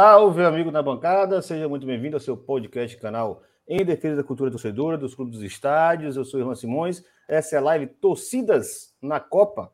Salve, amigo na bancada, seja muito bem-vindo ao seu podcast canal em defesa da cultura torcedora, dos clubes dos estádios. Eu sou Irmão Simões. Essa é a live Torcidas na Copa.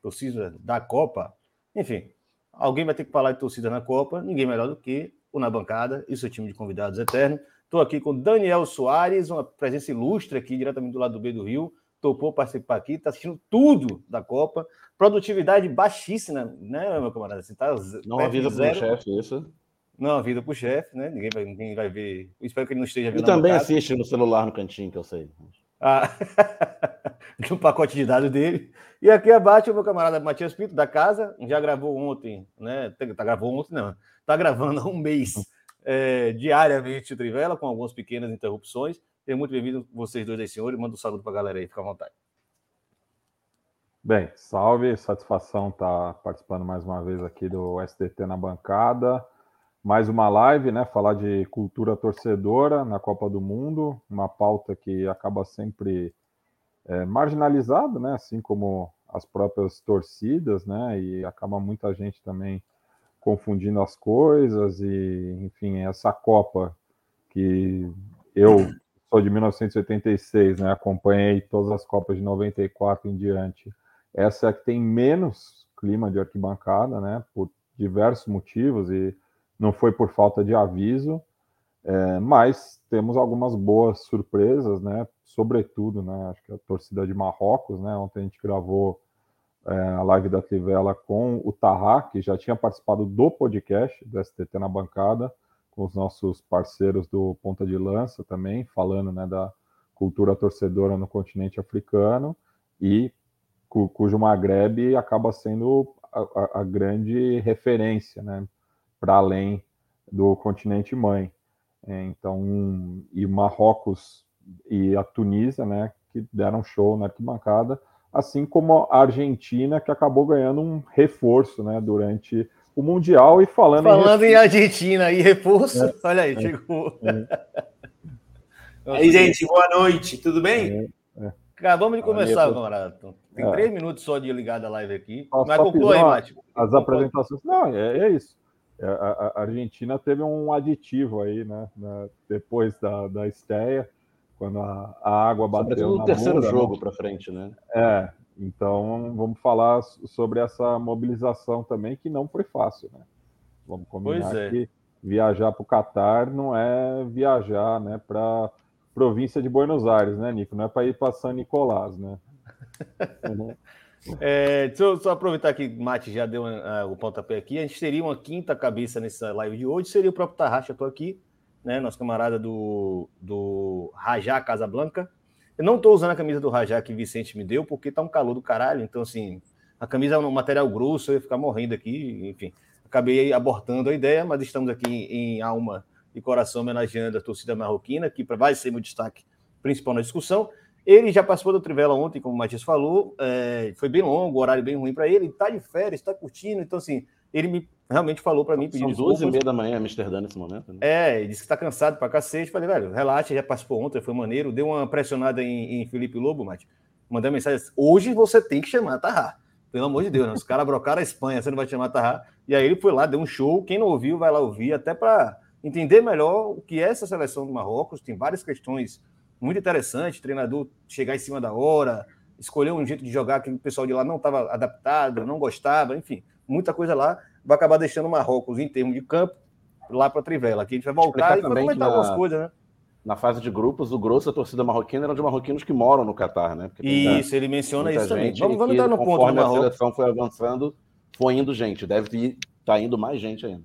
Torcida da Copa. Enfim, alguém vai ter que falar de torcida na Copa, ninguém melhor do que o Na Bancada e seu time de convidados eterno. Estou aqui com Daniel Soares, uma presença ilustre aqui, diretamente do lado do B do Rio. Topou participar aqui, está assistindo tudo da Copa. Produtividade baixíssima, né, meu camarada? Você tá não avisa para o chefe isso. Não avisa para o chefe, né? Ninguém vai, ninguém vai ver. Eu espero que ele não esteja vendo. E também assiste no celular no cantinho, que eu sei. Ah, no pacote de dados dele. E aqui abaixo meu camarada Matias Pinto, da casa, já gravou ontem, né? Tá, gravou ontem, não. Tá gravando há um mês é, diariamente o Trivela, com algumas pequenas interrupções. Tenho muito bem-vindo vocês dois aí, senhores. Manda um saludo para a galera aí, fica à vontade. Bem, salve, satisfação estar tá participando mais uma vez aqui do SDT na bancada. Mais uma live, né? Falar de cultura torcedora na Copa do Mundo, uma pauta que acaba sempre é, marginalizada, né? Assim como as próprias torcidas, né? E acaba muita gente também confundindo as coisas e, enfim, essa Copa que eu sou de 1986, né? Acompanhei todas as Copas de 94 em diante essa é a que tem menos clima de arquibancada, né? Por diversos motivos e não foi por falta de aviso, é, mas temos algumas boas surpresas, né? Sobretudo, né? Acho que a torcida de Marrocos, né? Ontem a gente gravou é, a live da Trivela com o Tarra, que já tinha participado do podcast do STT na bancada, com os nossos parceiros do Ponta de Lança também, falando né, da cultura torcedora no continente africano e cujo Maghreb acaba sendo a, a, a grande referência, né, para além do continente mãe. É, então, e Marrocos e a Tunísia, né, que deram show na arquibancada, assim como a Argentina, que acabou ganhando um reforço, né, durante o Mundial e falando, falando em, em Argentina e reforço, é, olha aí, é, chegou. É. Aí, gente, boa noite, tudo bem? É, é. Acabamos de começar, camarada. Tem é. três minutos só de ligada a live aqui. Só, Mas conclui aí, Márcio. As apresentações. Não, é, é isso. É, a, a, Argentina teve um aditivo aí, né? né depois da, da esteia, quando a, a água bateu. Sobretudo no terceiro bunda, né? jogo né? para frente, né? É. Então vamos falar sobre essa mobilização também, que não foi fácil, né? Vamos combinar é. que viajar para o Catar não é viajar, né? Para província de Buenos Aires, né, Nico? Não é para ir para São Nicolás, né? É, deixa eu só aproveitar que o Mate já deu uh, o pontapé aqui. A gente teria uma quinta cabeça nessa live de hoje, seria o próprio Tarraxa, estou aqui, né? Nosso camarada do, do Rajá Casablanca. Eu não estou usando a camisa do Rajá que Vicente me deu, porque tá um calor do caralho. Então, assim, a camisa é um material grosso, eu ia ficar morrendo aqui, enfim. Acabei abortando a ideia, mas estamos aqui em, em alma e coração homenageando a torcida marroquina, que vai ser meu destaque principal na discussão. Ele já participou do Trivela ontem, como o Matias falou, é, foi bem longo, horário bem ruim para ele, está de férias, está curtindo, então assim, ele me realmente falou para mim, pediu São duas e meia da manhã, Amsterdã, nesse momento. Né? É, ele disse que está cansado para cacete, falei, velho, relaxa, já participou ontem, foi maneiro, deu uma pressionada em, em Felipe Lobo, Mati, mandei mensagem, hoje você tem que chamar Tarra, pelo amor de Deus, né? os caras brocaram a Espanha, você não vai chamar Tarra, e aí ele foi lá, deu um show, quem não ouviu vai lá ouvir, até para entender melhor o que é essa seleção do Marrocos, tem várias questões muito interessante, treinador chegar em cima da hora, escolher um jeito de jogar que o pessoal de lá não estava adaptado, não gostava, enfim, muita coisa lá. Vai acabar deixando o Marrocos em termos de campo lá para a Trivela. Aqui a gente vai voltar e vai comentar na, algumas coisas, né? Na fase de grupos, o grosso da torcida marroquina era de marroquinos que moram no Catar, né? isso, ele menciona isso também. Vamos, vamos dar no ponto do Marrocos. a seleção foi avançando, foi indo gente. Deve estar tá indo mais gente ainda.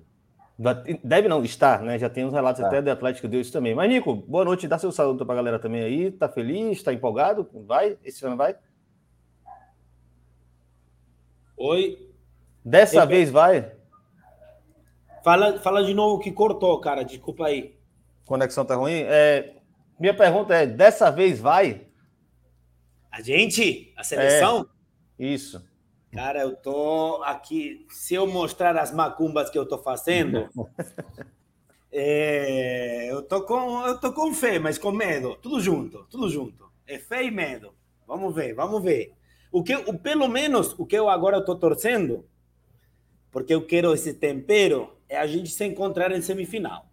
Deve não estar, né? Já tem uns relatos é. até do Atlético deu isso também. Mas, Nico, boa noite, dá seu saludo para a galera também aí. Tá feliz? Tá empolgado? Vai? Esse ano vai? Oi. Dessa Eu... vez vai? Fala, fala de novo que cortou, cara. Desculpa aí. Conexão tá ruim? É, minha pergunta é: dessa vez vai? A gente? A seleção? É, isso. Cara, eu tô aqui. Se eu mostrar as macumbas que eu tô fazendo, é, eu tô com eu tô com fé, mas com medo. Tudo junto, tudo junto. É fé e medo. Vamos ver, vamos ver. O que, o, pelo menos o que eu agora estou torcendo, porque eu quero esse tempero é a gente se encontrar em semifinal.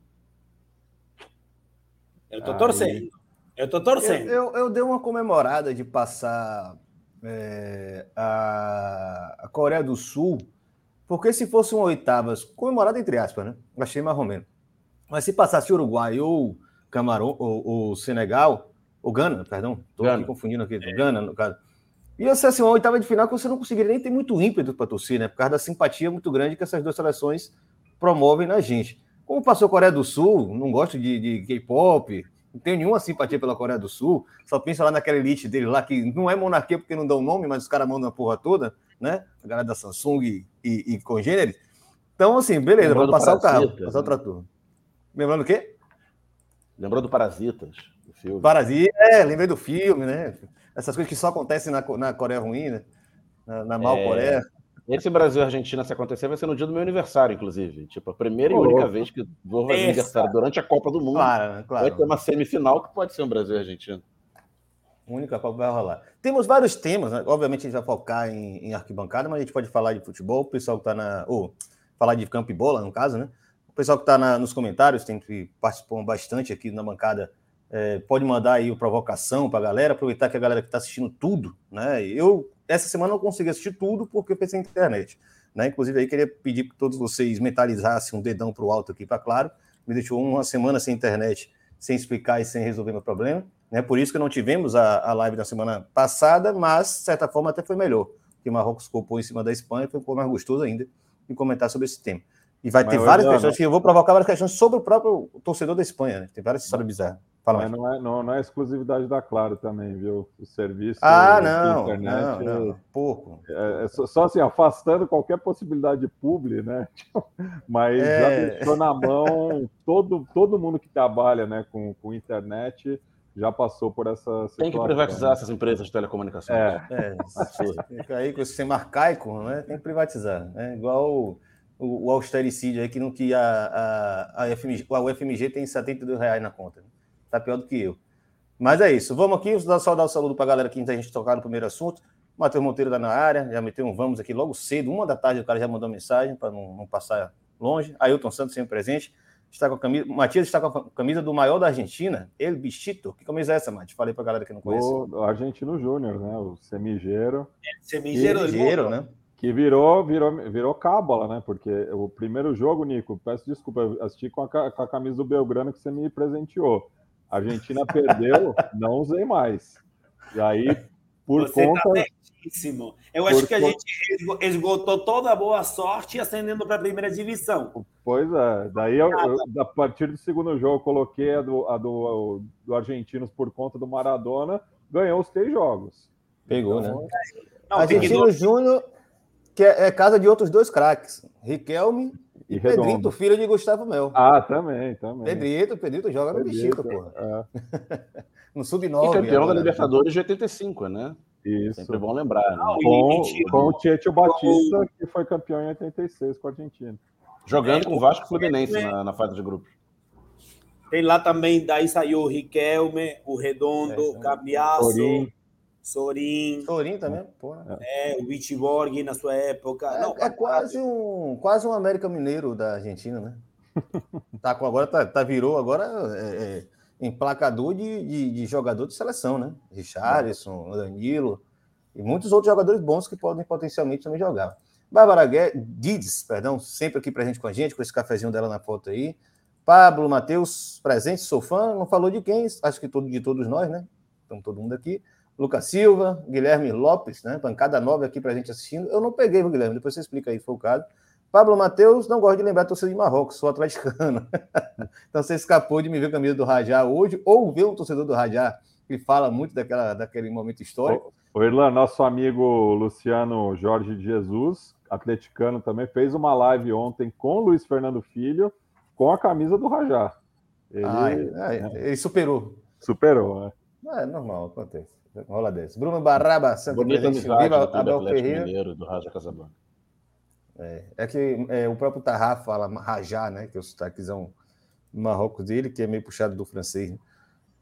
Eu Aí. torcendo. Eu tô torcendo. Eu, eu, eu, dei uma comemorada de passar é, a, a, Coreia do Sul, porque se fosse uma oitavas, comemorada entre aspas, né? Achei mais ou menos. Mas se passasse Uruguai ou Camarão ou, ou Senegal, ou Gana, perdão, estou aqui confundindo aqui, é. Gana, no caso. Ia ser assim, uma oitava de final que você não conseguiria nem ter muito ímpeto para torcer, né? Por causa da simpatia muito grande que essas duas seleções promovem na gente. Como passou a Coreia do Sul, não gosto de, de K-pop, não tenho nenhuma simpatia pela Coreia do Sul, só penso lá naquela elite dele lá, que não é monarquia porque não dá o nome, mas os caras mandam a porra toda, né? A galera da Samsung e, e, e congêneres. Então, assim, beleza, vamos passar o carro, passar o né? trator. Lembrando o quê? Lembrou do Parasitas, o filme. Parasita, é, lembrei do filme, né? Essas coisas que só acontecem na, na Coreia ruim, né? Na, na mal é... Coreia. Esse Brasil Argentina, se acontecer, vai ser no dia do meu aniversário, inclusive. Tipo, a primeira oh, e única vez que vou fazer aniversário durante a Copa do Mundo. Claro, claro. Vai ter uma semifinal que pode ser um Brasil Argentina. Única Copa vai rolar. Temos vários temas, né? obviamente a gente vai focar em, em, arquibancada, mas a gente pode falar de futebol, o pessoal que está na. Ou falar de campo e bola, no caso, né? pessoal que está nos comentários, tem que participar bastante aqui na bancada, é, pode mandar aí o provocação para a galera, aproveitar que a galera que está assistindo tudo, né? Eu, essa semana, não consegui assistir tudo porque eu pensei na internet. Né? Inclusive, aí queria pedir para todos vocês mentalizassem um dedão para o alto aqui, para claro. Me deixou uma semana sem internet, sem explicar e sem resolver meu problema. Né? Por isso que não tivemos a, a live na semana passada, mas, de certa forma, até foi melhor. Porque o Marrocos copou em cima da Espanha, foi um pouco mais gostoso ainda em comentar sobre esse tema. E vai mas ter várias questões que eu vou provocar várias questões sobre o próprio torcedor da Espanha, né? Tem várias histórias bizarras. Fala mas não é, não, não é exclusividade da Claro também, viu? O serviço. Ah, não, internet, não, não, pouco. É, é só, só, assim, afastando qualquer possibilidade de publi, né? Mas é... já deixou na mão todo, todo mundo que trabalha né, com, com internet já passou por essa situação. Tem que privatizar essas empresas de telecomunicação. É, é fica aí com esse sistema arcaico, né? Tem que privatizar. Né? Igual o, o austericídio aí, que não que a, a, a, FMG, a UFMG tem 72 reais na conta. Né? Tá pior do que eu. Mas é isso. Vamos aqui, só dar o um saludo para a galera que a gente tocar no primeiro assunto. Matheus Monteiro está na área, já meteu um vamos aqui logo cedo, uma da tarde o cara já mandou mensagem para não, não, passar longe. Ailton Santos sempre presente. Está com a camisa, Matias está com a camisa do maior da Argentina, ele Bichito. Que camisa é essa, Matias? Falei para a galera que não conhece. O Argentino Júnior, né? O Semigeiro. É, Semigeiro, né? Que virou, virou, virou cábala, né? Porque o primeiro jogo, Nico, peço desculpa, eu assisti com a, com a camisa do Belgrano que você me presenteou. A Argentina perdeu, não usei mais. E aí, por você tá conta. Tá eu acho que a gente esgotou toda a boa sorte ascendendo para a primeira divisão. Pois é, daí eu, eu, a partir do segundo jogo eu coloquei a do, a do, do Argentinos por conta do Maradona, ganhou os três jogos. Pegou, então, né? Não, Argentino Júnior que é, é, casa de outros dois craques, Riquelme e, e Pedrito, filho de Gustavo Mel. Ah, também, também. Pedrito, Pedrito joga no Bichito, porra. É. no Sub-9. E campeão da Libertadores de 85, né? Isso. Sempre bom lembrar. Né? Com, com o Tietchan Batista, que foi campeão em 86 com a Argentina. Jogando é, com o Vasco Fluminense é. na, na fase de grupos. Tem lá também, daí saiu o Riquelme, o Redondo, é, o Cambiasso, Sorin. Sorin também, porra. É, o Bitborg na sua época. É, Não, é quase um, quase um América Mineiro da Argentina, né? tá, agora tá, tá virou agora é, é, emplacador de, de, de, jogador de seleção, né? Richarlison, Danilo e muitos outros jogadores bons que podem potencialmente também jogar. Bárbara Guedes, perdão, sempre aqui presente com a gente, com esse cafezinho dela na foto aí. Pablo Matheus, presente, sou fã, não falou de quem, acho que todo, de todos nós, né? Estamos todo mundo aqui. Lucas Silva, Guilherme Lopes, né? Bancada nova aqui para a gente assistindo. Eu não peguei, o Guilherme, depois você explica aí, foi o caso. Pablo Matheus, não gosto de lembrar a torcida de Marrocos, sou atleticano. então você escapou de me ver a camisa do Rajá hoje, ou ver um torcedor do Rajá que fala muito daquela, daquele momento histórico. O Irlan, nosso amigo Luciano Jorge de Jesus, atleticano também, fez uma live ontem com o Luiz Fernando Filho, com a camisa do Rajá. Ele, ah, é, ele superou. Superou, né? É normal, acontece. Rola desse. Bruno Barraba, Santo Bonita amizade viva Abel Ferreira. Mineiro, do Raja Casablanca. É, é que é, o próprio Tarra fala Rajá, né? Que é o sotaquezão do Marrocos dele, que é meio puxado do francês. Né?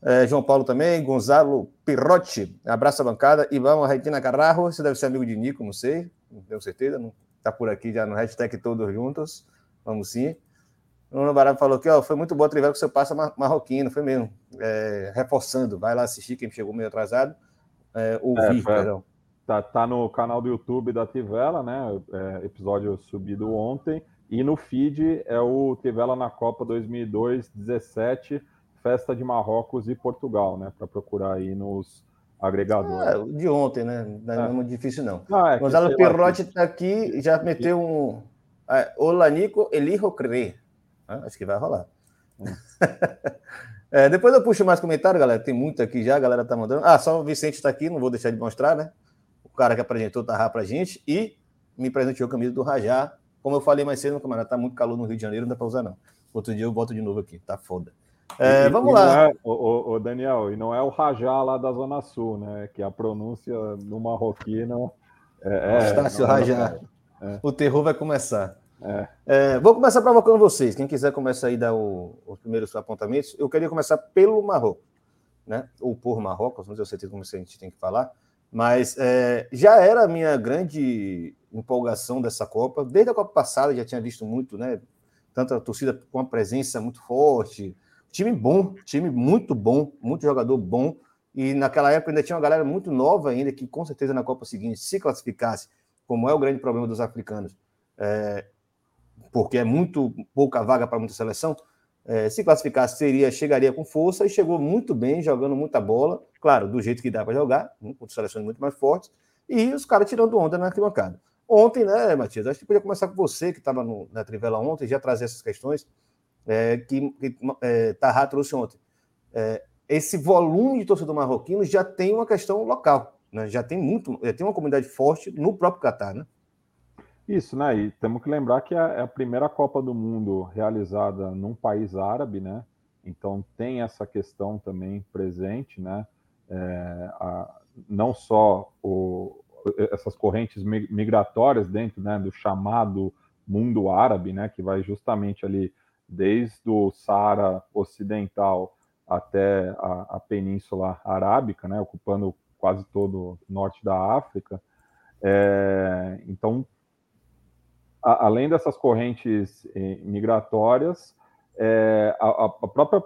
É, João Paulo também, Gonzalo Pirrotti, abraço a bancada. Ivan Retina Carrarro, você deve ser amigo de Nico, não sei, não tenho certeza, não está por aqui já no hashtag Todos Juntos, vamos sim. O Nuno Baraba falou que ó, foi muito bom a trivela que você passa marroquino, foi mesmo. É, reforçando, vai lá assistir, quem chegou meio atrasado. É, ouvir, é, perdão. Tá, tá, no canal do YouTube da Tivela, né? É, episódio subido ontem. E no feed é o Tivela na Copa 2002, 17, Festa de Marrocos e Portugal, né? Para procurar aí nos agregadores. É, de ontem, né? Não é, é. muito difícil, não. não é Gonzalo Perrotti está aqui, já meteu um. É, Olanico Elijo Cre. Ah, acho que vai rolar. É, depois eu puxo mais comentário, galera. Tem muito aqui já, a galera tá mandando. Ah, só o Vicente está aqui, não vou deixar de mostrar, né? O cara que apresentou o Tarrá pra gente e me presenteou a camisa do Rajá. Como eu falei mais cedo, no camarada, tá muito calor no Rio de Janeiro, não dá para usar, não. Outro dia eu boto de novo aqui, tá foda. É, e, vamos e lá. É, o, o, Daniel, e não é o Rajá lá da Zona Sul, né? Que a pronúncia no marroquino é. é Estácio Rajá. É. O terror vai começar. É. É, vou começar provocando vocês. Quem quiser começar aí dar o, os primeiros apontamentos, eu queria começar pelo Marrocos, né? Ou por Marrocos, não sei se como a gente tem que falar, mas é, já era a minha grande empolgação dessa Copa. Desde a Copa passada já tinha visto muito, né? Tanto a torcida com a presença muito forte, time bom, time muito bom, muito jogador bom. E naquela época ainda tinha uma galera muito nova ainda que com certeza na Copa seguinte se classificasse, como é o grande problema dos africanos, é, porque é muito pouca vaga para muita seleção, é, se classificasse, seria, chegaria com força e chegou muito bem, jogando muita bola, claro, do jeito que dá para jogar, né, com seleções muito mais fortes, e os caras tirando onda na arquibancada. Ontem, né, Matias, acho que podia começar com você, que estava na Trivela ontem, já trazer essas questões é, que, que é, trouxe ontem. É, esse volume de torcedor marroquino já tem uma questão local, né? já tem muito, já tem uma comunidade forte no próprio Catar, né? Isso, né? E temos que lembrar que é a primeira Copa do Mundo realizada num país árabe, né? Então tem essa questão também presente, né? É, a, não só o, essas correntes migratórias dentro né, do chamado mundo árabe, né? Que vai justamente ali desde o Saara Ocidental até a, a Península Arábica, né? Ocupando quase todo o norte da África. É, então a, além dessas correntes eh, migratórias, é, a, a, própria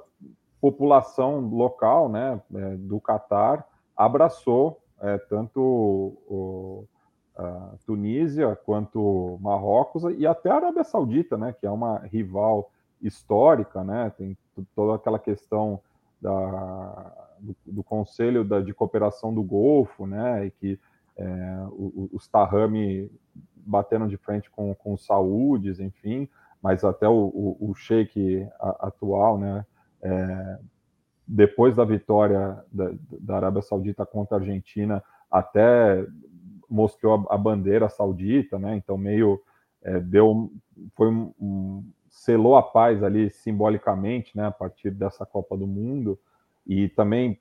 população local né, é, do Catar abraçou é, tanto o, a Tunísia quanto Marrocos e até a Arábia Saudita, né, que é uma rival histórica, né, tem toda aquela questão da, do, do Conselho da, de Cooperação do Golfo, né, e que é, os Tahami bateram de frente com, com saúdes, enfim, mas até o, o, o sheik atual, né, é, depois da vitória da, da, Arábia Saudita contra a Argentina, até mostrou a, a bandeira saudita, né, então meio é, deu, foi um, um, selou a paz ali simbolicamente, né, a partir dessa Copa do Mundo, e também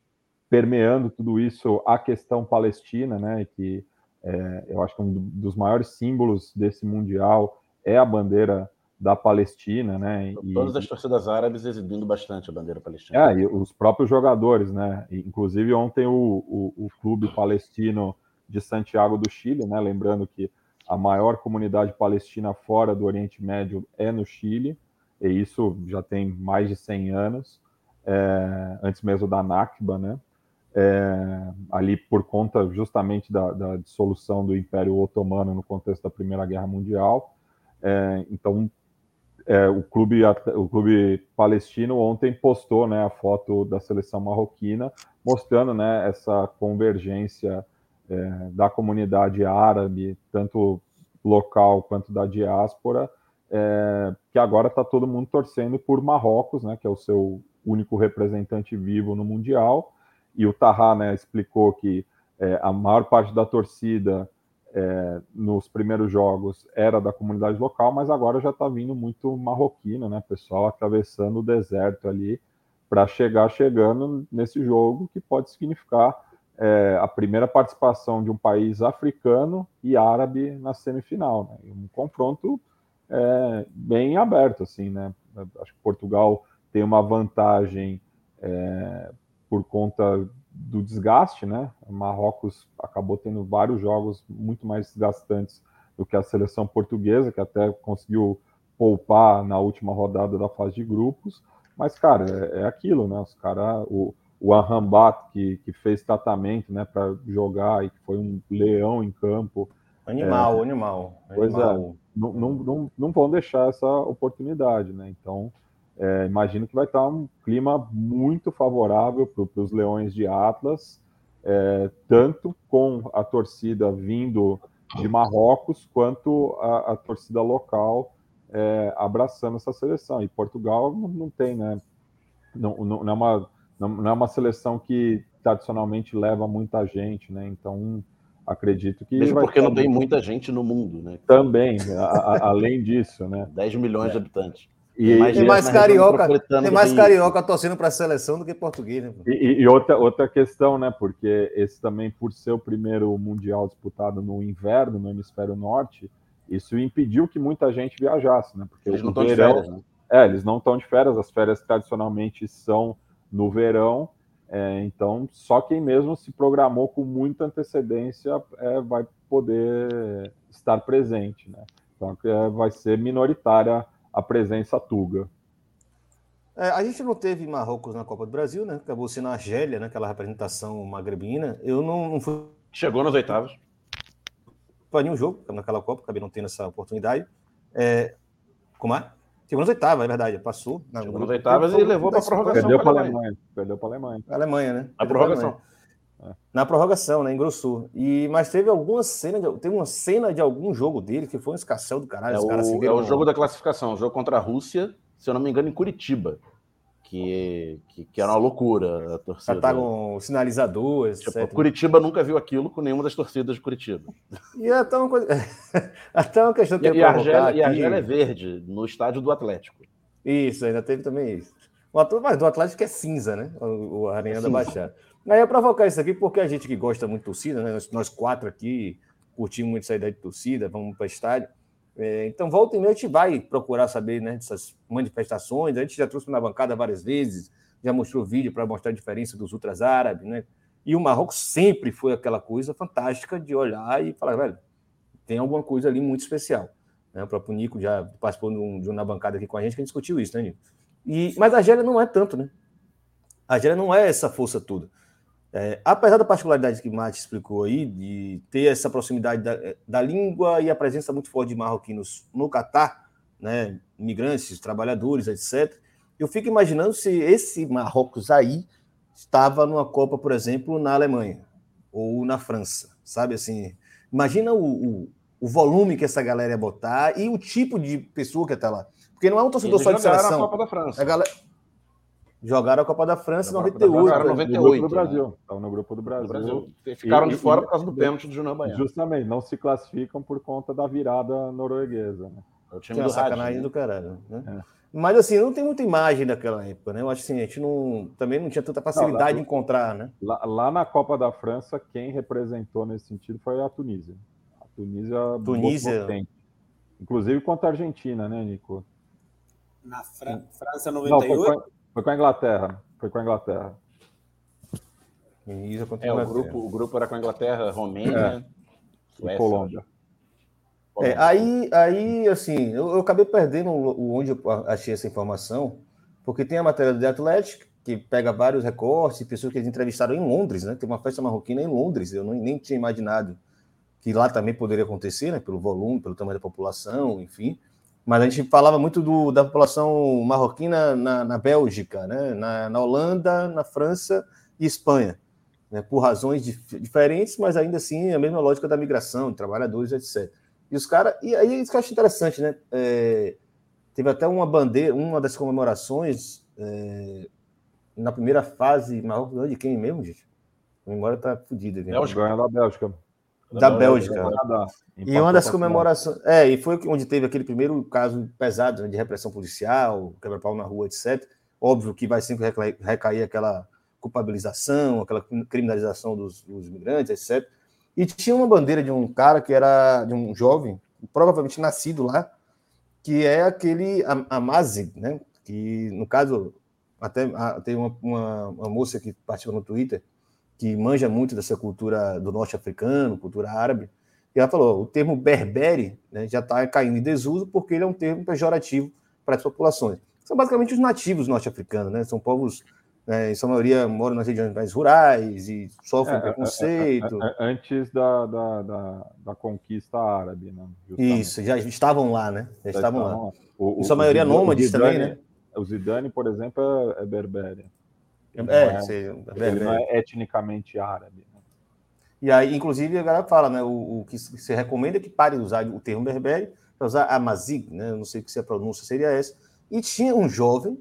permeando tudo isso a questão palestina, né, que é, eu acho que um dos maiores símbolos desse mundial é a bandeira da Palestina, né? E, Todas as torcidas árabes exibindo bastante a bandeira palestina. É, e os próprios jogadores, né? Inclusive ontem o, o, o, clube palestino de Santiago do Chile, né? Lembrando que a maior comunidade palestina fora do Oriente Médio é no Chile, e isso já tem mais de 100 anos, é, antes mesmo da Nakba, né? É, ali por conta justamente da, da, dissolução do Império Otomano no contexto da Primeira Guerra Mundial. É, então, é, o, clube, o clube palestino ontem postou né, a foto da seleção marroquina, mostrando né, essa convergência é, da comunidade árabe, tanto local quanto da diáspora, é, que agora está todo mundo torcendo por Marrocos, né, que é o seu único representante vivo no Mundial, e o Tahá né, explicou que é, a maior parte da torcida é, nos primeiros jogos era da comunidade local, mas agora já está vindo muito marroquino, né? Pessoal atravessando o deserto ali para chegar chegando nesse jogo que pode significar é, a primeira participação de um país africano e árabe na semifinal, né? Um confronto é, bem aberto, assim, né? Acho que Portugal tem uma vantagem é, por conta do desgaste, né? O Marrocos acabou tendo vários jogos muito mais desgastantes do que a seleção portuguesa, que até conseguiu poupar na última rodada da fase de grupos, mas, cara, é, é aquilo, né? Os caras, o, o Arrambat, que, que fez tratamento né, para jogar e que foi um leão em campo. Animal, é, animal. Pois é, animal. é, não, não, não, não vão deixar essa oportunidade, né? Então, é, imagino que vai estar um clima muito favorável para os leões de Atlas, é, tanto com a torcida vindo de Marrocos, quanto a, a torcida local é, abraçando essa seleção. E Portugal não, não tem, né? Não, não, não, é uma, não, é uma seleção que tradicionalmente leva muita gente, né? Então acredito que. Mesmo porque não tem muita gente no mundo, né? Também, a, a, além disso, né? 10 milhões é. de habitantes. E, mais tem mais carioca, tem mais carioca torcendo para a seleção do que português, né? E, e, outra, outra questão, né? Porque esse também, por ser o primeiro mundial disputado no inverno, no hemisfério norte, isso impediu que muita gente viajasse, né? Porque eles não estão de férias, né? É, eles não estão de férias, as férias tradicionalmente são no verão, é, então só quem mesmo se programou com muita antecedência é, vai poder estar presente, né? Então é, vai ser minoritária a presença tuga. É, a gente não teve Marrocos na Copa do Brasil, né? Acabou sendo a Argélia, né? aquela representação magrebina. Eu não, não fui. Chegou nas oitavas. Para nenhum jogo naquela Copa, acabei não tendo essa oportunidade. É... Como é? Chegou nas oitavas, é verdade. Passou. Na, Chegou nas oitavas e levou para a prorrogação. Perdeu para a Alemanha. Perdeu para a Alemanha. A Alemanha, né? A prorrogação. É. Na prorrogação, né? Engrossou. E, mas teve alguma cena, de, teve uma cena de algum jogo dele que foi um escassel do caralho. É, o, é o jogo da classificação, o jogo contra a Rússia, se eu não me engano, em Curitiba. Que, que, que era uma loucura a torcida. Ataram sinalizadores. Tipo, Curitiba nunca viu aquilo com nenhuma das torcidas de Curitiba. E é até uma, coisa... até uma questão que e, e, a Argélia, e é verde, no estádio do Atlético. Isso, ainda teve também isso. Mas do Atlético é cinza, né? O, o Arena é da Baixada. Aí é provocar isso aqui porque a gente que gosta muito de torcida, né? nós, nós quatro aqui curtimos muito essa ideia de torcida, vamos para o estádio. É, então, volta e meia, a gente vai procurar saber né, dessas manifestações. A gente já trouxe na bancada várias vezes, já mostrou vídeo para mostrar a diferença dos ultras árabes, né? E o Marrocos sempre foi aquela coisa fantástica de olhar e falar, velho, tem alguma coisa ali muito especial. Né? O próprio Nico já participou de, um, de uma bancada aqui com a gente que a gente discutiu isso, né, Nico? E, mas a Argélia não é tanto, né? A Argélia não é essa força toda. É, apesar da particularidade que Mate explicou aí, de ter essa proximidade da, da, língua e a presença muito forte de marroquinos no Catar, né, imigrantes, trabalhadores, etc., eu fico imaginando se esse Marrocos aí estava numa Copa, por exemplo, na Alemanha ou na França, sabe assim? Imagina o, o, o volume que essa galera ia botar e o tipo de pessoa que está lá. Porque não é um torcedor só de seleção. A Copa da França. A galera... Jogaram a Copa da França em 98. Jogaram 98. No grupo do Brasil. Né? Estavam no grupo do Brasil. Brasil. Ficaram e, de fora e, por causa do pênalti do Junão Banhar. Justamente, não se classificam por conta da virada norueguesa. Né? É o time que do sacanagem né? do caralho. Né? É. Mas assim, não tem muita imagem daquela época, né? Eu acho assim, a gente não, também não tinha tanta facilidade não, lá, de encontrar, né? Lá, lá, na Copa da França, quem representou nesse sentido foi a Tunísia. A Tunísia, Tunísia. Inclusive contra a Argentina, né, Nico? Na Fran França 98? Não, foi, foi com a Inglaterra. Foi com a Inglaterra. É, o grupo, o grupo era com a Inglaterra, Romênia, é. Colômbia. É, aí, aí, assim, eu, eu, acabei perdendo onde eu achei essa informação, porque tem a matéria do The Athletic, que pega vários recortes, pessoas que eles entrevistaram em Londres, né? Tem uma festa marroquina em Londres, eu não, nem tinha imaginado que lá também poderia acontecer, né? Pelo volume, pelo tamanho da população, enfim mas a gente falava muito do, da população marroquina na, na Bélgica, né? na, na, Holanda, na França e Espanha, né? por razões dif diferentes, mas ainda assim a mesma lógica da migração, de trabalhadores, etc. E os caras, e aí isso que eu acho interessante, né? É, teve até uma bandeira, uma das comemorações é, na primeira fase, Marrocos de quem mesmo, gente? A memória tá fodida. Bélgica, ganha da Bélgica da, Bélgica. E uma das comemorações. É, e foi onde teve aquele primeiro caso pesado né, de repressão policial, quebra-pau na rua, etc. Óbvio que vai sempre recair aquela culpabilização, aquela criminalização dos, dos imigrantes, etc. E tinha uma bandeira de um cara que era de um jovem, provavelmente nascido lá, que é aquele Amazig, né? Que no caso até tem uma, uma, uma moça que participa no Twitter que manja muito dessa cultura do norte africano, cultura árabe, E ela falou: o termo berbere né, já está caindo em desuso porque ele é um termo pejorativo para as populações. São basicamente os nativos norte-africanos, né? São povos, né, em sua maioria, moram nas regiões mais rurais e sofrem é, preconceito. É, é, antes da, da, da, da, conquista árabe, né? Justamente. Isso, já estavam lá, né? Já, já estavam lá. lá. O, em sua maioria, nômades também, né? O Zidane, por exemplo, é, é berbere. É, é, sei, ele não é etnicamente árabe. Né? E aí, inclusive, a galera fala, né? O, o que se recomenda é que pare de usar o termo berbere para usar amazigh, né? Não sei se a pronúncia seria essa. E tinha um jovem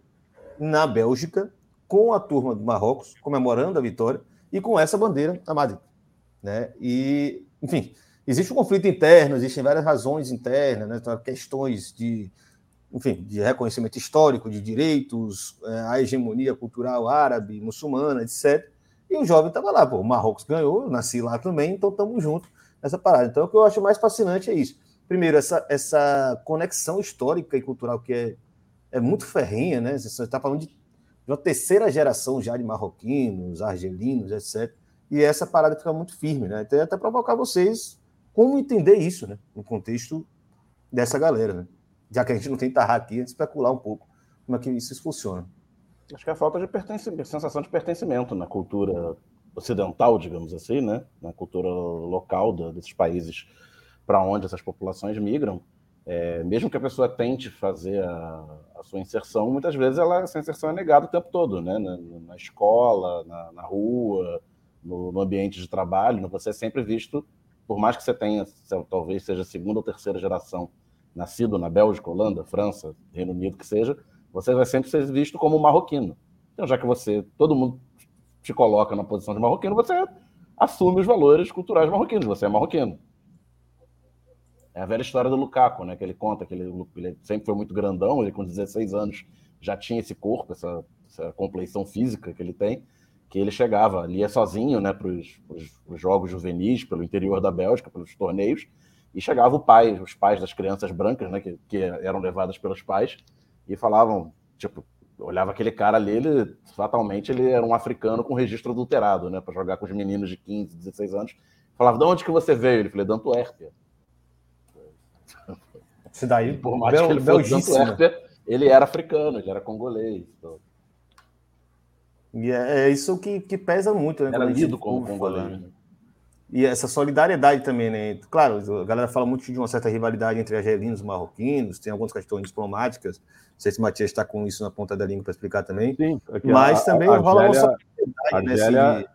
na Bélgica com a turma do Marrocos comemorando a vitória e com essa bandeira amazigh, né? E, enfim, existe um conflito interno, existem várias razões internas, né? Então, questões de enfim, de reconhecimento histórico de direitos, é, a hegemonia cultural árabe, muçulmana, etc. E o jovem estava lá, pô, o Marrocos ganhou, nasci lá também, então estamos juntos nessa parada. Então, o que eu acho mais fascinante é isso. Primeiro, essa, essa conexão histórica e cultural que é, é muito ferrinha, né? Você está falando de, uma terceira geração já de marroquinos, argelinos, etc. E essa parada fica muito firme, né? Então, até provocar vocês como entender isso, né? No contexto dessa galera, né? Já que a gente não tem aqui, especular um pouco como é que isso funciona. Acho que é a falta de pertencimento, sensação de pertencimento na cultura ocidental, digamos assim, né? na cultura local desses países para onde essas populações migram. É, mesmo que a pessoa tente fazer a, a, sua inserção, muitas vezes ela, essa inserção é negada o tempo todo, né? na, na escola, na, na rua, no, no, ambiente de trabalho. Você é sempre visto, por mais que você tenha, talvez seja segunda ou terceira geração nascido na Bélgica, Holanda, França, Reino Unido, que seja, você vai sempre ser visto como marroquino. Então, já que você, todo mundo te coloca na posição de marroquino, você assume os valores culturais marroquinos, você é marroquino. É a velha história do Lukaku, né, que ele conta que ele, ele sempre foi muito grandão, ele com 16 anos já tinha esse corpo, essa, essa compleição física que ele tem, que ele chegava ali sozinho né, para os jogos juvenis, pelo interior da Bélgica, pelos torneios, e chegava o pai, os pais das crianças brancas, né, que, que eram levadas pelos pais, e falavam, tipo, olhava aquele cara ali, ele fatalmente ele era um africano com registro adulterado, né, para jogar com os meninos de 15, 16 anos. Falava, de onde que você veio? Ele falou, da Antuérpia. Isso daí, por mais Bel, que ele fosse Antuérpia, ele era africano, ele era congolês. Então. E é, é isso que, que pesa muito, né? Era lido como congolês. Né? E essa solidariedade também, né? Claro, a galera fala muito de uma certa rivalidade entre argelinos e marroquinos, tem algumas questões diplomáticas. Não sei se o Matias está com isso na ponta da língua para explicar também. Sim, mas a, também a rola uma solidariedade. Argélia, né?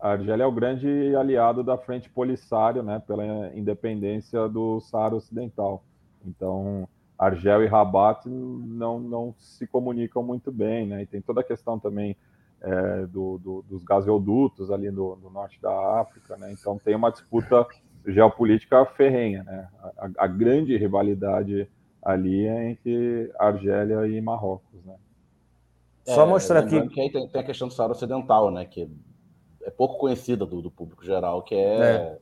A Argélia é o grande aliado da Frente Polisário, né? Pela independência do Saara Ocidental. Então, Argel e Rabat não, não se comunicam muito bem, né? E tem toda a questão também é, do, do, dos gasodutos ali no, no, norte da África, né? Então tem uma disputa geopolítica ferrenha, né? A, a, grande rivalidade ali é entre Argélia e Marrocos, né? É, Só mostrar aqui que aí tem, tem, a questão do Saara Ocidental, né? Que é pouco conhecida do, do público geral, que é, é,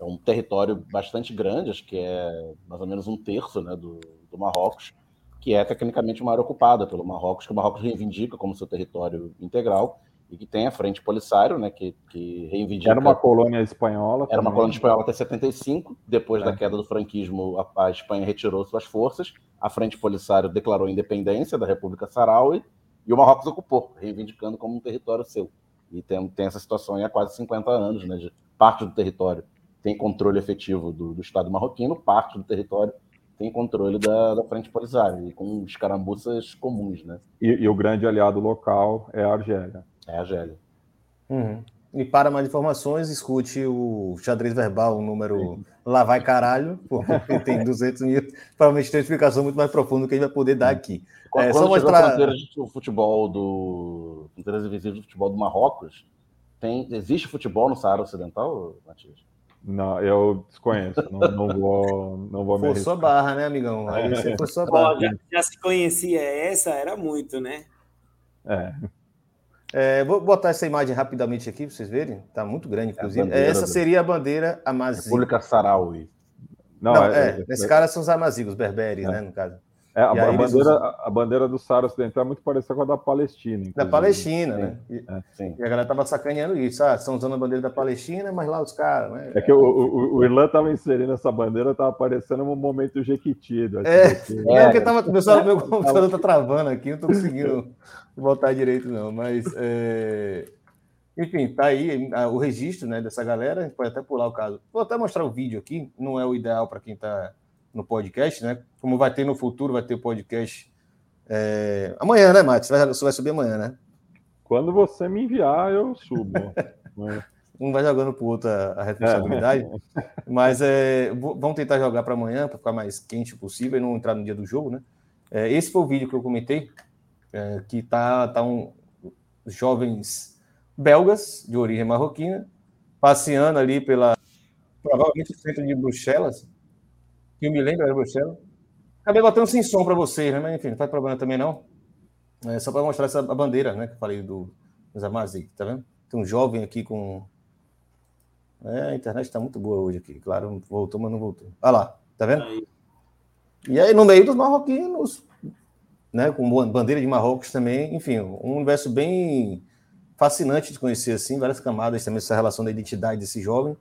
é. um território bastante grande, acho que é mais ou menos um terço, né? Do, do Marrocos que é tecnicamente uma área ocupada pelo Marrocos, que o Marrocos reivindica como seu território integral, e que tem a Frente Polisário, né, que, que reivindica... Era uma colônia espanhola. Era também. uma colônia espanhola até 75, depois é. da queda do franquismo, a, a, Espanha retirou suas forças, a Frente Polisário declarou a independência da República Saharaui, e o Marrocos ocupou, reivindicando como um território seu. E tem, tem essa situação há quase 50 anos, né, de parte do território tem controle efetivo do, do Estado marroquino, parte do território tem controle da, da frente polisária, e com escaramuças comuns, né? E, e, o grande aliado local é a Argélia. É a Argélia. Uhum. E para mais informações, escute o xadrez verbal, o número lá vai caralho, porque tem 200 mil. Provavelmente tem uma explicação muito mais profunda que a gente vai poder dar aqui. Quando, é, quando só mostrar... do futebol do. Fronteiras invisíveis do futebol do Marrocos, tem... existe futebol no Saara Ocidental, Matias? Não, eu desconheço, não, não vou, não vou me Forçou a barra, né, amigão? Aí você forçou a barra. já, já, se conhecia essa, era muito, né? É. é. Vou botar essa imagem rapidamente aqui para vocês verem. Tá muito grande, inclusive. É essa seria a bandeira Amaziga. República Saraui. Não, não é, é, nesse cara são os amazigos, berberes, né, no caso. É, a, a bandeira, a bandeira do Saara Ocidental é muito parecida com a da Palestina. Inclusive. Da Palestina, né? E, é, sim. e a galera tava sacaneando isso. Ah, estão usando a bandeira da Palestina, mas lá os caras, né? É que o, o, o Irlan tava inserindo essa bandeira, tava aparecendo um momento jequitido. É, é, porque tava, meu, meu computador tá travando aqui, não tô conseguindo voltar direito, não. Mas, é... enfim, tá aí o registro né, dessa galera. A gente pode até pular o caso. Vou até mostrar o vídeo aqui, não é o ideal para quem tá no podcast, né? Como vai ter no futuro, vai ter podcast é... amanhã, né, Matheus? Você vai subir amanhã, né? Quando você me enviar, eu subo. um vai jogando para o outro a, responsabilidade. É. Mas é, vamos tentar jogar para amanhã, para ficar mais quente possível e não entrar no dia do jogo, né? É, esse foi o vídeo que eu comentei, é, que tá, tá um jovens belgas de origem marroquina passeando ali pela provavelmente o centro de Bruxelas, que eu me lembro era Bruxelas. Acabei botando sem som para vocês, né? Mas enfim, não faz problema também não. É só para mostrar essa a bandeira, né? Que eu falei do, dos Amazic, tá vendo? Tem um jovem aqui com. É, a internet está muito boa hoje aqui. Claro, voltou, mas não voltou. Olha lá, tá vendo? Aí. E aí, no meio dos marroquinos, né? Com bandeira de Marrocos também. Enfim, um universo bem fascinante de conhecer, assim, várias camadas também, essa relação da identidade desse jovem.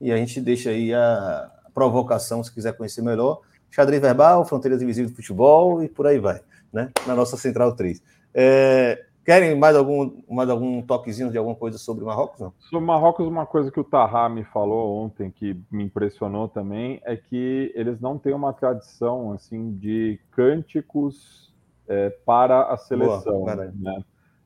E a gente deixa aí a, provocação, se quiser conhecer melhor. Xadrez verbal, fronteiras invisíveis do futebol e por aí vai, né? Na nossa Central 3. É, querem mais algum, mais algum toquezinho de alguma coisa sobre Marrocos? Não? Sobre Marrocos, uma coisa que o Tahá me falou ontem, que me impressionou também, é que eles não têm uma tradição assim de cânticos é, para a seleção. Boa, né?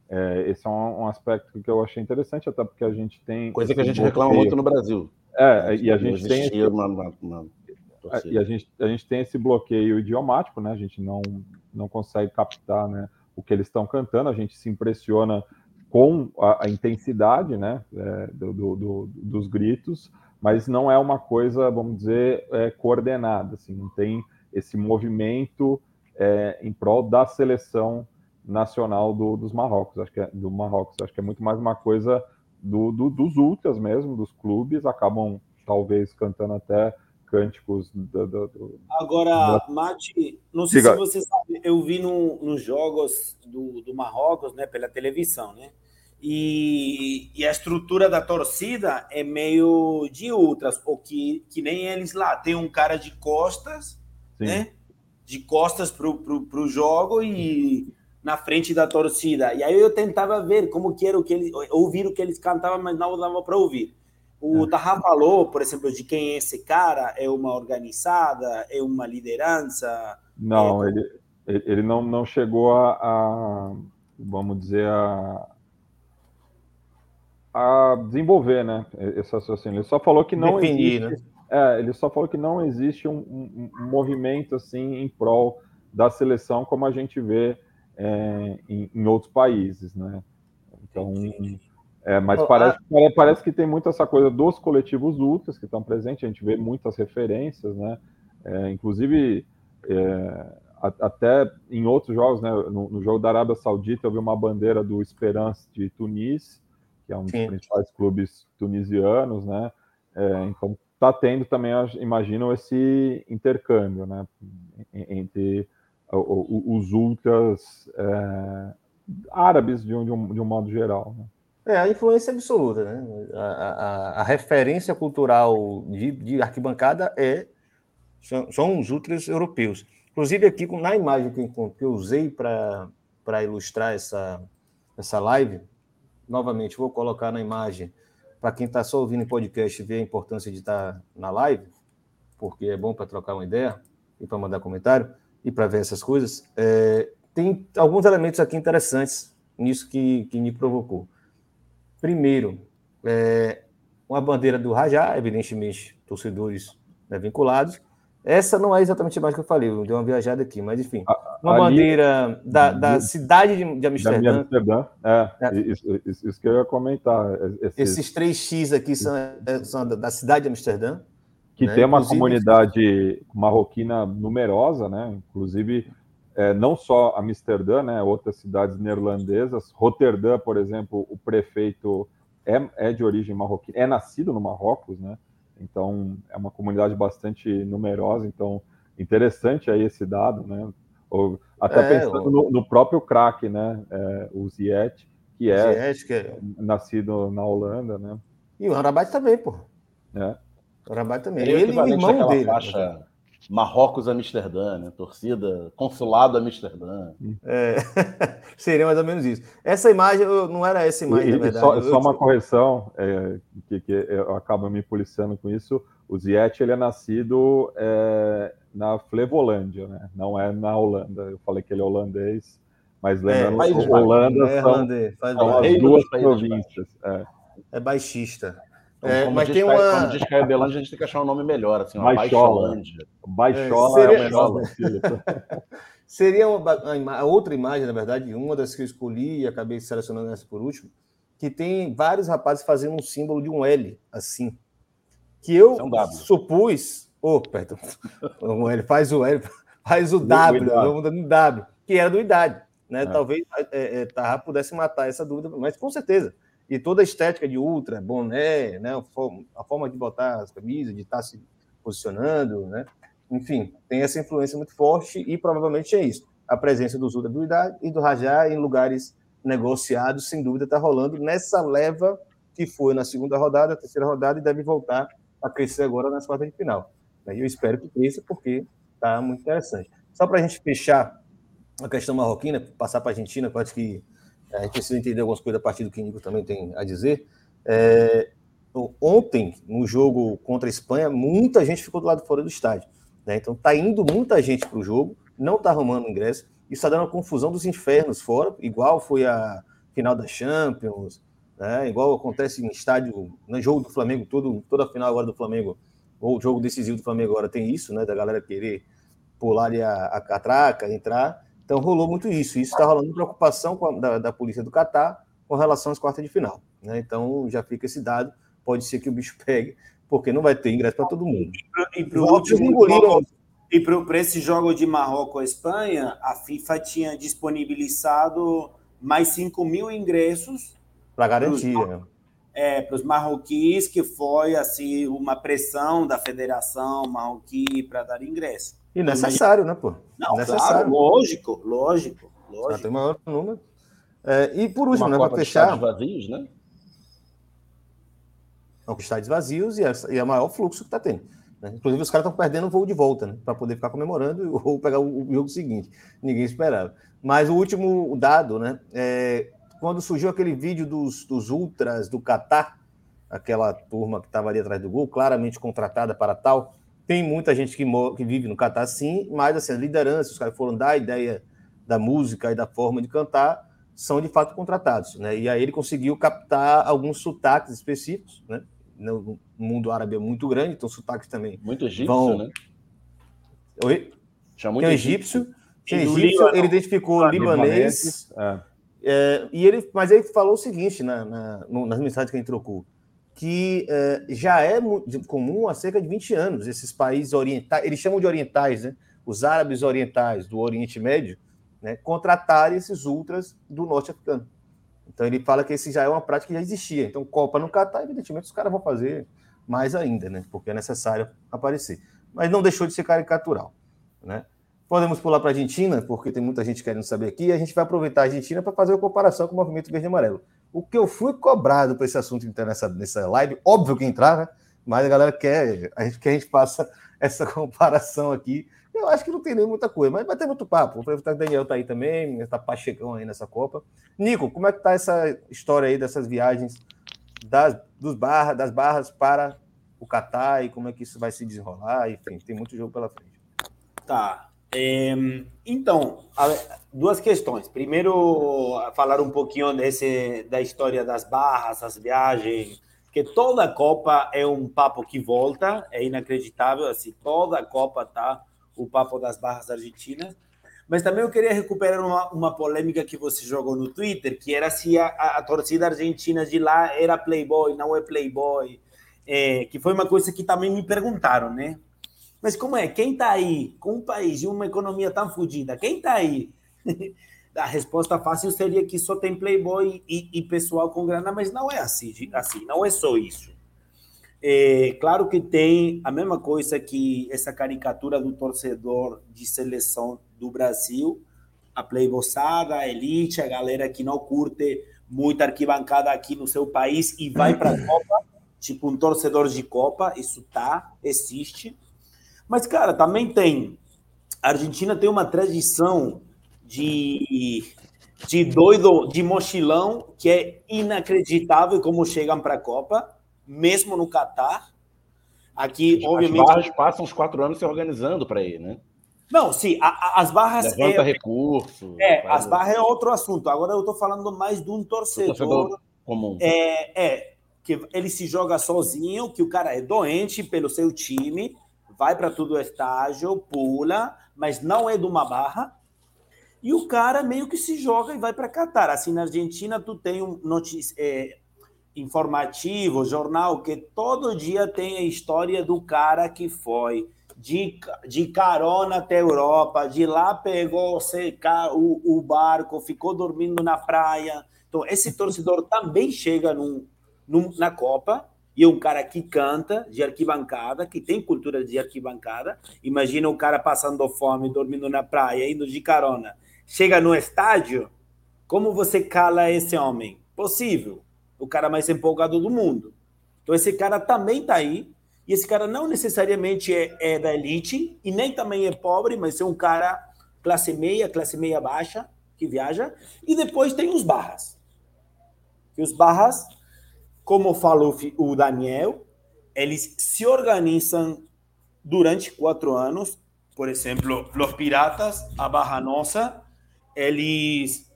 É, esse é um, um, aspecto que eu achei interessante, até porque a gente tem. Coisa que a gente reclama muito no Brasil. É, e a gente tem. Esse, uma, uma, uma e a gente, a gente tem esse bloqueio idiomático, né? A gente não, não consegue captar né, o que eles estão cantando, a gente se impressiona com a, a intensidade né, é, do, do, do, dos gritos, mas não é uma coisa, vamos dizer, é, coordenada, assim, não tem esse movimento é, em prol da seleção nacional do, dos Marrocos, acho que é, do Marrocos, acho que é muito mais uma coisa do, do, dos ultras mesmo, dos clubes, acabam talvez cantando até cânticos do, do, Agora, da... Mati, não sei Diga. se você sabe, eu vi no, nos jogos do, do Marrocos, né, pela televisão, né? E, e, a estrutura da torcida é meio de ultras, ou que, que nem eles lá. Tem um cara de costas, Sim. né? De costas pro, pro, pro jogo e na frente da torcida. E aí eu tentava ver como que era o que eles ouvir o que eles cantavam, mas não dava para ouvir. O é. Taha falou, por exemplo, de quem é esse cara, é uma organizada, é uma liderança? Não, é... ele, ele não, não chegou a, a vamos dizer, a, a desenvolver, né? Esse raciocínio. Ele só falou que não Definir, existe. Né? É, ele só falou que não existe um, um, um movimento assim em prol da seleção como a gente vê é, em, em, outros países, né? Então, é, mas parece, parece que tem muito essa coisa dos coletivos ultras que estão presentes, a gente vê muitas referências, né? É, inclusive, é, até em outros jogos, né? No, no, jogo da Arábia Saudita, eu vi uma bandeira do Esperance de Tunis, que é um dos Sim. principais clubes tunisianos, né? É, então, está tendo também, imagino, esse intercâmbio, né? Entre os ultras é, árabes de um, de, um, de um, modo geral. Né? É, a influência absoluta, né? A, a, a referência cultural de, de, arquibancada é são, são, os ultras europeus. Inclusive, aqui na imagem que eu, usei para ilustrar essa, essa live, novamente, vou colocar na imagem para quem está só ouvindo em podcast ver a importância de estar tá na live, porque é bom para trocar uma ideia e para mandar comentário e para ver essas coisas, é, tem alguns elementos aqui interessantes nisso que, que me provocou. Primeiro, é, uma bandeira do Rajá, evidentemente, torcedores né, vinculados. Essa não é exatamente imagem que eu falei, eu dei uma viajada aqui, mas enfim. Uma Ali, bandeira da, da cidade de, de Amsterdã. De Amsterdã, é, é. Isso, isso, isso, que eu ia comentar. Esses, Esses três X aqui são, é, são da cidade de Amsterdã que né? tem uma Inclusive, comunidade marroquina numerosa, né? Inclusive, é, não só Amsterdã, né? Outras cidades neerlandesas. Roterdã, por exemplo, o prefeito é, é de origem marroquina, é nascido no Marrocos, né? Então, é uma comunidade bastante numerosa. Então, interessante aí esse dado, né? Ou, até é, pensando no, no, próprio craque, né? É, o Ziet, que é, Ziet, que é nascido na Holanda, né? E o Rabat também, pô. É. O Rabat também. Ele, ele é o irmão dele. Faixa Marrocos Amsterdã, né? Torcida, consulado Amsterdã. É, seria mais ou menos isso. Essa imagem não era essa imagem, e, na verdade. Só, só uma correção, é, que, que, eu acabo me policiando com isso. O Ziet ele é nascido é, na Flevolândia, né? Não é na Holanda. Eu falei que ele é holandês, mas lembrando é, que Holanda é, são, são as duas províncias. É. é baixista. Então, é, mas tem uma... Quando diz que é Belândia, a gente tem que achar um nome melhor, assim, uma Baixolândia. Baixola é, seria... é o melhor Seria uma, outra imagem, na verdade, uma das que eu escolhi e acabei selecionando essa por último, que tem vários rapazes fazendo um símbolo de um L, assim. Que eu é um supus. Oh, perdão. Um L, faz o L, faz o W, vamos dando W, que era do idade. Né? É. Talvez é, é, Tarra pudesse matar essa dúvida, mas com certeza e toda a estética de ultra, boné, né, a forma de botar as camisas, de estar se posicionando, né? Enfim, tem essa influência muito forte e provavelmente é isso. A presença do Zuda do Idade e do Rajá em lugares negociados, sem dúvida, está rolando nessa leva que foi na segunda rodada, terceira rodada, e deve voltar a crescer agora nas quartas de final. Eu espero que cresça, porque está muito interessante. Só para a gente fechar a questão marroquina, passar para a Argentina, acho que a gente precisa entender algumas coisas a partir do que o Nico também tem a dizer. É, ontem, no jogo contra a Espanha, muita gente ficou do lado fora do estádio. Né? Então, está indo muita gente para o jogo, não está arrumando ingresso, isso está dando uma confusão dos infernos fora, igual foi a final da Champions, né? igual acontece em estádio, no jogo do Flamengo, todo, toda a final agora do Flamengo, ou o jogo decisivo do Flamengo agora tem isso, né? da galera querer pular ali a, a catraca, entrar. Então rolou muito isso. Isso está rolando preocupação a, da, da, polícia do Catar com relação às quartas de final. Né? Então já fica esse dado. Pode ser que o bicho pegue, porque não vai ter ingresso para todo mundo. E para jogo, esse jogo de Marrocos-Espanha, a FIFA tinha disponibilizado mais 5 mil ingressos para garantia. Pros, é, para os marroquis, que foi assim uma pressão da federação marroquí para dar ingresso. E necessário, né, pô? Não, necessário. Claro, lógico, lógico, lógico. tem maior número. É, e por último, Uma né, para fechar. vazios, né? Não, estádios vazios e é, e é o maior fluxo que está tendo. Né? Inclusive, os caras estão perdendo o voo de volta, né? Para poder ficar comemorando ou pegar o, o, jogo seguinte. Ninguém esperava. Mas o último dado, né? É, quando surgiu aquele vídeo dos, dos ultras do Catar, aquela turma que estava ali atrás do gol, claramente contratada para tal tem muita gente que, que vive no Catar, sim, mas assim, a liderança, os caras foram dar a ideia da música e da forma de cantar, são de fato contratados. Né? E aí ele conseguiu captar alguns sotaques específicos. Né? No mundo árabe é muito grande, então sotaques também. Muito egípcio, vão... né? Oi? Chama muito tem egípcio. Tem egípcio, ele identificou ah, libanês. É. É, e ele, mas ele falou o seguinte na, na, nas mensagens que a gente trocou que uh, já é comum há cerca de 20 anos esses países orientais, eles chamam de orientais, né? os árabes orientais do Oriente Médio, né? contratarem esses ultras do norte africano. Então ele fala que esse já é uma prática que já existia. Então, Copa no Catar, evidentemente, os caras vão fazer mais ainda, né? Porque é necessário aparecer. Mas não deixou de ser caricatural, né? Podemos pular para a Argentina, porque tem muita gente querendo saber aqui, e a gente vai aproveitar a Argentina para fazer uma comparação com o movimento verde e amarelo. O que eu fui cobrado para esse assunto entrar nessa, nessa live, óbvio que entrar, né? Mas a galera quer, a gente, que a gente faça essa comparação aqui. Eu acho que não tem nem muita coisa, mas vai ter muito papo. O Daniel tá aí também, está Pachecão aí nessa Copa. Nico, como é que tá essa história aí dessas viagens das, dos barra, das barras para o Catar e como é que isso vai se desenrolar? Enfim, tem muito jogo pela frente. Tá. Então, duas questões. Primeiro, falar um pouquinho desse, da história das barras, as viagens, que toda Copa é um papo que volta, é inacreditável, assim, toda Copa tá o papo das barras argentinas. Mas também eu queria recuperar uma, uma polêmica que você jogou no Twitter, que era se a, a, a torcida argentina de lá era playboy, não é playboy, é, que foi uma coisa que também me perguntaram, né? Mas como é? Quem está aí com um país e uma economia tão fodida? Quem está aí? A resposta fácil seria que só tem playboy e, e, pessoal com grana, mas não é assim, assim não é só isso. É, claro que tem a mesma coisa que essa caricatura do torcedor de seleção do Brasil, a playbossada, a elite, a galera que não curte muita arquibancada aqui no seu país e vai para a Copa, tipo um torcedor de Copa, isso tá, existe. Mas, cara, também tem. A Argentina tem uma tradição de, de doido, de mochilão, que é inacreditável como chegam para a Copa, mesmo no Catar. Aqui, As obviamente. As barras passam os quatro anos se organizando para ir, né? Não, sim, a, a, as barras. Levanta é, recurso. É, as barras é outro assunto. Agora eu estou falando mais de um torcedor, torcedor comum. É, é, que ele se joga sozinho, que o cara é doente pelo seu time, vai para todo o estágio, pula, mas não é de uma barra. E o cara meio que se joga e vai para Catar. Assim, na Argentina, tu tem um notícia, é, informativo, jornal, que todo dia tem a história do cara que foi de, de carona até a Europa, de lá pegou o, o barco, ficou dormindo na praia. Então, esse torcedor também chega num, num, na Copa, e um cara que canta de arquibancada, que tem cultura de arquibancada. Imagina o cara passando fome, dormindo na praia, indo de carona. Chega no estádio, como você cala esse homem? Possível. O cara mais empolgado do mundo. Então, esse cara também está aí, e esse cara não necessariamente é, é, da elite e nem também é pobre, mas é um cara classe meia, classe meia baixa, que viaja. E depois tem os barras. E os barras, como falou o Daniel, eles se organizam durante quatro anos. Por exemplo, os piratas, a barra nossa, eles.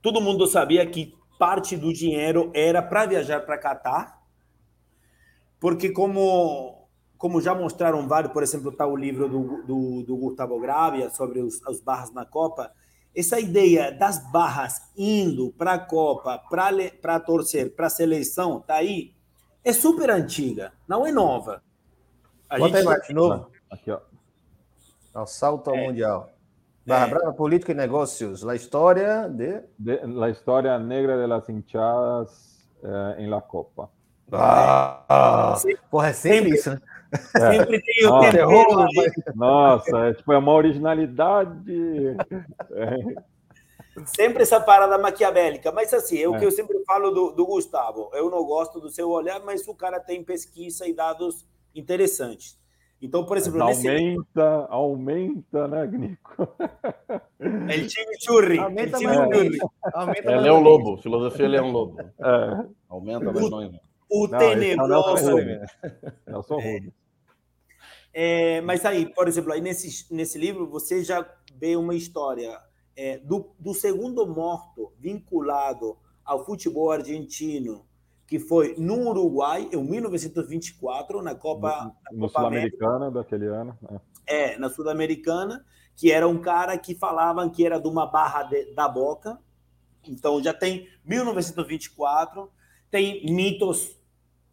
Todo mundo sabia que parte do dinheiro era para viajar para Catar porque como como já mostraram vários, por exemplo, está o livro do, do, do Gustavo Gravia sobre os, os, barras na Copa, essa ideia das barras indo para a Copa, para torcer, para a seleção, tá aí, é super antiga, não é nova. A Bota gente... aí, de novo. Aqui, ó. Ao salto ao é. Mundial. Barra é. Brava, Política e Negócios, la história de... de... La história negra de las hinchadas eh, em la Copa. Ah, porra, é sempre, sempre isso, né? Sempre tem o terror. Nossa, é, tipo, é uma originalidade. É. Sempre essa parada maquiavélica. Mas assim, é o que eu sempre falo do, do, Gustavo. Eu não gosto do seu olhar, mas o cara tem pesquisa e dados interessantes. Então, por exemplo, nesse... aumenta, aumenta, né, Gnico? Ele time churri. Aumenta mais churri. Aumenta é Leão Lobo, filosofia Leão Lobo. É. Aumenta, mas não o não, tenebroso. Nelson Rubens. É, mas aí, por exemplo, aí nesse, nesse livro você já vê uma história é, do, do segundo morto vinculado ao futebol argentino, que foi no Uruguai, em 1924, na Copa. No, no Sul-Americana daquele ano. É, é na Sul-Americana, que era um cara que falavam que era de uma barra de, da boca. Então já tem 1924, tem mitos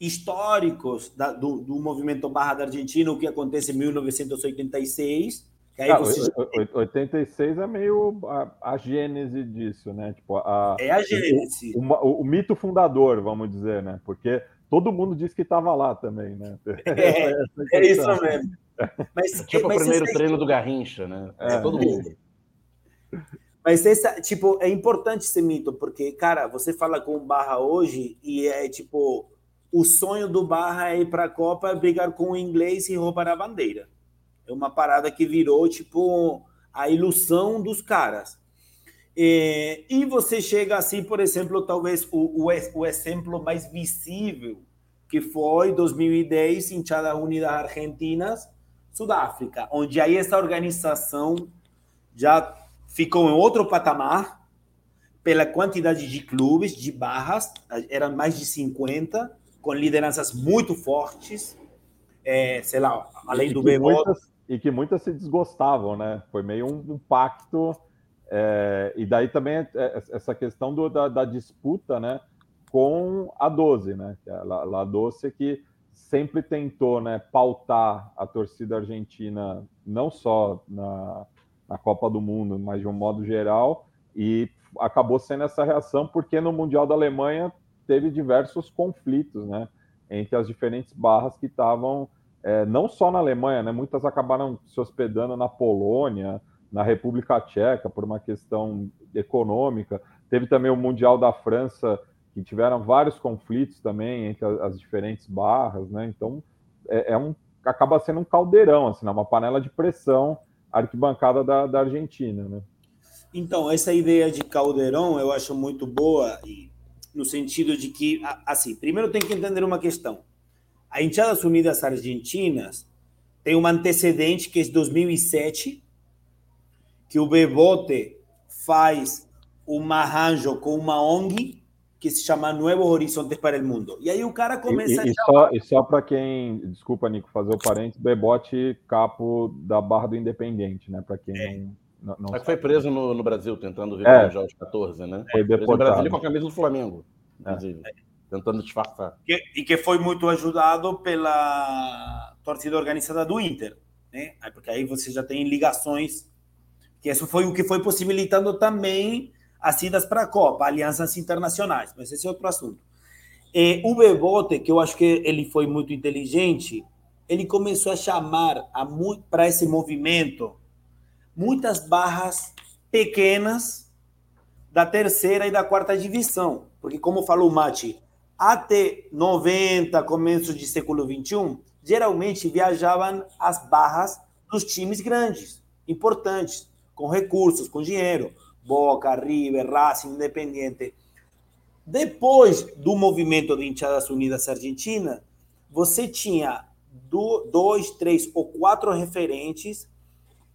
históricos da, do, do, movimento Barra da Argentina, o que acontece em 1986. Que aí ah, você... 86 é meio a, a, gênese disso, né? Tipo, a, é a gênese. O, o, o, mito fundador, vamos dizer, né? Porque todo mundo disse que estava lá também, né? É, é isso mesmo. Mas, tipo mas o primeiro treino do Garrincha, né? É, todo mundo. Mas essa, tipo, é importante esse mito, porque, cara, você fala com o Barra hoje e é tipo, o sonho do Barra é ir para a Copa, brigar com o inglês e roubar a bandeira. É uma parada que virou, tipo, a ilusão dos caras. E, e você chega assim, por exemplo, talvez o, o, o exemplo mais visível, que foi 2010, Hinchada Unidas Argentinas, Sudáfrica, onde aí essa organização já ficou em outro patamar pela quantidade de clubes, de barras, eram mais de 50, com lideranças muito fortes, é, sei lá, além do Bebot. E que muitas se desgostavam, né? Foi meio um, um pacto. É, e daí também é, é, essa questão do, da, da, disputa, né? Com a 12, né? É a, a 12 que sempre tentou, né? Pautar a torcida argentina, não só na, na Copa do Mundo, mas de um modo geral, e acabou sendo essa reação porque no Mundial da Alemanha teve diversos conflitos, né, entre as diferentes barras que estavam é, não só na Alemanha, né, muitas acabaram se hospedando na Polônia, na República Tcheca por uma questão econômica. Teve também o Mundial da França, que tiveram vários conflitos também entre as, diferentes barras, né? Então é, é, um acaba sendo um caldeirão, assim, né? uma panela de pressão arquibancada da, da Argentina, né? Então, essa ideia de caldeirão eu acho muito boa, no sentido de que, assim, primeiro tem que entender uma questão. A Enchadas Unidas Argentinas tem um antecedente que é de 2007, que o Bebote faz um arranjo com uma ONG que se chama Nuevos Horizontes para o Mundo. E aí o cara começa e, e, Só, e só para quem, desculpa, Nico, fazer o parênteses, Bebote, capo da Barra do Independente, né? Para quem é. Não, não, não Foi preso no, no, Brasil, tentando vir é. aos 14, né? Foi deportado. No Brasil com a camisa do Flamengo, inclusive. É. Tentando disfarçar. Que, e que foi muito ajudado pela torcida organizada do Inter, né? Porque aí você já tem ligações, que isso foi o que foi possibilitando também as idas para a Copa, alianças internacionais, mas esse é outro assunto. E o Bebote, que eu acho que ele foi muito inteligente, ele começou a chamar para esse movimento muitas barras pequenas da terceira e da quarta divisão, porque como falou o Mati, até 90, começo de século 21, geralmente viajavam as barras dos times grandes, importantes, com recursos, com dinheiro. Boca, River, Racing, Independiente. Depois do movimento de Hinchadas Unidas Argentina, você tinha dois, três ou quatro referentes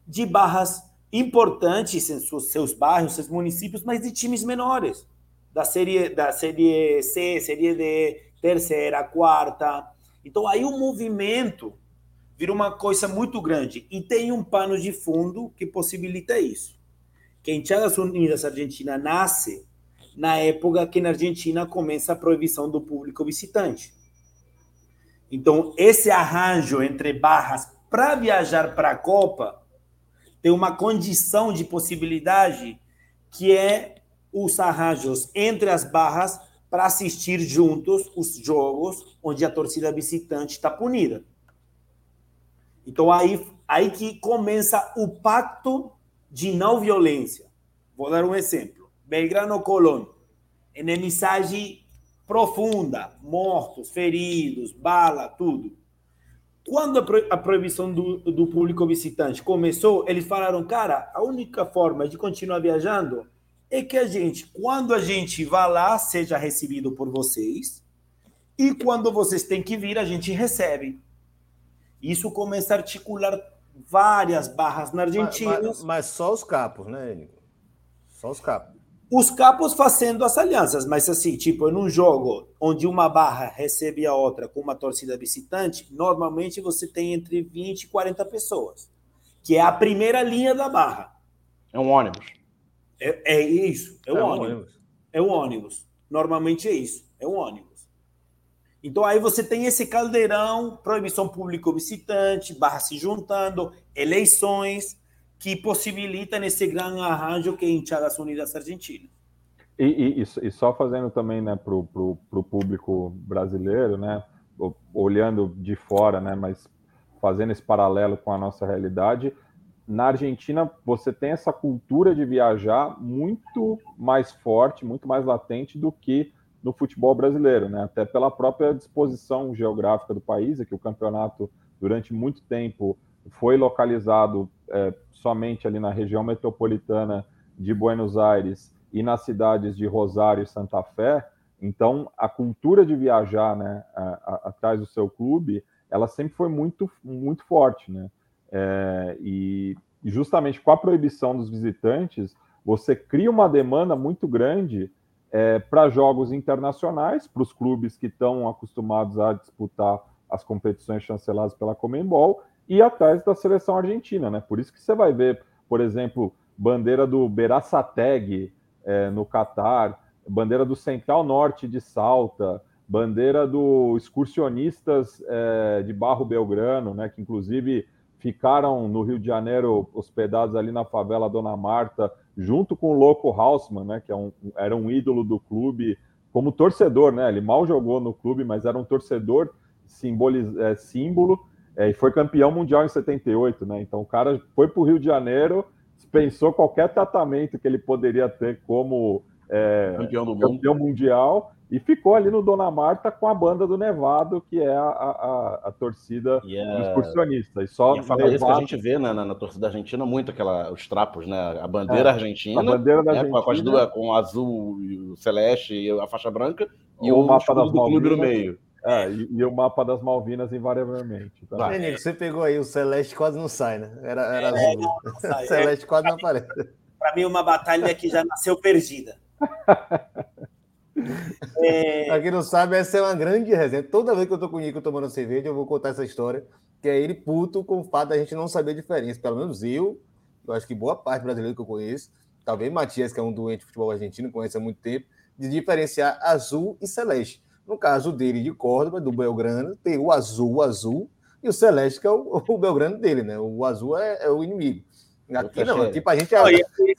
de barras importantes em seus bairros, seus municípios, mas de times menores, da série, da série C, série D, terceira, quarta. Então aí o movimento vira uma coisa muito grande e tem um pano de fundo que possibilita isso que a Enchadas Unidas Argentina nasce na época que na Argentina começa a proibição do público visitante. Então, esse arranjo entre barras para viajar para a Copa tem uma condição de possibilidade que é os arranjos entre as barras para assistir juntos os jogos onde a torcida visitante está punida. Então aí, aí que começa o pacto de não violência. Vou dar um exemplo. Belgrano Colón, enemizade profunda, mortos, feridos, bala, tudo. Quando a proibição do, do público visitante começou, eles falaram, cara, a única forma de continuar viajando é que a gente, quando a gente vá lá, seja recebido por vocês, e quando vocês têm que vir, a gente recebe. Isso começa a articular várias barras na Argentina. Mas, mas, mas, só os capos, né, Nico? Só os capos. Os capos fazendo as alianças, mas assim, tipo, num jogo onde uma barra recebe a outra com uma torcida visitante, normalmente você tem entre 20 e 40 pessoas, que é a primeira linha da barra. É um ônibus. É, é isso, é, é um ônibus. ônibus. É um ônibus. Normalmente é isso, é um ônibus. Então aí você tem esse caldeirão, proibição público visitante, barra se juntando, eleições, que possibilitam esse grande arranjo que é Enchadas Unidas Argentina. E, e, e, só fazendo também né, para o público brasileiro, né, olhando de fora, né, mas fazendo esse paralelo com a nossa realidade, na Argentina você tem essa cultura de viajar muito mais forte, muito mais latente do que no futebol brasileiro, né? Até pela própria disposição geográfica do país, é que o campeonato durante muito tempo foi localizado é, somente ali na região metropolitana de Buenos Aires e nas cidades de Rosário e Santa Fé. Então, a cultura de viajar, né, atrás do seu clube, ela sempre foi muito, muito forte, né? É, e justamente com a proibição dos visitantes, você cria uma demanda muito grande é, para jogos internacionais, para os clubes que estão acostumados a disputar as competições chanceladas pela Comembol e atrás da seleção argentina, né? Por isso que você vai ver, por exemplo, bandeira do Beraçateg é, no Catar, bandeira do Central Norte de Salta, bandeira do Excursionistas é, de Barro Belgrano, né? Que inclusive ficaram no Rio de Janeiro hospedados ali na favela Dona Marta junto com o Loco Hausmann, né, que é um, era um ídolo do clube, como torcedor, né? Ele mal jogou no clube, mas era um torcedor simboliz, é, símbolo é, e foi campeão mundial em 78, né? Então o cara foi para o Rio de Janeiro, dispensou qualquer tratamento que ele poderia ter como é, campeão, do campeão mundial e ficou ali no Dona Marta com a banda do Nevado, que é a, a, a torcida yeah. excursionista. E só e Nevado... isso que a gente vê na, na, na, torcida argentina muito, aquela, os trapos, né? A bandeira é, argentina, a bandeira da né? Argentina, com, as duas, com o azul e o celeste e a faixa branca, e o, o mapa do clube no meio. É, e, e, o mapa das Malvinas invariavelmente. Tá? É, você pegou aí, o Celeste quase não sai, né? Era, era é, azul. Não, não Celeste quase não aparece. Para mim, uma batalha que já nasceu perdida. É... Pra quem não sabe, essa é uma grande resenha. Toda vez que eu tô com o Nico tomando cerveja, eu vou contar essa história, que é ele puto com o fato da gente não saber a diferença. Pelo menos eu, eu acho que boa parte brasileira que eu conheço, talvez Matias, que é um doente de futebol argentino, conhece há muito tempo, de diferenciar azul e celeste. No caso dele de Córdoba, do Belgrano, tem o azul, o azul, e o celeste, que é o, o Belgrano dele, né? O azul é, é o inimigo. Aqui não, aqui pra gente é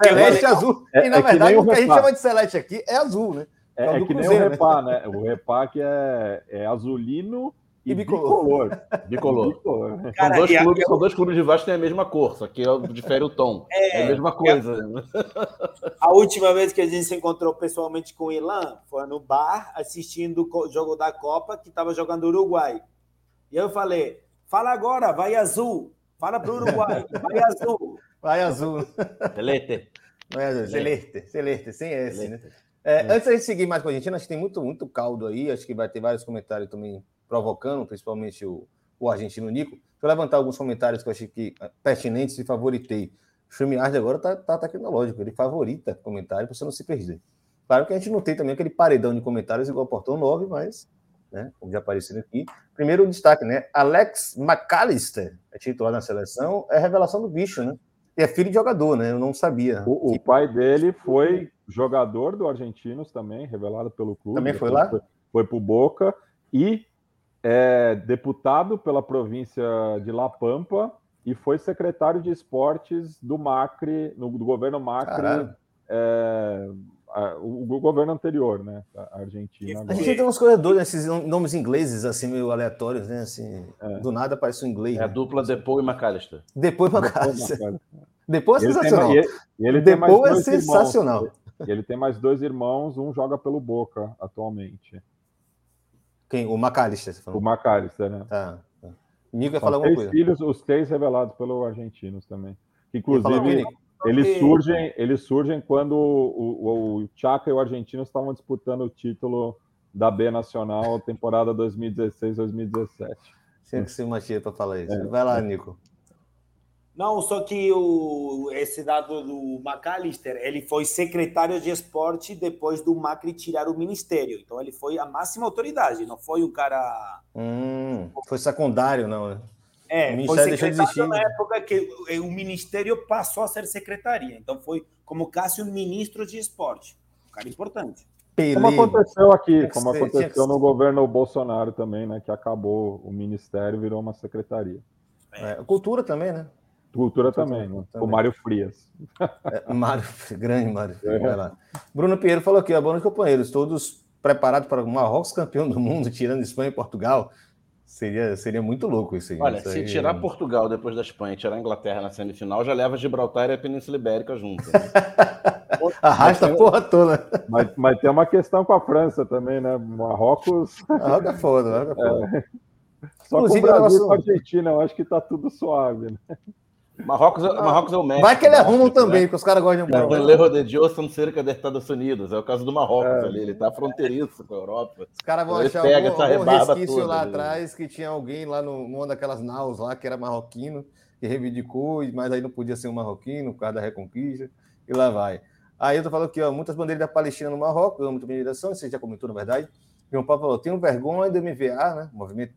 celeste azul. É, e na é verdade, o que a gente chama de celeste aqui é azul, né? É, é, é que Cruzeiro, nem o Repá, né? né? O Repá que é, é azulino e, bicolor. Bicolor. bicolor. Cara, são, dois clubes, a... são dois clubes de Vasco que têm a mesma cor, só que difere o tom. É, é a mesma coisa. A última vez que a gente se encontrou pessoalmente com o Ilan foi no bar assistindo o jogo da Copa que estava jogando Uruguai. E eu falei: fala agora, vai azul. Fala para o Uruguai, vai azul. Vai azul. Celeste. Vai azul. Celeste, celeste, sem S, né? É, é. Antes de seguir mais com a Argentina, acho que tem muito, muito caldo aí. Acho que vai ter vários comentários também provocando, principalmente o, o argentino Nico. Deixa eu levantar alguns comentários que eu achei que ah, pertinentes e favoritei. O StreamYard agora tá, tá tecnológico, ele favorita comentário para você não se perder. Claro que a gente não tem também aquele paredão de comentários igual ao Portão 9, mas, né, como já apareceu aqui. Primeiro destaque, né? Alex McAllister é titular na seleção, é revelação do bicho, né? É filho de jogador, né? Eu não sabia. O, o pai dele foi jogador do Argentinos também, revelado pelo clube. Também foi lá? Foi, foi para o Boca. E é deputado pela província de La Pampa e foi secretário de esportes do Macri, no, do governo Macri, é, a, o, o, governo anterior, né? A Argentina. A gente tem uns corredores, esses nomes ingleses, assim, meio aleatórios, né? Assim, é. Do nada aparece um inglês. É a né? dupla Depou e McAllister. Depou e McAllister. Depois é sensacional. Tem, e ele, Depois é sensacional. Irmãos. E ele tem mais dois irmãos, um joga pelo Boca atualmente. Quem? O McAllister, você falou? O McAllister, né? Tá. tá. Nico ia falar alguma coisa. filhos, os três revelados pelo argentinos também. Inclusive, eles surgem, eles surgem quando o, o, o Chaka e o argentino estavam disputando o título da B Nacional temporada 2016-2017. Tinha que ser uma tia para falar isso. É. Vai lá, Nico. Não, só que o, esse dado do McAllister, ele foi secretário de esporte depois do Macri tirar o ministério. Então ele foi a máxima autoridade, não foi um cara. Hum, foi secundário, não. Né? É, o foi secretário na época que o ministério passou a ser secretaria. Então foi como Cássio ministro de esporte. Um cara importante. Como aconteceu aqui, como aconteceu no governo Bolsonaro também, né? Que acabou o ministério, virou uma secretaria. É, cultura também, né? Cultura também, né? também. O Mário Frias. É, Mário, grande Mário. É. Bruno Pinheiro falou aqui, boa noite, companheiros. Todos preparados para o Marrocos campeão do mundo, tirando Espanha e Portugal. Seria, seria muito louco isso aí. Olha, isso se aí... tirar Portugal depois da Espanha e tirar a Inglaterra na semifinal, já leva Gibraltar e a Península Ibérica junto. Né? Arrasta a porra toda. Mas, mas tem uma questão com a França também, né? Marrocos. É foda, Marrocos é foda. É. Só Inclusive, com o Brasil e a Argentina, eu acho que tá tudo suave, né? Marrocos, é- Marrocos é o México. Vai que ele arruma né? também, porque os caras gostam de. O erro de Dios são cerca de Estados Unidos. É o caso do Marrocos é. ali. Ele tá fronteiriço com a Europa. Os caras vão ele achar pega algum, algum resquício toda, lá ali. atrás que tinha alguém lá no, numa daquelas naus lá que era marroquino e reivindicou, mas aí não podia ser um marroquino por causa da reconquista. E lá vai. Aí eu tô falando aqui, ó, muitas bandeiras da Palestina no Marrocos, bem direção, você já comentou, na verdade. João Paulo falou, tenho vergonha do MVA, né? Movimento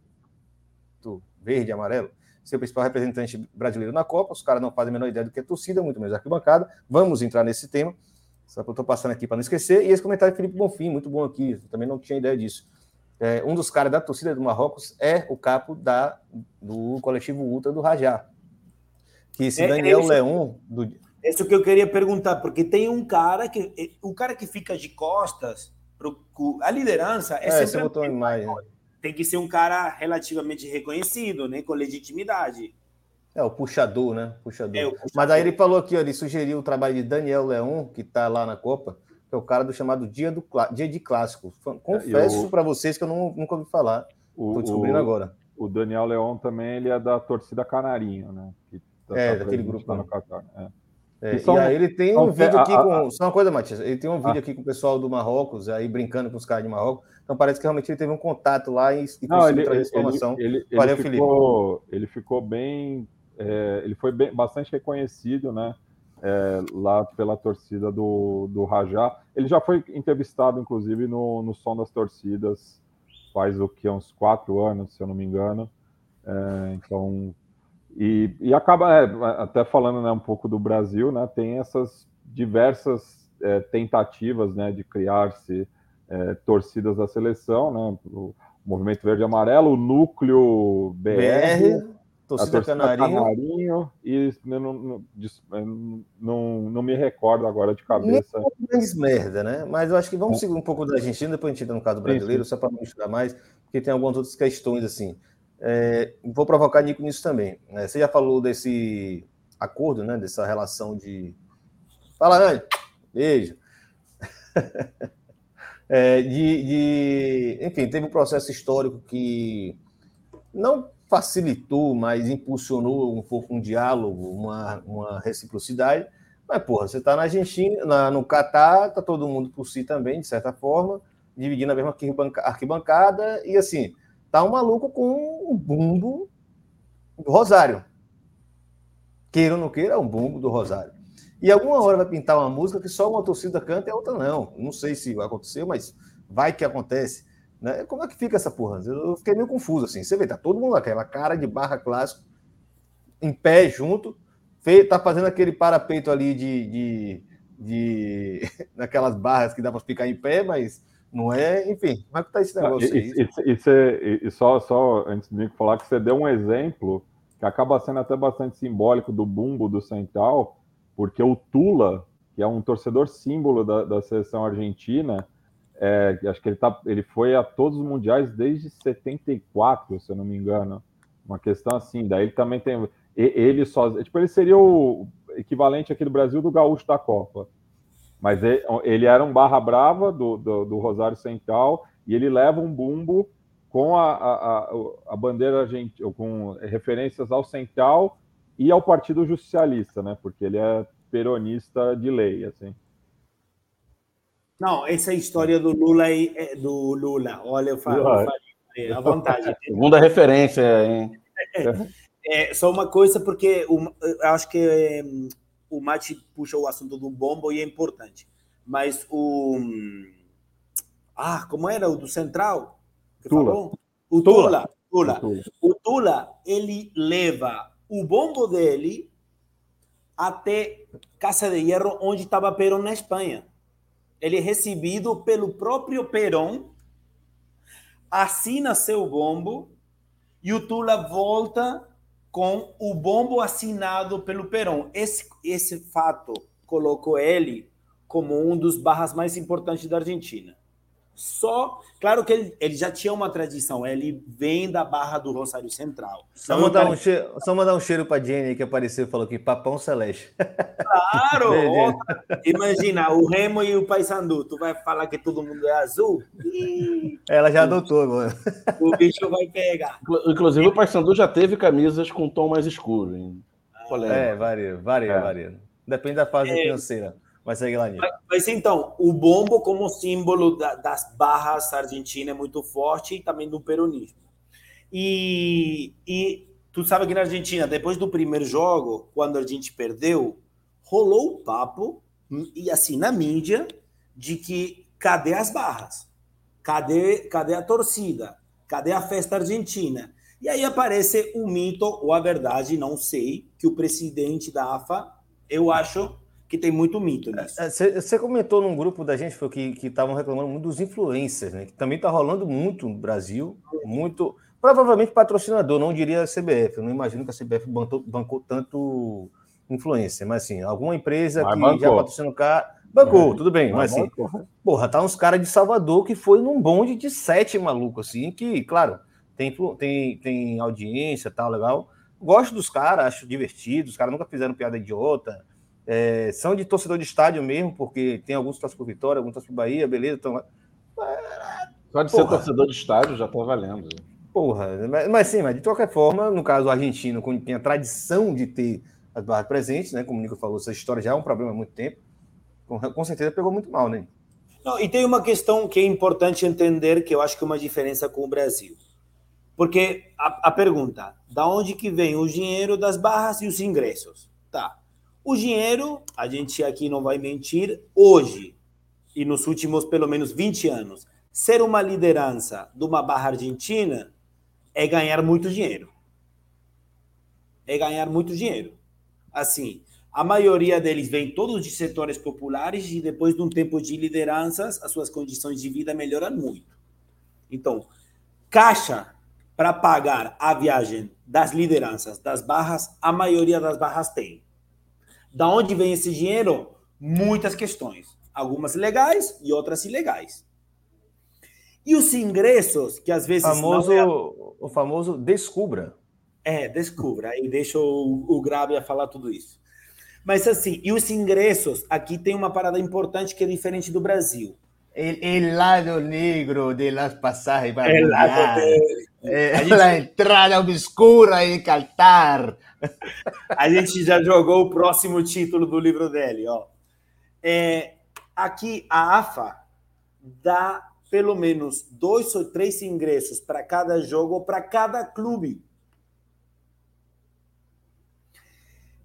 verde e amarelo ser o principal representante brasileiro na Copa. Os caras não fazem a menor ideia do que é torcida, muito menos arquibancada. Vamos entrar nesse tema. Só que eu estou passando aqui para não esquecer. E esse comentário de Felipe Bonfim, muito bom aqui. Eu também não tinha ideia disso. É, um dos caras da torcida do Marrocos é o capo da, do coletivo Ultra do Rajá. Que esse é, Daniel é Leon. Do... Isso que eu queria perguntar, porque tem um cara que. O cara que fica de costas, pro, a liderança é, é sempre. Você tem que ser um cara relativamente reconhecido, né, com legitimidade. É, o puxador, né? Puxador. É, puxador. Mas aí ele falou aqui, ó, ele sugeriu o trabalho de Daniel Leon, que está lá na Copa, que é o cara do chamado Dia, do, Dia de Clássico. Confesso para vocês que eu não, nunca ouvi falar. Estou descobrindo o, agora. O Daniel Leon também ele é da torcida Canarinho, né? Que tá, é, tá daquele grupo. no Qatar. É. São, e aí ele tem um vídeo aqui a, com. Só uma coisa, Matias. Ele tem um vídeo aqui com o pessoal do Marrocos, aí brincando com os caras de Marrocos. Então parece que realmente ele teve um contato lá e, e Não, ele, trazer informação. Ele, ele, Valeu, ele ficou, Felipe. Ele ficou bem. É, ele foi bem, bastante reconhecido, né? É, lá pela torcida do, do Rajá. Ele já foi entrevistado, inclusive, no, no Som das Torcidas, faz o que? Uns quatro anos, se eu não me engano. É, então e, e acaba, é, até falando né, um pouco do Brasil, né, tem essas diversas é, tentativas né, de criar-se é, torcidas da seleção, né, o Movimento Verde e Amarelo, o Núcleo BR, BR torcida, torcida Canarinho. Canarinho e não, não, não, não, me recordo agora de cabeça. Mais merda, né? Mas eu acho que vamos é. seguir um pouco da Argentina, depois a gente entra no caso brasileiro, sim, sim. só para não misturar mais, porque tem algumas outras questões assim. É, vou provocar Nico nisso também. É, você já falou desse acordo, né? Dessa relação de. Fala, Nani. Beijo. é, de, de, enfim, teve um processo histórico que não facilitou, mas impulsionou um pouco um diálogo, uma, uma reciprocidade. Mas, porra, você está na Argentina, na, no Catar, tá todo mundo por si também, de certa forma, dividindo a mesma arquibancada, e assim, tá um maluco com um bumbo do Rosário. Queira ou não queira, é um bumbo do Rosário. E alguma hora vai pintar uma música que só uma torcida canta e a outra não. Não sei se vai acontecer, mas vai que acontece. Né? Como é que fica essa porra? Eu fiquei meio confuso assim. Você vê, tá todo mundo aquela cara de barra clássico, em pé junto, tá fazendo aquele parapeito ali de, de, de... naquelas barras que dá para ficar em pé, mas não é? Enfim, como é que tá esse negócio e, aí? E, e, e, só, só antes de falar que você deu um exemplo que acaba sendo até bastante simbólico do bumbo do Central, porque o Tula, que é um torcedor símbolo da, da seleção argentina, é, acho que ele, tá, ele foi a todos os mundiais desde 74, se eu não me engano. Uma questão assim, daí ele também tem. Ele só. Tipo, ele seria o equivalente aqui do Brasil do gaúcho da Copa. Mas ele, era um barra brava do, do, do, Rosário Central e ele leva um bumbo com a, a, a bandeira gente, com referências ao Central e ao Partido Justicialista, né? Porque ele é peronista de lei, assim. Não, essa história do Lula aí, é do Lula, olha, eu falo, eu falei, à vontade. Segunda referência, hein? É, é, só uma coisa, porque eu acho que é, o Mate puxa o assunto do bombo e é importante. Mas o. Ah, como era o do Central? Que Tula. Falou? O Tula. Tula. Tula. O Tula, ele leva o bombo dele até Casa de Hierro, onde estava Perón na Espanha. Ele é recebido pelo próprio Perón, assina seu bombo e o Tula volta com o bombo assinado pelo Perón. Esse, esse fato colocou ele como um dos barras mais importantes da Argentina. Só, claro que ele, ele já tinha uma tradição, ele vem da Barra do Rosário Central. Só, então, mandar, um cheiro, só mandar um cheiro para Jenny que apareceu e falou que papão celeste. Claro! imagina, o Remo e o Paysandu, tu vai falar que todo mundo é azul? Ela já adotou agora. O bicho vai pegar. Inclusive, o Paysandu já teve camisas com tom mais escuro. Hein? É, varia, varia, é. varia. Depende da fase é. financeira. Mas segue lá, Nilo. Mas então, o bombo como símbolo da, das barras argentinas é muito forte e também do peronismo. E, e tu sabe que na Argentina, depois do primeiro jogo, quando a gente perdeu, rolou o papo, e assim, na mídia, de que cadê as barras? Cadê, cadê a torcida? Cadê a festa argentina? E aí aparece o mito, ou a verdade, não sei, que o presidente da AFA, eu acho que tem muito mito nisso. Você é, comentou num grupo da gente foi que estavam reclamando muito dos influencers, né? Que também está rolando muito no Brasil, muito. Provavelmente patrocinador, não diria a CBF. Eu não imagino que a CBF bancou, bancou tanto influência, mas assim, alguma empresa mas que bancou. já patrocina o cara. Bancou, é, tudo bem, mas, mas assim, porra, tá uns caras de Salvador que foi num bonde de sete maluco, assim, que, claro, tem, tem, tem audiência tal, legal, gosto dos caras, acho divertido, os caras nunca fizeram piada idiota. É, são de torcedor de estádio mesmo, porque tem alguns que torcem por Vitória, alguns torcem por Bahia, beleza. Então, Pode ser torcedor de estádio, já tá valendo. Porra, mas, mas, sim, mas de qualquer forma, no caso argentino, quando tem a tradição de ter as barras presentes, né? Como o Nico falou, essa história já é um problema há muito tempo. Com, com certeza pegou muito mal, né? Não, e tem uma questão que é importante entender, que eu acho que é uma diferença com o Brasil. Porque a, a pergunta, da onde que vem o dinheiro das barras e os ingressos? Tá. O dinheiro, a gente aqui não vai mentir, hoje e nos últimos pelo menos 20 anos, ser uma liderança de uma barra argentina é ganhar muito dinheiro. É ganhar muito dinheiro. Assim, a maioria deles vem todos de setores populares e depois de um tempo de lideranças, as suas condições de vida melhoram muito. Então, caixa para pagar a viagem das lideranças, das barras, a maioria das barras tem. Da onde vem esse dinheiro? Muitas questões. Algumas legais e outras ilegais. E os ingressos, que às vezes. Famoso, é... O famoso descubra. É, descubra. Aí deixa o, o a falar tudo isso. Mas assim, e os ingressos, aqui tem uma parada importante que é diferente do Brasil. El, el lado negro de las pasajes para el lado de... é, gente... La entrada obscura em Qatar. A gente já jogou o próximo título do livro dele, ó. É, aqui a AFA dá pelo menos dois ou três ingressos para cada jogo para cada clube.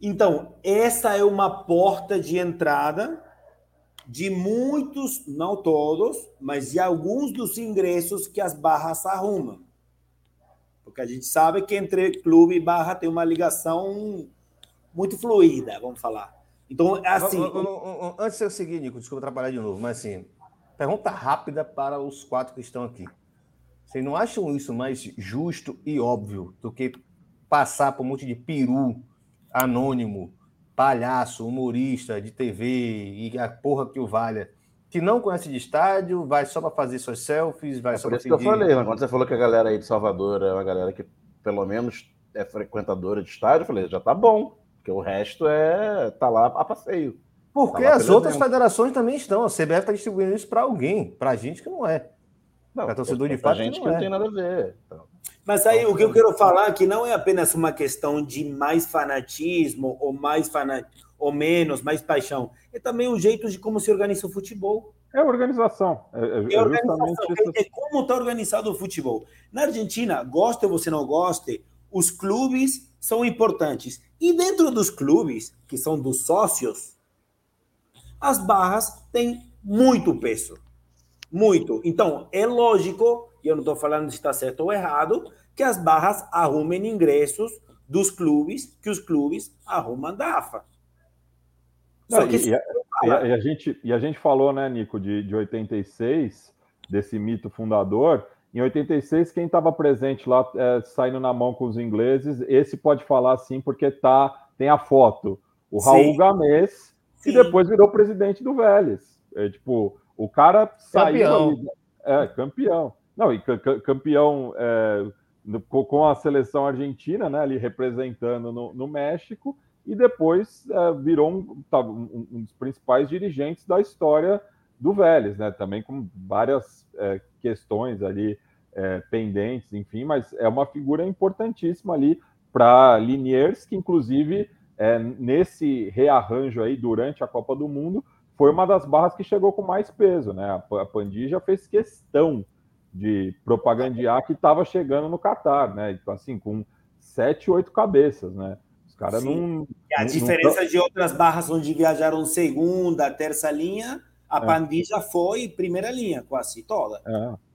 Então, essa é uma porta de entrada de muitos, não todos, mas de alguns dos ingressos que as barras arrumam. Porque a gente sabe que entre clube e barra tem uma ligação muito fluida, vamos falar. Então, assim. Antes de eu seguir, Nico, desculpa atrapalhar de novo, mas assim, Pergunta rápida para os quatro que estão aqui. Vocês não acham isso mais justo e óbvio do que passar por um monte de peru anônimo, palhaço, humorista de TV e a porra que o valha, que não conhece de estádio, vai só para fazer suas selfies, vai é só para isso que eu falei, quando você falou que a galera aí de Salvador é uma galera que pelo menos é frequentadora de estádio, eu falei, já tá bom, porque o resto é tá lá a passeio. Porque tá as outras federações também estão. A CBF está distribuindo isso para alguém, para gente que não é. Não, para torcedor de fato. gente que não, que não é. tem nada a ver. Então. Mas aí o que eu quero falar é que não é apenas uma questão de mais fanatismo ou mais fanatismo ou menos, mais paixão. É também um jeito de como se organiza o futebol. É organização. É, é, é organização. É, é, como está organizado o futebol. Na Argentina, goste ou você não goste, os clubes são importantes. E dentro dos clubes, que são dos sócios, as barras têm muito peso. Muito. Então, é lógico, e eu não estou falando se está certo ou errado, que as barras arrumem ingressos dos clubes, que os clubes arrumam da AFA. Não, e, e, a, e, a, e, a, gente, e a gente falou, né, Nico, de, de 86, desse mito fundador. Em 86, quem estava presente lá, é, saindo na mão com os ingleses, esse pode falar sim, porque tá, tem a foto. O Raul Gamês Sim. e depois virou presidente do Vélez. É, tipo, o cara campeão. saiu. é, campeão. Não, e campeão é, com a seleção argentina, né, ali representando no, no México, e depois é, virou um, tá, um, um, dos principais dirigentes da história do Vélez, né, também com várias é, questões ali é, pendentes, enfim, mas é uma figura importantíssima ali para Liniers, que inclusive é, nesse rearranjo aí durante a Copa do Mundo, foi uma das barras que chegou com mais peso, né? A, a Pandija fez questão de propagandear que estava chegando no Catar, né? Então, assim, com sete, oito cabeças, né? Os caras não. E a não, diferença não... de outras barras onde viajaram segunda, terça linha, a é. Pandija foi primeira linha, quase toda. É.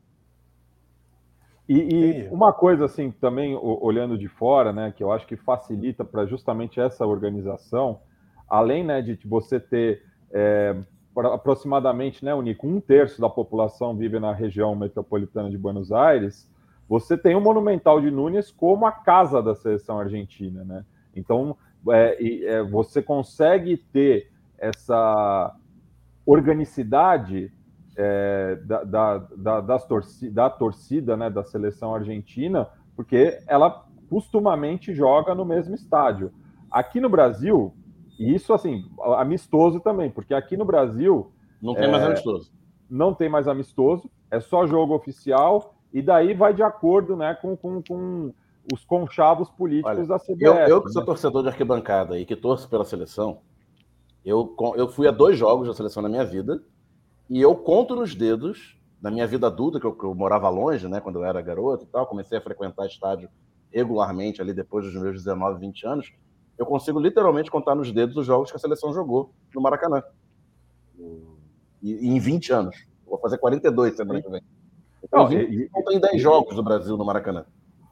E, e, uma coisa assim, também olhando de fora, né, que eu acho que facilita para justamente essa organização, além né, de você ter é, aproximadamente, né, Unico, um terço da população vive na região metropolitana de Buenos Aires, você tem o Monumental de Núñez como a casa da seleção argentina, né? Então, é, é, você consegue ter essa organicidade é, da, da, da, das torcida, da torcida né, da seleção argentina, porque ela costumamente joga no mesmo estádio. Aqui no Brasil, e isso assim, amistoso também, porque aqui no Brasil. Não tem é, mais amistoso. Não tem mais amistoso, é só jogo oficial, e daí vai de acordo né, com, com, com os conchavos políticos Olha, da CBF. Eu, eu que sou né? torcedor de arquibancada e que torço pela seleção, eu, eu fui a dois jogos da seleção na minha vida e eu conto nos dedos, na minha vida adulta, que eu, que eu morava longe, né, quando eu era garoto e tal, comecei a frequentar estádio regularmente ali depois dos meus 19, 20 anos, eu consigo literalmente contar nos dedos os jogos que a seleção jogou no Maracanã. E, em 20 anos. Vou fazer 42 semana que vem. Então, e, tem 10 jogos do Brasil no Maracanã.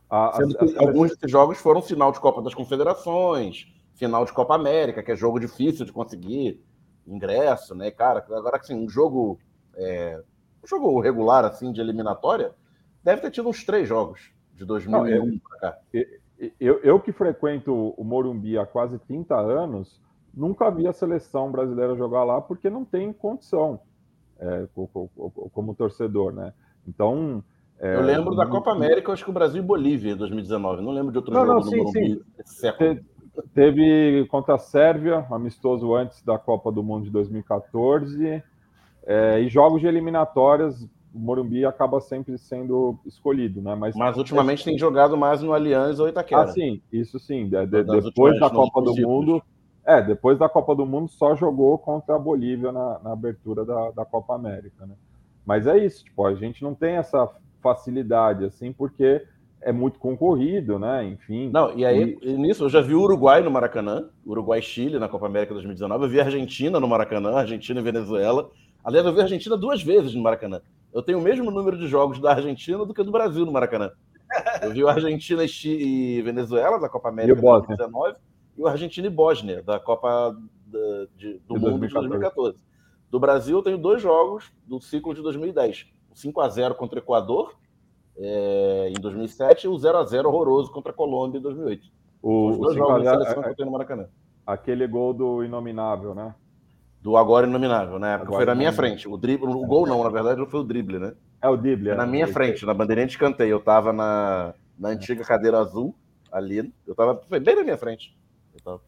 A, a, a, alguns desses jogos foram final de Copa das Confederações, final de Copa América, que é jogo difícil de conseguir ingresso, né, cara? Agora, assim, um jogo, é, um jogo regular, assim, de eliminatória, deve ter tido uns três jogos de 2001 Não, para cá. Eu, eu que frequento o Morumbi há quase 30 anos, nunca vi a seleção brasileira jogar lá porque não tem condição é, como, torcedor, né? Então. É, eu lembro da Copa América, acho que o Brasil e Bolívia em 2019. Não lembro de outro não, jogo não, sim, Morumbi sim. Teve contra a Sérvia, amistoso antes da Copa do Mundo de 2014, é, e jogos de eliminatórias, o Morumbi acaba sempre sendo escolhido, né? Mas, Mas ultimamente é... tem jogado mais no Allianz ou Itaquera. Ah, sim, isso sim. De, de, depois da Copa do Mundo, é, depois da Copa do Mundo só jogou contra a Bolívia na, na abertura da, da Copa América, né? Mas é isso, tipo, a gente não tem essa facilidade assim, porque é muito concorrido, né? Enfim. Não, e aí, e... nisso, eu já vi o Uruguai no Maracanã, Uruguai-Chile na Copa América 2019, eu vi a Argentina no Maracanã, Argentina e Venezuela. Aliás, eu vi a Argentina duas vezes no Maracanã. Eu tenho o mesmo número de jogos da Argentina do que do Brasil no Maracanã. Eu vi o Argentina e Venezuela da Copa América e 2019 e o Argentina e Bósnia da Copa do de, Mundo 2014. de 2014. Do Brasil, eu tenho dois jogos do ciclo de 2010. O 5 a 0 contra o Equador é, em 2007 e o 0 a 0 horroroso contra a Colômbia em 2008. O, Os dois jogos da seleção é, que eu tenho no Maracanã. Aquele gol do Inominável, né? Do agora Inominável, né? Porque foi na minha frente. O, drible, o gol não, na verdade, não foi o drible, né? É o drible. É. Na minha frente, na bandeirinha de canteio. Eu tava na, na antiga cadeira azul, ali. Eu tava foi bem na minha frente. Tava...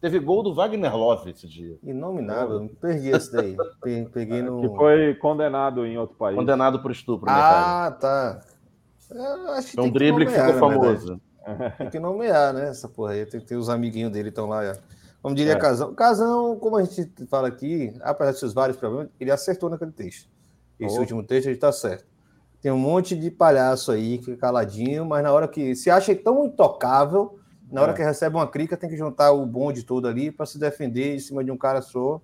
Teve gol do Wagner Love esse dia. Inominável, perdi esse daí. Peguei no. Que foi condenado em outro país. Condenado por estupro. Ah, tá. É um drible que, que ficou famoso. Tem que nomear, né? Essa porra aí. Tem que ter os amiguinhos dele estão lá. Como diria é. Casão. Casão, como a gente fala aqui, apesar de seus vários problemas, ele acertou naquele texto. Esse oh. último texto ele está certo. Tem um monte de palhaço aí que caladinho, mas na hora que se acha tão intocável, na hora é. que recebe uma crica, tem que juntar o bonde todo ali para se defender em cima de um cara só.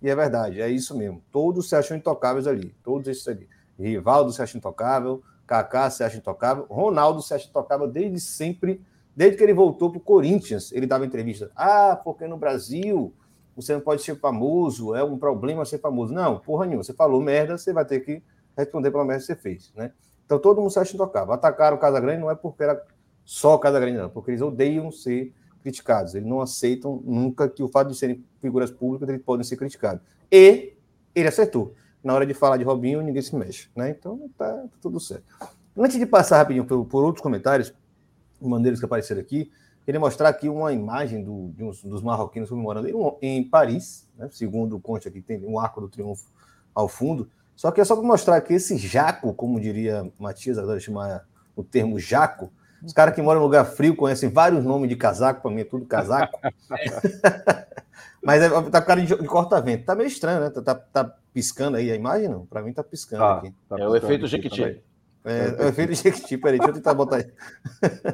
E é verdade, é isso mesmo. Todos se acham intocáveis ali. Todos esses ali. Rivaldo se acha intocável, Kaká se acha intocável, Ronaldo se acha intocável desde sempre, desde que ele voltou para o Corinthians. Ele dava entrevista. Ah, porque no Brasil você não pode ser famoso, é um problema ser famoso. Não, porra nenhuma. Você falou merda, você vai ter que responder pela merda que você fez, né? Então todo mundo se acha intocável. Atacaram o Casagrande não é porque era só o Casagrande, não, porque eles odeiam ser criticados. Eles não aceitam nunca que o fato de serem figuras públicas eles podem ser criticados. E ele acertou na hora de falar de Robinho, ninguém se mexe, né? Então tá, tudo certo. Antes de passar rapidinho por, por outros comentários, maneiros que apareceram aqui, queria mostrar aqui uma imagem do, de uns, dos marroquinos comemorando em, em Paris, né? segundo o Conte aqui, tem um arco do triunfo ao fundo. Só que é só para mostrar que esse jaco, como diria Matias, agora chamar o termo jaco, os caras que moram em lugar frio conhecem vários nomes de casaco, para mim é tudo casaco. Mas é, tá com cara de, de corta-vento. Tá meio estranho, né? Tá, tá, tá, piscando aí a imagem, não? Para mim tá piscando ah, aqui. Tá é o efeito Jequiti. É, é, o efeito Jequiti. Peraí, deixa eu tentar botar aí.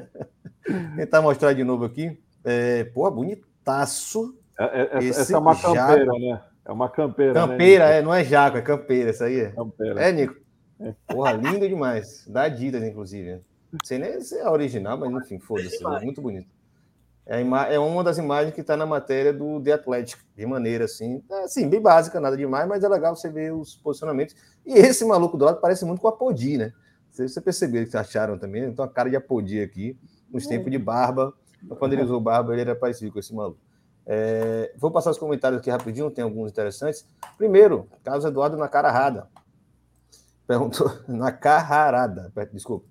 tentar mostrar de novo aqui. É, pô, bonitaço. É, é, essa é uma campeira, jaco. né? É uma campeira. Né, campeira, né, é, não é jaco, é campeira, isso aí é. Campeira. É, Nico. Porra, lindo demais. Da Adidas, inclusive. Não sei nem se é original, mas enfim, foda-se. É muito bonito. É, é uma das imagens que está na matéria do The Athletic, de maneira assim, é, assim, bem básica, nada demais, mas é legal você ver os posicionamentos. E esse maluco do lado parece muito com a Podi, né? Você, você percebeu que acharam também? Então a cara de Apodi aqui, nos tempos de barba. Quando ele usou barba, ele era parecido com esse maluco. É, vou passar os comentários aqui rapidinho, tem alguns interessantes. Primeiro, Carlos Eduardo na cara rada. Perguntou, na carrarada, desculpa.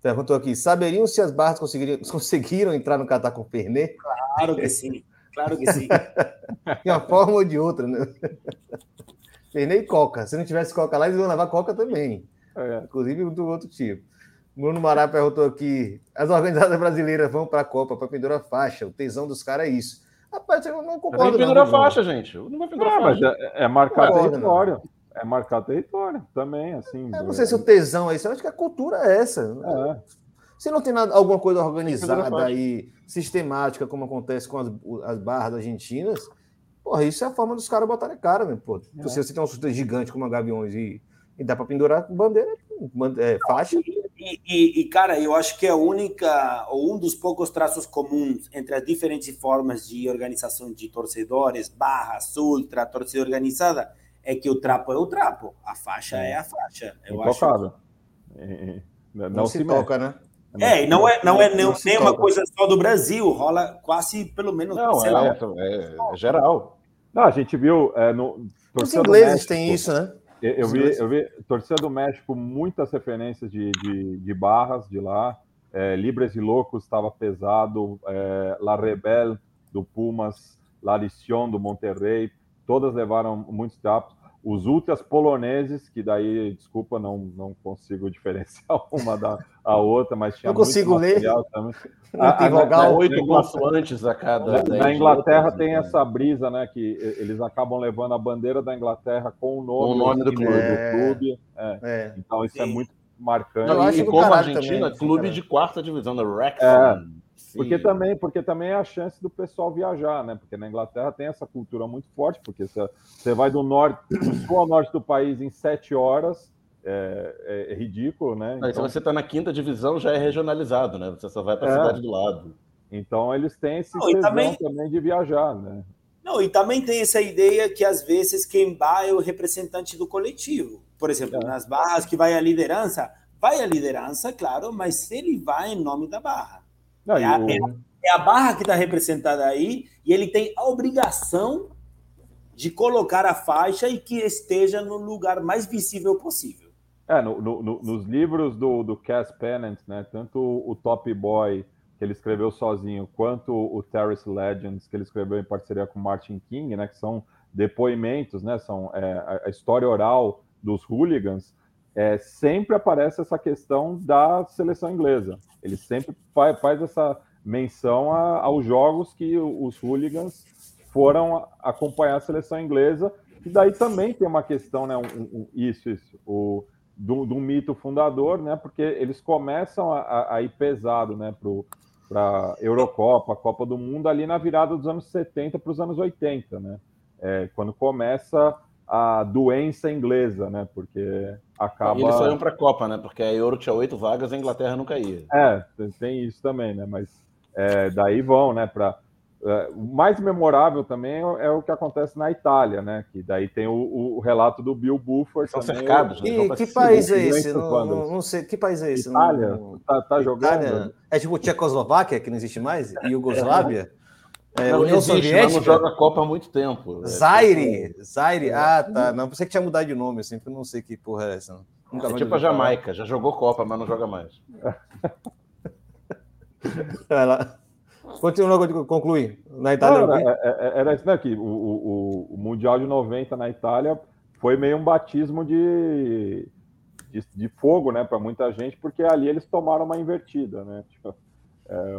Perguntou aqui: saberiam se as barras conseguiram entrar no Catar com Pernê? Claro que sim. Claro que sim. de uma forma ou de outra, né? Pernê e Coca. Se não tivesse Coca lá, eles iam levar Coca também. É. Inclusive do outro tipo. Bruno Mará perguntou aqui: as organizadas brasileiras vão para a Copa para pendurar faixa. O tesão dos caras é isso. Rapaz, eu não concordo. Não pendura faixa, gente. Não vai pendurar faixa. Mas é, é marcar território. Não. É marcar território também, assim. Eu não sei se o tesão é isso. Eu acho que a cultura é essa. É. Se não tem nada, alguma coisa organizada e sistemática, como acontece com as, as barras argentinas, porra, isso é a forma dos caras botarem cara, né? Pô, é. Se você tem um susto gigante como a Gaviões e, e dá para pendurar bandeira, é, faixa. E, e, e, cara, eu acho que a única, ou um dos poucos traços comuns entre as diferentes formas de organização de torcedores, barras, ultra, torcida organizada, é que o trapo é o trapo, a faixa é, é a faixa. Eu Intocável. acho. Não, não, se, se toca, né? É, e não é, não é nem, nem uma coisa só do Brasil, rola quase pelo menos. Não, é, lá, é, é, geral. Não, a gente viu é, no. Os ingleses têm isso, né? Eu vi, eu vi torcida do México, muitas referências de, de, de barras de lá. É, Libres e Loucos estava pesado, é, La Rebel do Pumas, La Lición do Monterrey, todas levaram muitos tapos. Os ultras poloneses, que daí, desculpa, não, não consigo diferenciar uma da a outra, mas tinha Não consigo ler. Também. A, a, a, oito consoantes a cada. Na, na Inglaterra tem né? essa brisa, né? Que eles acabam levando a bandeira da Inglaterra com o nome, o nome do, clube. É. Do clube. É. É. Então isso é muito marcante. Não, e como a Argentina, também, clube de quarta divisão da Wrexham. Porque também, porque também é a chance do pessoal viajar, né? Porque na Inglaterra tem essa cultura muito forte, porque você, você vai do norte, do sul ao norte do país em sete horas, é, é, é ridículo, né? Então, se você está na quinta divisão, já é regionalizado, né? Você só vai para a é. cidade do lado. Então eles têm esse Não, também... também de viajar, né? Não, e também tem essa ideia que às vezes quem vai é o representante do coletivo. Por exemplo, é. nas barras que vai a liderança, vai a liderança, claro, mas ele vai em nome da barra. Não, é, a, é, é, a, barra que está representada aí e ele tem a obrigação de colocar a faixa e que esteja no lugar mais visível possível. É, no, no, no, nos livros do, do Cass Pennant, né, tanto o Top Boy, que ele escreveu sozinho, quanto o Terrace Legends, que ele escreveu em parceria com Martin King, né, que são depoimentos, né, são é, a história oral dos hooligans, é, sempre aparece essa questão da seleção inglesa. Ele sempre faz, essa menção a, aos jogos que os hooligans foram acompanhar a seleção inglesa, e daí também tem uma questão, né? Um, um, isso, isso, o, do, do, mito fundador, né? Porque eles começam a, a ir pesado, né? Para a Eurocopa, Copa do Mundo, ali na virada dos anos 70 para os anos 80, né? É, quando começa a doença inglesa, né? Porque acaba. E eles saíram para a Copa, né? Porque a Euro tinha oito vagas, a Inglaterra nunca ia. É, tem isso também, né? Mas é, daí vão, né? Para é, o mais memorável também é o que acontece na Itália, né? Que daí tem o, o relato do Bill Buford. São também, cercados, né? E, que país é esse? Não, não, não, sei. Que país é esse? Itália? Não, tá, tá jogando? Itália. É tipo Tchecoslováquia, que não existe mais? Iugoslávia? É. É, não, União existe, Soviética. Não joga a Copa há muito tempo. É, Zaire. Tipo, Zaire. É. Ah, tá. Não, pensei que tinha mudado de nome, assim, porque eu não sei que porra é essa. Nunca é tipo a Jamaica, já jogou Copa, mas não joga mais. Vai lá. Continua, concluir. Na Itália. Não, era, era isso daqui. O, o, o, Mundial de 90 na Itália foi meio um batismo de, de, de fogo, né, para muita gente, porque ali eles tomaram uma invertida, né? Tipo, é,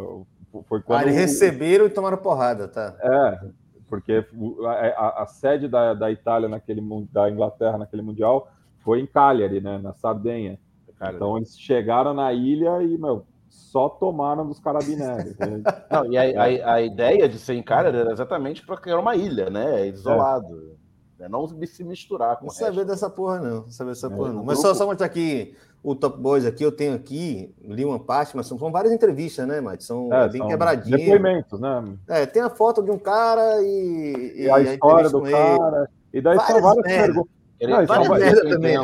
foi quando... Ah, eles receberam e tomaram porrada, tá? É, porque a, a, a sede da, da Itália naquele da Inglaterra naquele mundial foi em Cagliari, né, na Sardenha. Então eles chegaram na ilha e meu, só tomaram dos carabineiros. Né? Não, e a, a, a, ideia de ser em Cagliari era exatamente porque era uma ilha, né, isolado. É. É não se misturar com Não saber dessa porra, não. Não saber dessa é, porra, não. Mas grupo... só, só mostrar aqui o Top Boys aqui, eu tenho aqui, li uma parte, mas são, são várias entrevistas, né, Mate? São é, bem quebradinhas. Depoimentos, né? É, tem a foto de um cara e. E, e a história do cara. E daí várias são várias perguntas. Não, várias são, merda também.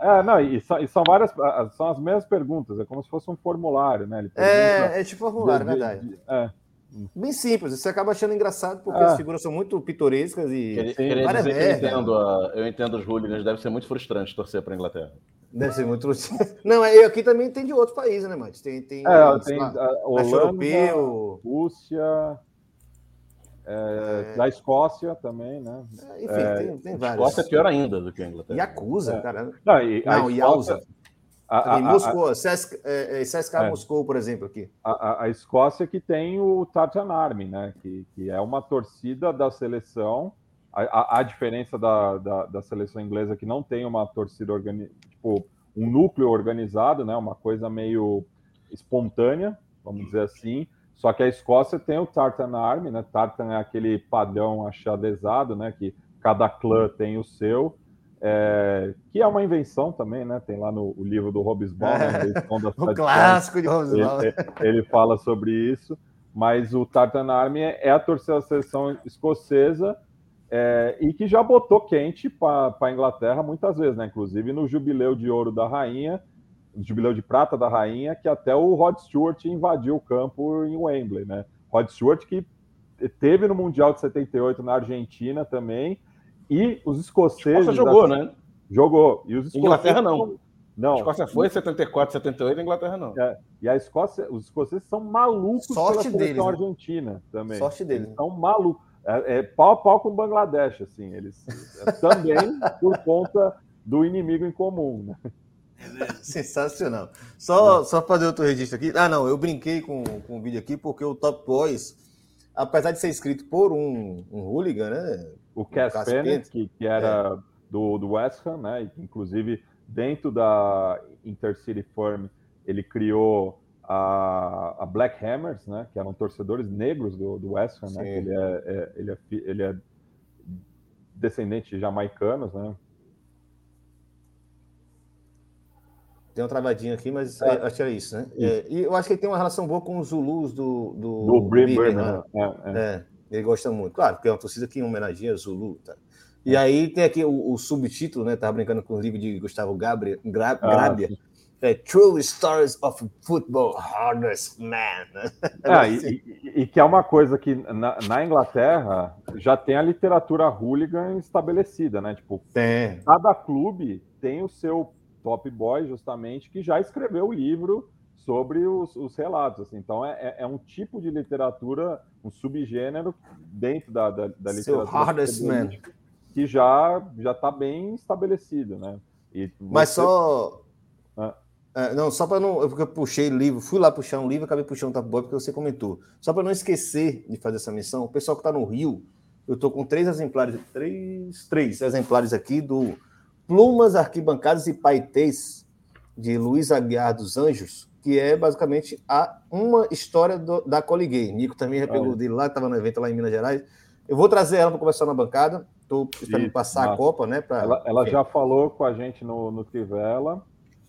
É, não, e são, e são, várias, são as mesmas perguntas, é como se fosse um formulário, né? é, é tipo formulário, de, verdade. De, é. Bem simples, você acaba achando engraçado porque ah. as figuras são muito pitorescas e. Queria, queria dizer que eu entendo, a, eu entendo os hooligans, deve ser muito frustrante torcer para a Inglaterra. Deve ser muito. Não, é, aqui também tem de outros países, né, Matheus? Tem, tem, é, tem lá, Holanda, europeu. Rússia, é, é... da Escócia também, né? É, enfim, é, tem, tem vários. Escócia é pior ainda do que a Inglaterra. Yakuza, é. cara. Não, e, Não, Escócia... A, a, Moscou, a, CSK, é, Moscou, por exemplo, aqui. A, Escócia que tem o Tartan Army, né? Que, que é uma torcida da seleção. A, diferença da, da, da, seleção inglesa que não tem uma torcida organizada, tipo, um núcleo organizado, né? Uma coisa meio espontânea, vamos dizer assim. Só que a Escócia tem o Tartan Army, né? Tartan é aquele padrão achadezado, né? Que cada clã tem o seu, é, que é uma invenção também, né? Tem lá no livro do Hobsbawm, né? o clássico de Hobsbawm. Ele, ele, fala sobre isso, mas o Tartan Army é a torcida da seleção escocesa é, e que já botou quente para a Inglaterra muitas vezes, né? Inclusive no jubileu de ouro da rainha, jubileu de prata da rainha, que até o Rod Stewart invadiu o campo em Wembley, né? Rod Stewart que teve no Mundial de 78 na Argentina também, e os escoceses... Você jogou, né? Jogou. E os Inglaterra não. Não. A Escócia foi 74, 78, a Inglaterra não. É, e a Escócia, os escoceses são malucos Sorte pela deles, né? argentina também. Sorte deles. Eles são malucos. É, é, pau a pau com o Bangladesh, assim. Eles é, também por conta do inimigo em comum, né? Sensacional. Só, é. só fazer outro registro aqui. Ah, não, eu brinquei com, com o vídeo aqui porque o Top Boys, apesar de ser escrito por um, um hooligan, né? O Cass Bennett, que, que era é. do, do West Ham, né? Inclusive, dentro da Intercity Firm, ele criou a, a, Black Hammers, né? Que eram torcedores negros do, do West Ham, né? Ele é, é, ele, é, ele é descendente de jamaicanos, né? Tem um travadinho aqui, mas é. acho que era isso, né? É, e eu acho que ele tem uma relação boa com os Zulus do. Do, do né? É, é, é. Ele gosta muito. Claro, porque é uma torcida que homenageia Zulu. Tá? E aí tem aqui o, o, subtítulo, né? Tava brincando com o livro de Gustavo Gabria, Gra, ah, Grabia. É True Stories of Football Hardest Man. Né? É, e, e, e, que é uma coisa que na, na, Inglaterra já tem a literatura hooligan estabelecida, né? Tipo, tem. cada clube tem o seu Top Boy, justamente, que já escreveu o livro sobre os, os relatos. Assim. Então, é, é, é, um tipo de literatura, um subgênero dentro da, da, da literatura que já já está bem estabelecido, né? Você... Mas só ah. é, não, só para não, porque eu puxei livro, fui lá puxar um livro, acabei puxando um Top Boy porque você comentou. Só para não esquecer de fazer essa missão, o pessoal que está no Rio, eu estou com três exemplares, três, três exemplares aqui do Plumas, Arquibancadas e Paetês, de Luiz Aguiar dos Anjos, que é basicamente a, uma história do, da Coliguei. Nico também já pegou dele lá, estava no evento lá em Minas Gerais. Eu vou trazer ela para conversar na bancada. Estou esperando passar a Copa, né? Pra... Ela, ela já falou com a gente no, no Trivela.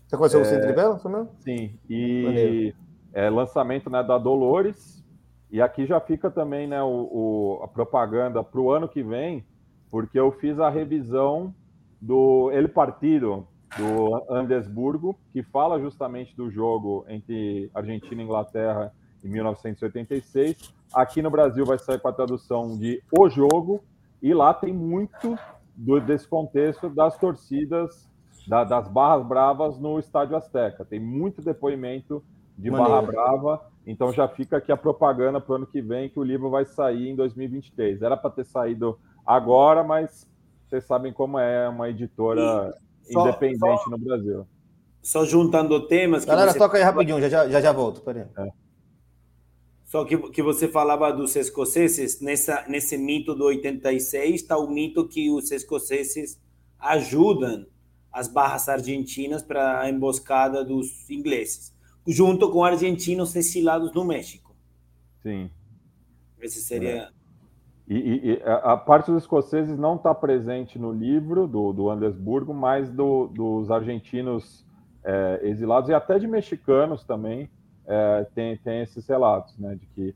Você conheceu é... você em Trivela? Sim. E é, lançamento né, da Dolores. E aqui já fica também né, o, o a propaganda para o ano que vem, porque eu fiz a revisão do El Partido, do Andesburgo, que fala justamente do jogo entre Argentina e Inglaterra em 1986. Aqui no Brasil vai sair com a tradução de O Jogo, e lá tem muito do, desse contexto das torcidas, da, das barras bravas no Estádio Azteca. Tem muito depoimento de Maneiro. barra brava, então já fica aqui a propaganda para o ano que vem, que o livro vai sair em 2023. Era para ter saído agora, mas vocês sabem como é uma editora só, independente só, no Brasil. Só juntando temas. Galera, você... toca aí rapidinho, já já, já volto. Peraí. É. Só que, que você falava dos escoceses, nessa, nesse mito do 86 está o mito que os escoceses ajudam as barras argentinas para a emboscada dos ingleses, junto com argentinos exilados no México. Sim. Esse seria. E, e, a parte dos escoceses não está presente no livro do, do Andesburgo, mas do, dos argentinos é, exilados e até de mexicanos também é, tem, tem esses relatos, né? De que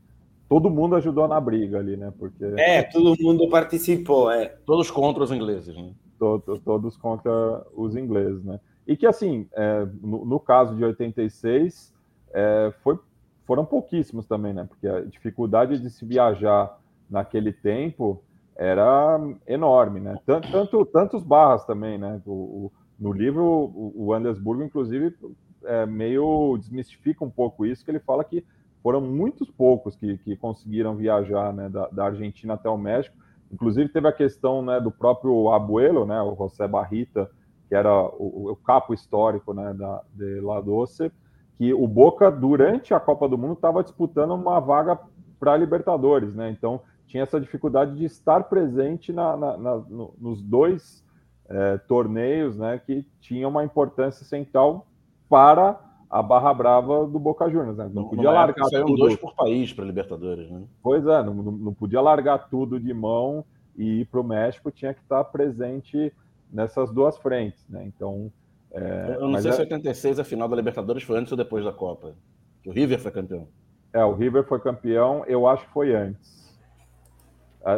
todo mundo ajudou na briga ali, né? Porque é, todo mundo participou, é. Todos contra os ingleses, né? Todos, todos contra os ingleses, né? E que assim, é, no, no, caso de 86, é, foi, foram pouquíssimos também, né? Porque a dificuldade de se viajar naquele tempo era enorme, né? Tanto, tanto tantos barras também, né? O, o, no livro, o, o Andersburgo, inclusive, é, meio desmistifica um pouco isso, que ele fala que foram muitos poucos que, que conseguiram viajar né, da, da, Argentina até o México. Inclusive teve a questão né, do próprio Abuelo, né, o José Barrita, que era o, o capo histórico né, da, de La Doce, que o Boca, durante a Copa do Mundo, estava disputando uma vaga para Libertadores. Né? Então tinha essa dificuldade de estar presente na, na, na, no, nos dois é, torneios né, que tinham uma importância central para a barra brava do Boca Juniors. Né? Não podia largar tudo. dois por país para Libertadores, né? Pois é, não, não podia largar tudo de mão e ir para o México, tinha que estar presente nessas duas frentes, né? Então. É, eu não sei é... se 86 a final da Libertadores foi antes ou depois da Copa. O River foi campeão. É, o River foi campeão, eu acho que foi antes.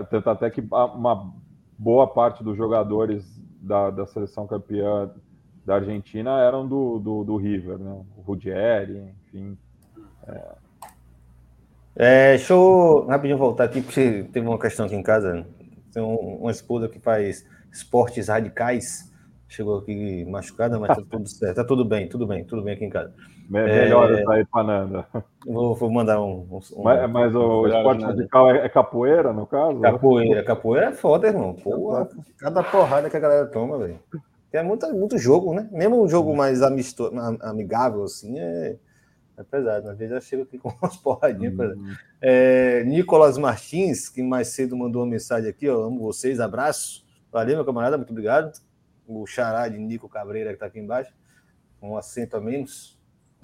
Tanto até que uma boa parte dos jogadores da, da seleção campeã da Argentina eram do, do, do River, né? O Ruggeri, enfim. É... É, deixa eu rapidinho voltar aqui, porque teve uma questão aqui em casa. Tem uma esposa que faz esportes radicais. Chegou aqui machucada, mas tá tudo certo. Tá tudo bem, tudo bem, tudo bem aqui em casa. Melhor é... aí para Nanda. Vou, vou mandar um. um mas, mas o esporte radical é, é, capoeira, no caso? Capoeira, capoeira é foda, irmão. Porra, cada porrada que a galera toma, velho. É muito, muito jogo, né? Mesmo um jogo mais amistoso, amigável, assim, é, é pesado. Às vezes eu chego aqui com umas porradinhas. Uhum. É, Nicolas Martins, que mais cedo mandou uma mensagem aqui, ó. Amo vocês, abraço. Valeu, meu camarada, muito obrigado. O xará de Nico Cabreira, que está aqui embaixo, com um acento a menos.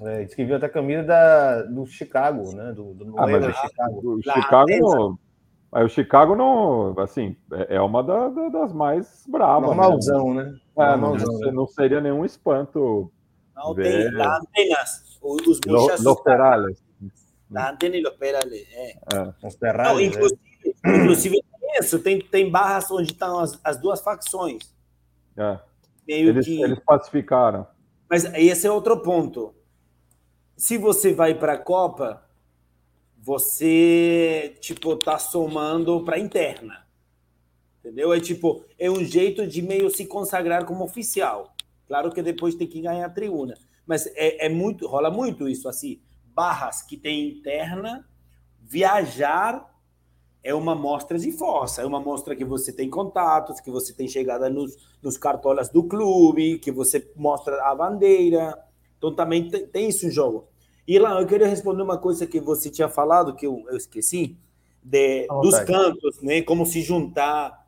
É, diz que viu até a camisa da, do Chicago, né? Do, do ah, mas Chicago. O Chicago Aí o Chicago não, assim, é, é uma da, da, das mais bravas. Normalzão, né? né? É, não, não, não, seria nenhum espanto. Não, ver... tem las antenas, os buchas. Los perales. Antena e los perales, é. é. Os perales, não, inclusive, é. inclusive isso, tem, tem barras onde estão as, as duas facções. É. Meio eles, que... eles pacificaram. Mas esse é outro ponto. Se você vai para a Copa, você, tipo, tá somando para interna. Entendeu? É tipo, é um jeito de meio se consagrar como oficial. Claro que depois tem que ganhar a tribuna. Mas é, é muito, rola muito isso, assim. Barras que tem interna, viajar é uma mostra de força, é uma mostra que você tem contatos, que você tem chegada nos, nos cartolas do clube, que você mostra a bandeira. Então também tem, tem isso em jogo. E lá, eu queria responder uma coisa que você tinha falado, que eu, eu esqueci, de, dos cantos, né? Como se juntar.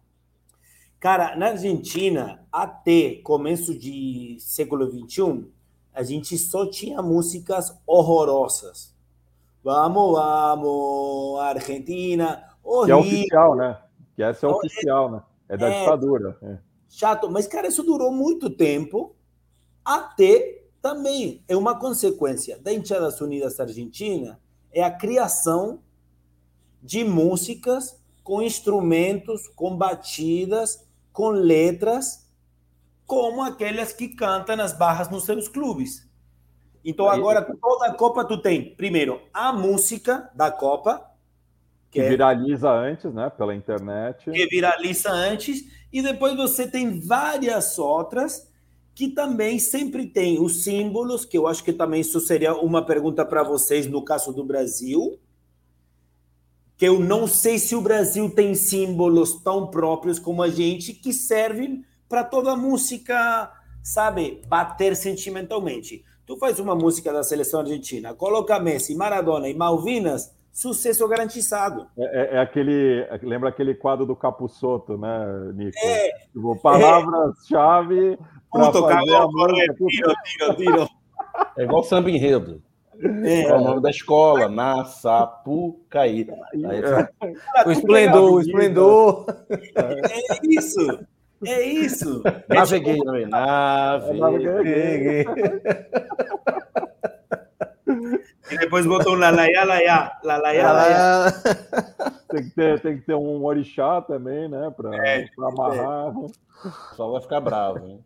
Cara, na Argentina, até começo de século XXI, a gente só tinha músicas horrorosas. Vamos, vamos, Argentina. Horrível. Que é oficial, né? Que essa é oficial, né? É da é, ditadura. É. Chato, mas, cara, isso durou muito tempo até também é uma consequência da Enchadas Unidas Argentina é a criação de músicas com instrumentos, com batidas, com letras, como aquelas que cantam nas barras nos seus clubes. Então agora toda a Copa tu tem, primeiro, a música da Copa, que, que é viraliza é, antes, né, pela internet. Que viraliza antes e depois você tem várias outras que também sempre tem os símbolos, que eu acho que também isso seria uma pergunta para vocês no caso do Brasil, que eu não sei se o Brasil tem símbolos tão próprios como a gente que servem para toda a música, sabe, bater sentimentalmente. Tu faz uma música da seleção argentina, coloca Messi, Maradona e Malvinas, sucesso garantizado. É, é, é aquele, lembra aquele quadro do Capuçoto, né, Nico? É, tipo, Palavras-chave Puto, cagou, corre, tiro, tiro, tiro. É igual samba enredo. É. é o nome da escola, na Sapucaí. É. O esplendor, o esplendor. É isso. É isso. Naveguei, é Naveguei. E depois botou um lalaiá, laiá, lalaiá, laiá. Tem que ter, tem que ter um orixá também, né? Para é, amarrar. Só vai ficar bravo, hein?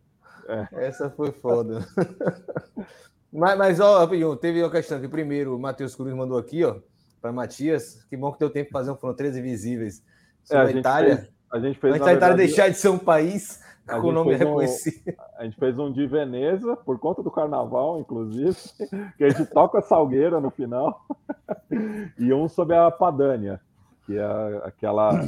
É. Essa foi foda. mas, mas, ó, rapidinho, teve uma questão que primeiro o Matheus Cruz mandou aqui, ó, para Matias. Que bom que deu tempo de fazer um Fronteiras Invisíveis sobre é, a, a Itália. Fez, a gente fez. a Itália deixar de ser um país A com o nome reconhecido. Um, a gente fez um de Veneza, por conta do carnaval, inclusive, que a gente toca Salgueira no final, e um sobre a Padânia, que é aquela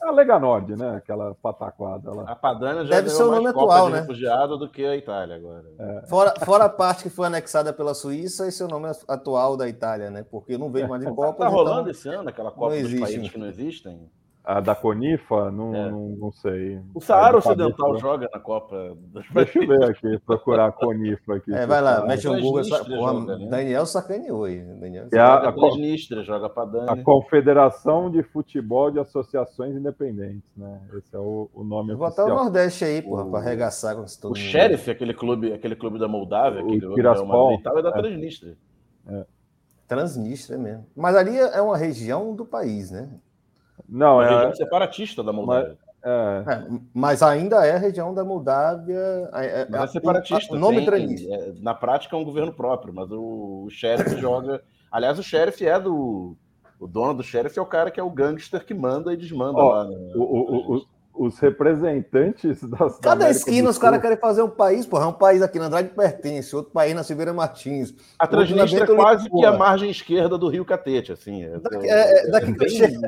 a Lega Nord, né? Aquela pataquada lá. A Padania já deve ser o nome atual, né? refugiado do que a Itália agora. É. Fora, fora a parte que foi anexada pela Suíça, esse é o nome atual da Itália, né? Porque não veio mais de Copa. Tá rolando então, esse ano aquela Copa dos países que não existem? A da Conifa? Não, é. não, não, sei. O Saara Ocidental cabeça, joga na Copa. Deixa eu ver aqui, procurar a Conifa aqui. É, vai lá, mexe um Google. Porra, né? Daniel sacaneou aí. Daniel é a, a, Transnistria, joga para Dani. A Confederação de Futebol de Associações Independentes, né? Esse é o, o nome Vou oficial. botar o Nordeste aí, porra, para arregaçar com todo O Sheriff, aquele clube, aquele clube da Moldávia, o que Tiraspol, é da é. Transnistria. É. Transnistria mesmo. Mas ali é uma região do país, né? Não, é. região separatista da Moldávia. É. É, mas ainda é a região da Moldávia. É, mas é separatista. O nome tem, é, na prática é um governo próprio, mas o, o sheriff joga. Aliás, o sheriff é do. O dono do sheriff é o cara que é o gangster que manda e desmanda oh, lá. Né? O, o, os representantes das. Cada da esquina os caras querem fazer um país, porra. É um país aqui na Andrade pertence, outro país na Silveira Martins. A Transnistria é quase que a margem esquerda do Rio Catete, assim. É, daqui, é, daqui que eu chego.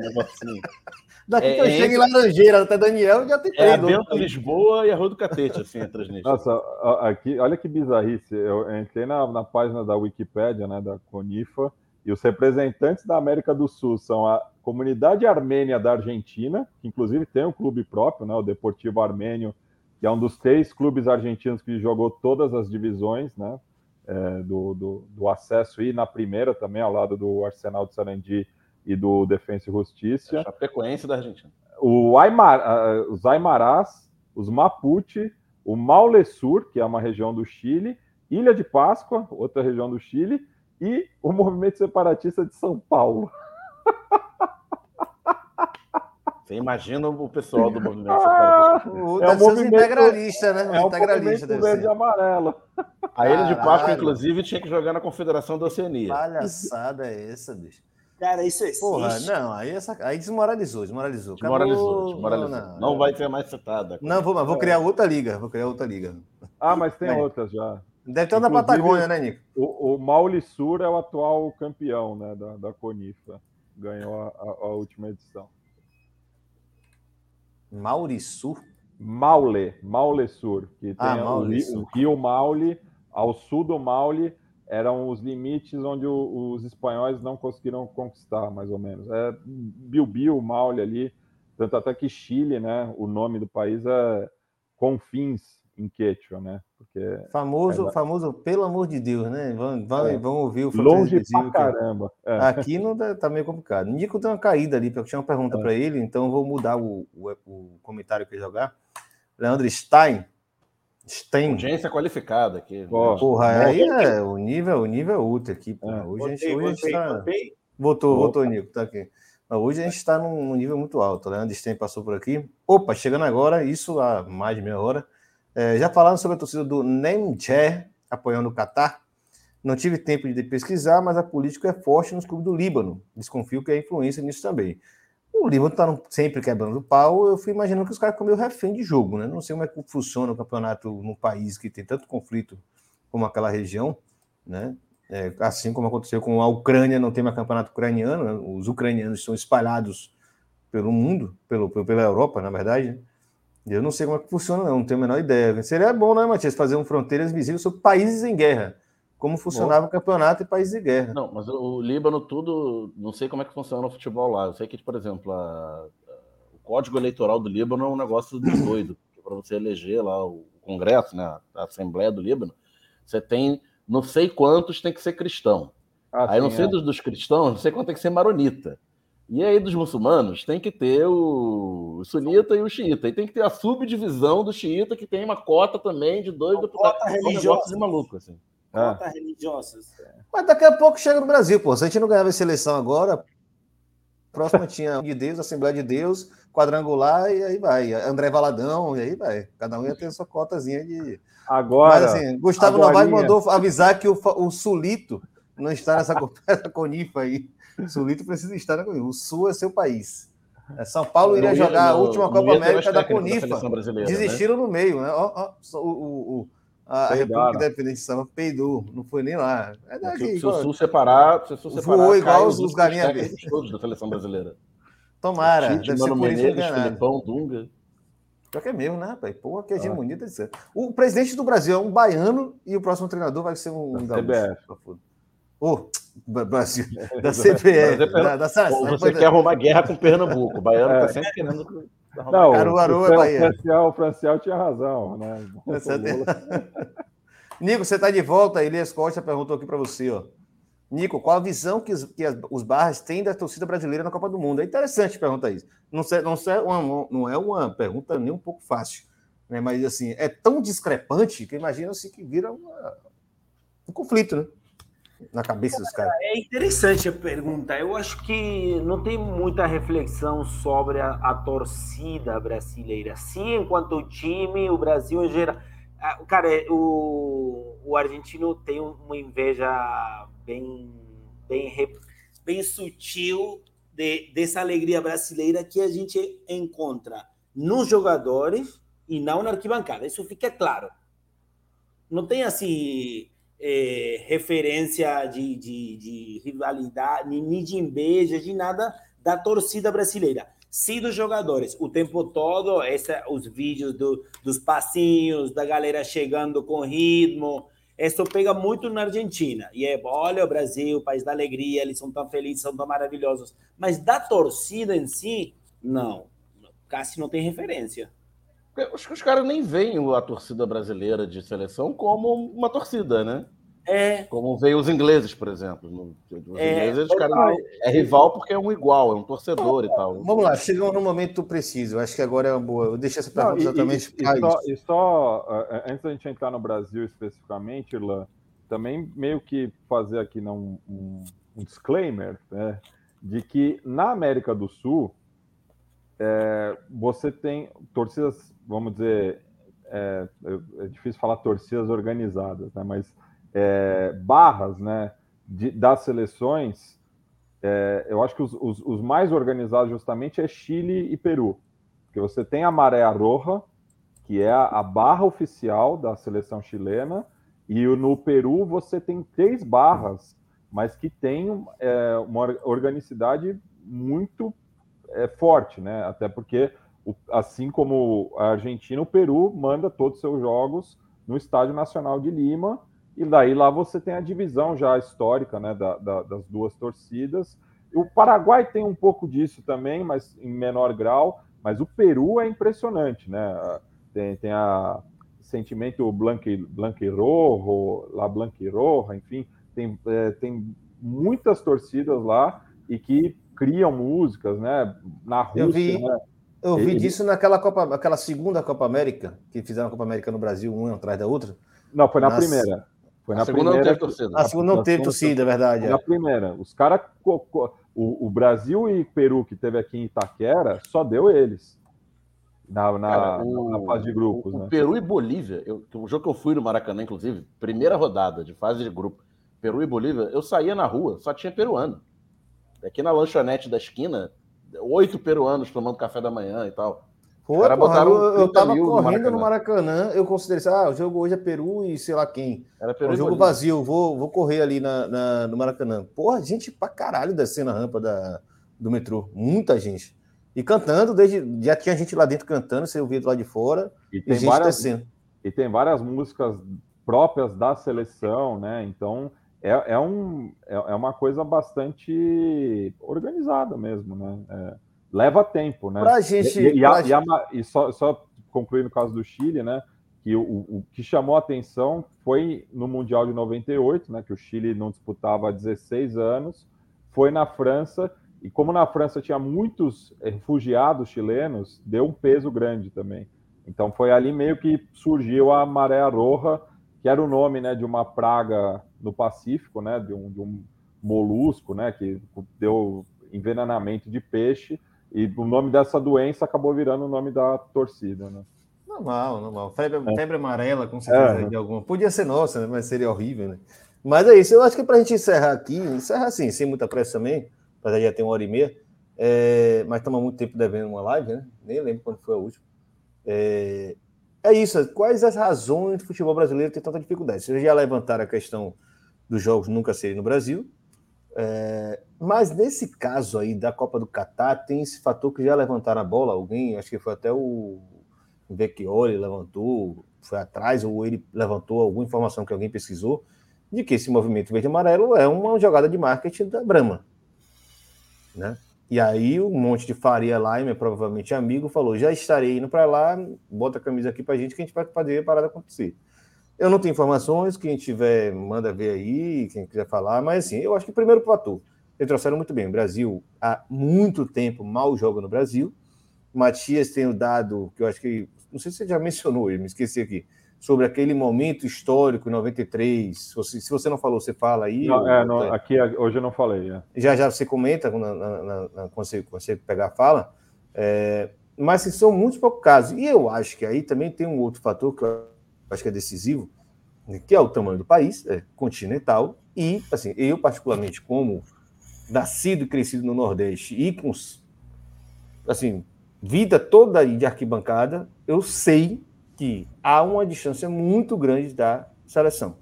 Daqui que eu chego em Laranjeira até Daniel, já tem É a Bento Lisboa e a Rua do Catete, assim, a Transnistria. Nossa, aqui, olha que bizarrice. Eu entrei na, na página da Wikipédia, né, da Conifa, e os representantes da América do Sul são a comunidade armênia da Argentina, que inclusive tem um clube próprio, né, o Deportivo Armênio, que é um dos três clubes argentinos que jogou todas as divisões né, é, do, do, do, acesso e na primeira também, ao lado do Arsenal de Sarandi e do Defensa e Justiça. É a Chapecoense da Argentina. O Aymar, os Aymarás, os Mapuche, o Maule Sur, que é uma região do Chile, Ilha de Páscoa, outra região do Chile, e o movimento separatista de São Paulo. Você imagina o pessoal do movimento ah, separatista. é o movimento integralista, né? É o integralista movimento verde e amarelo. A Ilha de Páscoa, inclusive, tinha que jogar na Confederação da Oceania. Palhaçada é essa, bicho. Cara, isso existe. Porra, não, aí, essa, aí desmoralizou, desmoralizou. Desmoralizou, desmoralizou. Não, não, não, vai ter mais citada. Não, vou, vou criar outra liga, vou criar outra liga. Ah, mas tem outras já. Deve ter uma da Patagônia, né, Nico? O, o Maule Sur é o atual campeão né, da, da Conifa. Ganhou a, a, a última edição. Mauriçu? Maule, Maule Sur, que tem ah, Maule o, o, rio Maule, ao sul do Maule, eram os limites onde o, os espanhóis não conseguiram conquistar, mais ou menos. É Bilbil, Maule ali, tanto até que Chile, né, o nome do país é Confins, em quechua, né? Porque famoso, é... famoso, pelo amor de Deus, né? Vão, vão, é. vão ouvir o Longe pra caramba. É. Aqui não tá, tá, meio complicado. Nico tem uma caída ali, porque eu tinha uma pergunta é. para ele, então vou mudar o, o, o comentário que ele jogar. Leandro Stein. Stein. Audiência qualificada aqui. Porra, aí é o nível, o nível é outro aqui. Porra. Hoje, a gente, hoje tá... Votou, votou, Nico, tá aqui. Hoje a gente está num nível muito alto. O Leandro Stein passou por aqui. Opa, chegando agora, isso há mais de meia hora. É, já falaram sobre a torcida do Nemche apoiando o Catar. Não tive tempo de pesquisar, mas a política é forte nos clubes do Líbano. Desconfio que há influência nisso também. O Líbano está sempre quebrando o pau. Eu fui imaginando que os caras ficam refém de jogo, né? Não sei como é que funciona o campeonato num país que tem tanto conflito como aquela região, né? É, assim como aconteceu com a Ucrânia, não tem mais campeonato ucraniano, né? os ucranianos estão espalhados pelo mundo, pelo, pela Europa, na verdade. Né? Eu não sei como é que funciona, não, não tenho a menor ideia. Seria bom, né, Matias, fazer um Fronteiras Visíveis sobre países em guerra. Como funcionava bom. o campeonato e países em guerra. Não, mas o Líbano, tudo. Não sei como é que funciona o futebol lá. Eu sei que, por exemplo, a, a, o código eleitoral do Líbano é um negócio de doido. Para você eleger lá o Congresso, né, a Assembleia do Líbano, você tem não sei quantos tem que ser cristão. Ah, Aí sim, não sei é. dos, dos cristãos, não sei quanto tem que ser maronita. E aí, dos muçulmanos, tem que ter o sunita e o xiita. E tem que ter a subdivisão do xiita, que tem uma cota também de dois deputados. Cota religiosa. de maluco, assim. Cota ah. religiosas. Mas daqui a pouco chega no Brasil, pô. Se a gente não ganhava essa eleição agora, próxima tinha de Deus, Assembleia de Deus, quadrangular, e aí vai. André Valadão, e aí vai. Cada um ia ter a sua cotazinha de. Agora. Mas assim, Gustavo Novaes mandou avisar que o, o Sulito não está nessa, nessa conifa aí. Sulito precisa estar na O Sul é seu país. É, São Paulo iria jogar a última Copa América da Conifa. Né? Desistiram no meio, né? O, a República de Samba peidou, não foi nem lá. É daqui, se, o Sul separar, se o Sul separar, voou igual os, os galinhas todos da seleção brasileira. Tomara, Tite, deve Mano ser por Menezes, isso Filipão, Dunga. Pior que é mesmo, né, rapaz? Pô, que hegemonia ah. de O presidente do Brasil é um baiano e o próximo treinador vai ser um CBF. Oh, Brasil, da CBF. da, da, da, você quer arrumar guerra com Pernambuco. O baiano está é. sempre querendo. Não, Caruaru é Bahia. O Franciel, o Franciel tinha razão, né? Nico, você está de volta. Elias Costa perguntou aqui para você, ó. Nico, qual a visão que, os, que as, os Barras têm da torcida brasileira na Copa do Mundo? É interessante perguntar isso. Não, não, uma, não é uma pergunta nem um pouco fácil, né? mas assim, é tão discrepante que imagina-se que vira uma, um conflito, né? Na cabeça dos caras. É interessante a pergunta. Eu acho que não tem muita reflexão sobre a, a torcida brasileira. Sim, enquanto time, o Brasil em geral. Cara, o, o argentino tem uma inveja bem, bem, bem sutil de, dessa alegria brasileira que a gente encontra nos jogadores e não na arquibancada. Isso fica claro. Não tem assim é, referência de, de, de rivalidade, nem de inveja, de nada da torcida brasileira. Sim dos jogadores. O tempo todo, essa, os vídeos do, dos passinhos, da galera chegando com ritmo, isso pega muito na Argentina. E é, olha o Brasil, país da alegria, eles são tão felizes, são tão maravilhosos. Mas da torcida em si, não. Quase não tem referência. Acho que os caras nem veem a torcida brasileira de seleção como uma torcida, né? É. Como veio os ingleses, por exemplo. Os é, ingleses, cara, é rival porque é um igual, é um torcedor e tal. Vamos lá, chegou no momento preciso. Acho que agora é uma boa. Eu deixei essa pergunta Não, exatamente e, e, só, e só, antes da gente entrar no Brasil especificamente, Irlan, também meio que fazer aqui né, um, um, um disclaimer, né, de que na América do Sul é, você tem torcidas, vamos dizer, é, é difícil falar torcidas organizadas, né, mas é, barras né, de, das seleções, é, eu acho que os, os, os, mais organizados justamente é Chile e Peru. Porque você tem a Maré Roja, que é a, a barra oficial da seleção chilena, e no Peru você tem três barras, mas que tem é, uma organicidade muito é, forte, né? Até porque, assim como a Argentina, o Peru manda todos os seus jogos no Estádio Nacional de Lima, e daí lá você tem a divisão já histórica né, da, da, das duas torcidas. O Paraguai tem um pouco disso também, mas em menor grau. Mas o Peru é impressionante, né? Tem, tem a sentimento blanquirrojo, la blanquirroja, enfim, tem, é, tem muitas torcidas lá e que criam músicas, né? Na Rússia, eu vi, né? Eu vi Ele... disso naquela Copa, aquela segunda Copa América, que fizeram a Copa América no Brasil, uma atrás da outra. Não, foi na Nas... primeira. Foi na a segunda primeira, não teve torcida. A segunda não teve torcida, é verdade. Na é. primeira. Os caras. O, o, Brasil e Peru, que teve aqui em Itaquera, só deu eles. Na, na, Cara, o, na fase de grupos. O, né? Peru e Bolívia, eu, o jogo que eu fui no Maracanã, inclusive, primeira rodada de fase de grupo, Peru e Bolívia, eu saía na rua, só tinha peruano. Aqui na lanchonete da esquina, oito peruanos tomando café da manhã e tal. Pô, cara porra, eu, eu tava correndo no Maracanã. no Maracanã, eu considerei assim, ah, o jogo hoje é Peru e sei lá quem. Era Peru é um jogo vazio, vou, vou correr ali na, na, no Maracanã. Porra, gente pra caralho descendo a rampa da, do metrô. Muita gente. E cantando, desde já tinha gente lá dentro cantando, você ouvia do lado de fora, e, tem e gente várias, descendo. E tem várias músicas próprias da seleção, né? Então é, é, um, é, é uma coisa bastante organizada mesmo, né? É, leva tempo, né? Pra gente. E, e, a, e, a, e só, só concluir no caso do Chile, né? Que o, o, que chamou a atenção foi no Mundial de 98, né? Que o Chile não disputava há 16 anos, foi na França, e como na França tinha muitos refugiados chilenos, deu um peso grande também. Então foi ali meio que surgiu a maré roja, que era o nome né, de uma praga no Pacífico, né, de um, de um molusco, né, que deu envenenamento de peixe e o nome dessa doença acabou virando o nome da torcida, né? Normal, normal. Febre, é. febre amarela, com certeza, é. de alguma. Podia ser nossa, né? mas seria horrível, né? Mas é isso. Eu acho que para a gente encerrar aqui, encerrar assim, sem muita pressa também, para já ter uma hora e meia. É, mas estamos muito tempo devendo uma live, né? Nem lembro quando foi a última. É, é isso. Quais as razões do futebol brasileiro ter tanta dificuldade? Vocês já levantaram a questão dos jogos nunca serem no Brasil. É, mas nesse caso aí da Copa do Catar, tem esse fator que já levantaram a bola. Alguém, acho que foi até o Vecchioli levantou, foi atrás, ou ele levantou alguma informação que alguém pesquisou, de que esse movimento verde-amarelo é uma jogada de marketing da Brahma. Né? E aí um monte de Faria Lime, provavelmente amigo, falou: já estarei indo para lá, bota a camisa aqui para gente que a gente vai fazer a parada acontecer. Eu não tenho informações, quem tiver, manda ver aí, quem quiser falar, mas assim, eu acho que primeiro fator, eles trouxeram muito bem. O Brasil há muito tempo mal joga no Brasil. Matias tem o dado que eu acho que, não sei se você já mencionou, eu me esqueci aqui sobre aquele momento histórico, 93. Se você, se você não falou, você fala aí. Não, é, não, aqui hoje eu não falei. É. Já já você comenta na, na, na, quando, você, quando você pegar a fala. É, mas assim, são muitos poucos casos. E eu acho que aí também tem um outro fator que eu acho que é decisivo, que é o tamanho do país, é continental. E, assim, eu particularmente, como nascido e crescido no Nordeste e com, assim, vida toda de arquibancada, eu sei que há uma distância muito grande da seleção.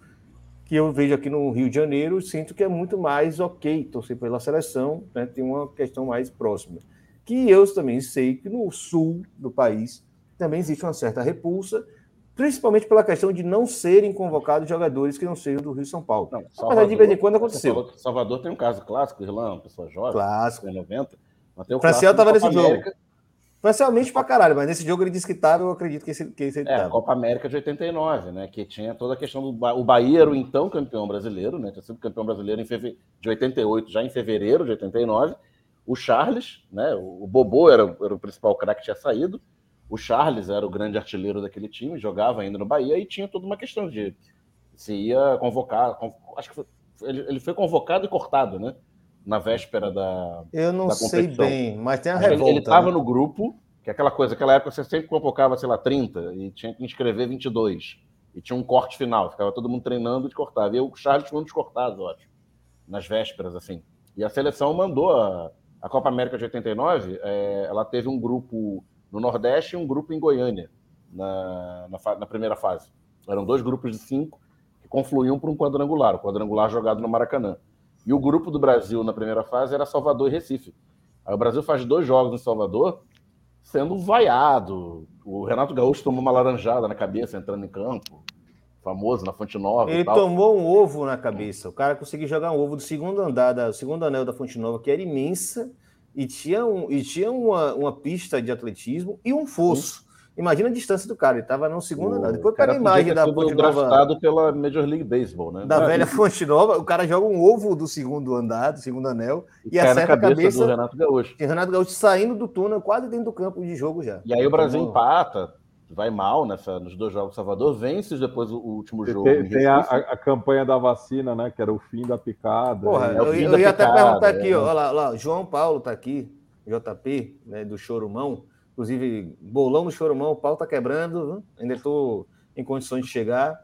Que eu vejo aqui no Rio de Janeiro, sinto que é muito mais ok torcer pela seleção, né? tem uma questão mais próxima. Que eu também sei que no sul do país também existe uma certa repulsa, principalmente pela questão de não serem convocados jogadores que não sejam do Rio São Paulo. Não, Salvador, de vez em quando aconteceu. Salvador tem um caso clássico, Irlanda, pessoa jovem, clássico. 90. Mas tem o Franciel estava nesse América, jogo. Parcialmente pra caralho, mas nesse jogo ele disse que estava, eu acredito que esse, que é, a Copa América de 89, né? Que tinha toda a questão do ba... o Bahia era o então campeão brasileiro, né? Tinha sido campeão brasileiro em feve... de 88, já em fevereiro de 89. O Charles, né? O Bobô era, era o principal craque que tinha saído. O Charles era o grande artilheiro daquele time, jogava ainda no Bahia e tinha toda uma questão de se ia convocar. Acho que foi... ele, ele foi convocado e cortado, né? na véspera da. Eu não da sei bem, mas tem a revolta. Ele estava né? no grupo, que é aquela coisa, aquela época você sempre convocava, sei lá, 30 e tinha que inscrever 22. E tinha um corte final, ficava todo mundo treinando e cortava. E o Charles foi um dos cortados, ótimo, nas vésperas, assim. E a seleção mandou a, a Copa América de 89, é, ela teve um grupo no Nordeste e um grupo em Goiânia, na, na, na primeira fase. Eram dois grupos de cinco que confluíam para um quadrangular, o quadrangular jogado no Maracanã. E o grupo do Brasil na primeira fase era Salvador e Recife. Aí o Brasil faz dois jogos em Salvador, sendo vaiado. O Renato Gaúcho tomou uma laranjada na cabeça entrando em campo. Famoso na Fonte Nova. Ele tomou um ovo na cabeça. O cara conseguiu jogar um ovo do segundo andar, do segundo anel da Fonte Nova, que era imensa, e tinha, um, e tinha uma, uma pista de atletismo e um fosso. Imagina a distância do cara, ele estava no segundo andar. Depois pega a imagem da Fonte Nova. pela Major League Baseball, né? Da velha Fonte Nova, o cara joga um ovo do segundo andar, do segundo anel, e, e acerta a cabeça, do Renato Gaúcho. Renato Gaúcho saindo do túnel, quase dentro do campo de jogo já. E aí o Brasil então, empata, vai mal nessa, nos dois jogos Salvador, vence depois o, último jogo. Tem, tem a, a, campanha da vacina, né? Que era o fim da picada. Porra, é eu, eu ia picada, até perguntar aqui, é. ó, lá, lá, João Paulo tá aqui, JP, né, do Chorumão. Inclusive, bolão no choromão, o pau tá quebrando, ainda estou em condições de chegar,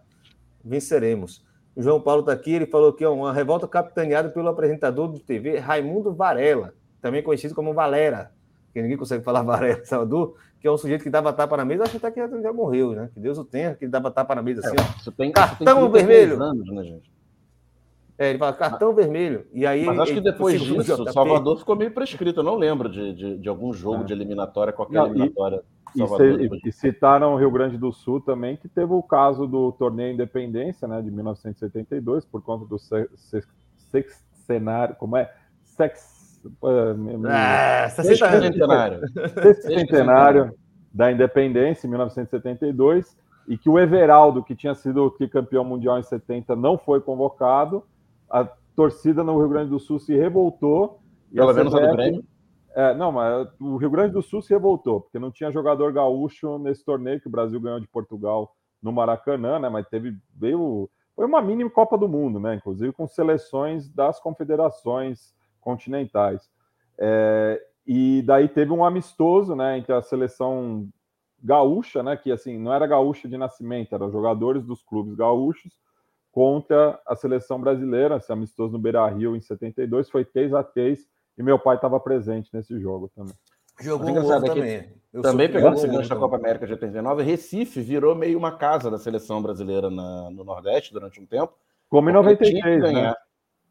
venceremos. O João Paulo está aqui, ele falou que é uma revolta capitaneada pelo apresentador do TV Raimundo Varela, também conhecido como Valera, que ninguém consegue falar Varela, Salvador, que é um sujeito que dava tapa na mesa, acho até que já morreu, né? Que Deus o tenha, que ele dava tapa na mesa assim, é. Tem, Cartão vermelho! Anos, né, gente? É, ele fala cartão ah, vermelho. E aí Mas ele, acho que depois disso, Salvador ficou meio prescrito. Eu não lembro de, de, de algum jogo é. de eliminatória, qualquer não, eliminatória. E, e, e, citaram o Rio Grande do Sul também, que teve o caso do torneio Independência, né, de 1972, por conta do sexcenário, como é? Sex, ah, sexcentenário. Sexcentenário da Independência, em 1972, e que o Everaldo, que tinha sido campeão mundial em 70, não foi convocado, a torcida no Rio Grande do Sul se revoltou. Pelo menos a do Grêmio? É, não, mas o Rio Grande do Sul se revoltou, porque não tinha jogador gaúcho nesse torneio que o Brasil ganhou de Portugal no Maracanã, né? Mas teve veio foi uma mini Copa do Mundo, né? Inclusive com seleções das confederações continentais. É, e daí teve um amistoso, né, entre a seleção gaúcha, né, que assim não era gaúcha de nascimento, eram jogadores dos clubes gaúchos contra a seleção brasileira, esse amistoso no Beira-Rio em 72, foi 3 a 3 e meu pai estava presente nesse jogo também. Jogou um ovo também. Eu também gancho da Copa América de 89, Recife virou meio uma casa da seleção brasileira na, no Nordeste durante um tempo. Como em 93, né?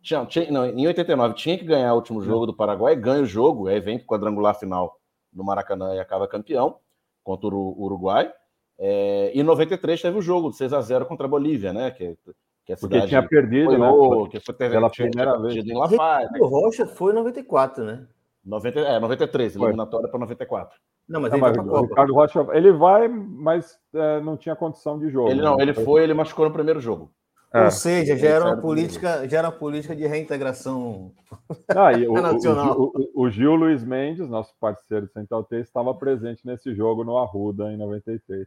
Tinha, tinha, não, em 89 tinha que ganhar o último jogo do Paraguai, ganha o jogo, é evento quadrangular final no Maracanã e acaba campeão contra o Uruguai. É, e em 93 teve o jogo de 6 a 0 contra a Bolívia, né? Que, que a cidade Porque tinha perdido, foi, né? Foi, que foi pela primeira vez. Em La Paz, né? O Rocha foi em 94, né? 90, é, 93, foi. eliminatória para 94. Não, mas, não, mas o Ricardo Rocha, ele vai, mas é, não tinha condição de jogo. Ele não, né? ele foi, ele machucou no primeiro jogo. É. Ou seja, já era uma política, já era uma política de reintegração ah, o, nacional. O, o, o, Gil Luiz Mendes, nosso parceiro de Central T, estava presente nesse jogo no Arruda em 93.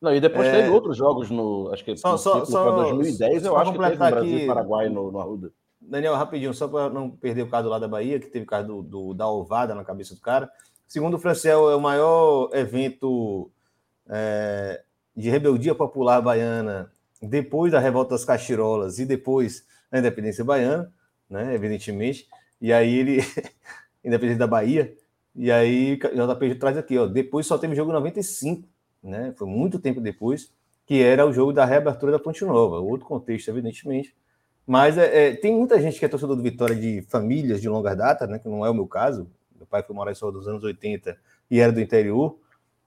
Não, e depois é... teve outros jogos no. Acho que só, só, só 2010, eu acho que teve Brasil aqui... e Paraguai no, no Arruda. Daniel, rapidinho, só para não perder o caso lá da Bahia, que teve o caso do, do, da ovada na cabeça do cara. Segundo o Francel, é o maior evento é, de rebeldia popular baiana depois da revolta das Cachirolas e depois da independência baiana, né, evidentemente. E aí ele, independente da Bahia, e aí o JP traz aqui, ó, depois só teve jogo 95, né, foi muito tempo depois, que era o jogo da reabertura da Ponte Nova, outro contexto, evidentemente. Mas é, é, tem muita gente que é torcedor do Vitória de famílias de longa data, né, que não é o meu caso. Meu pai foi morar em Sol dos anos 80 e era do interior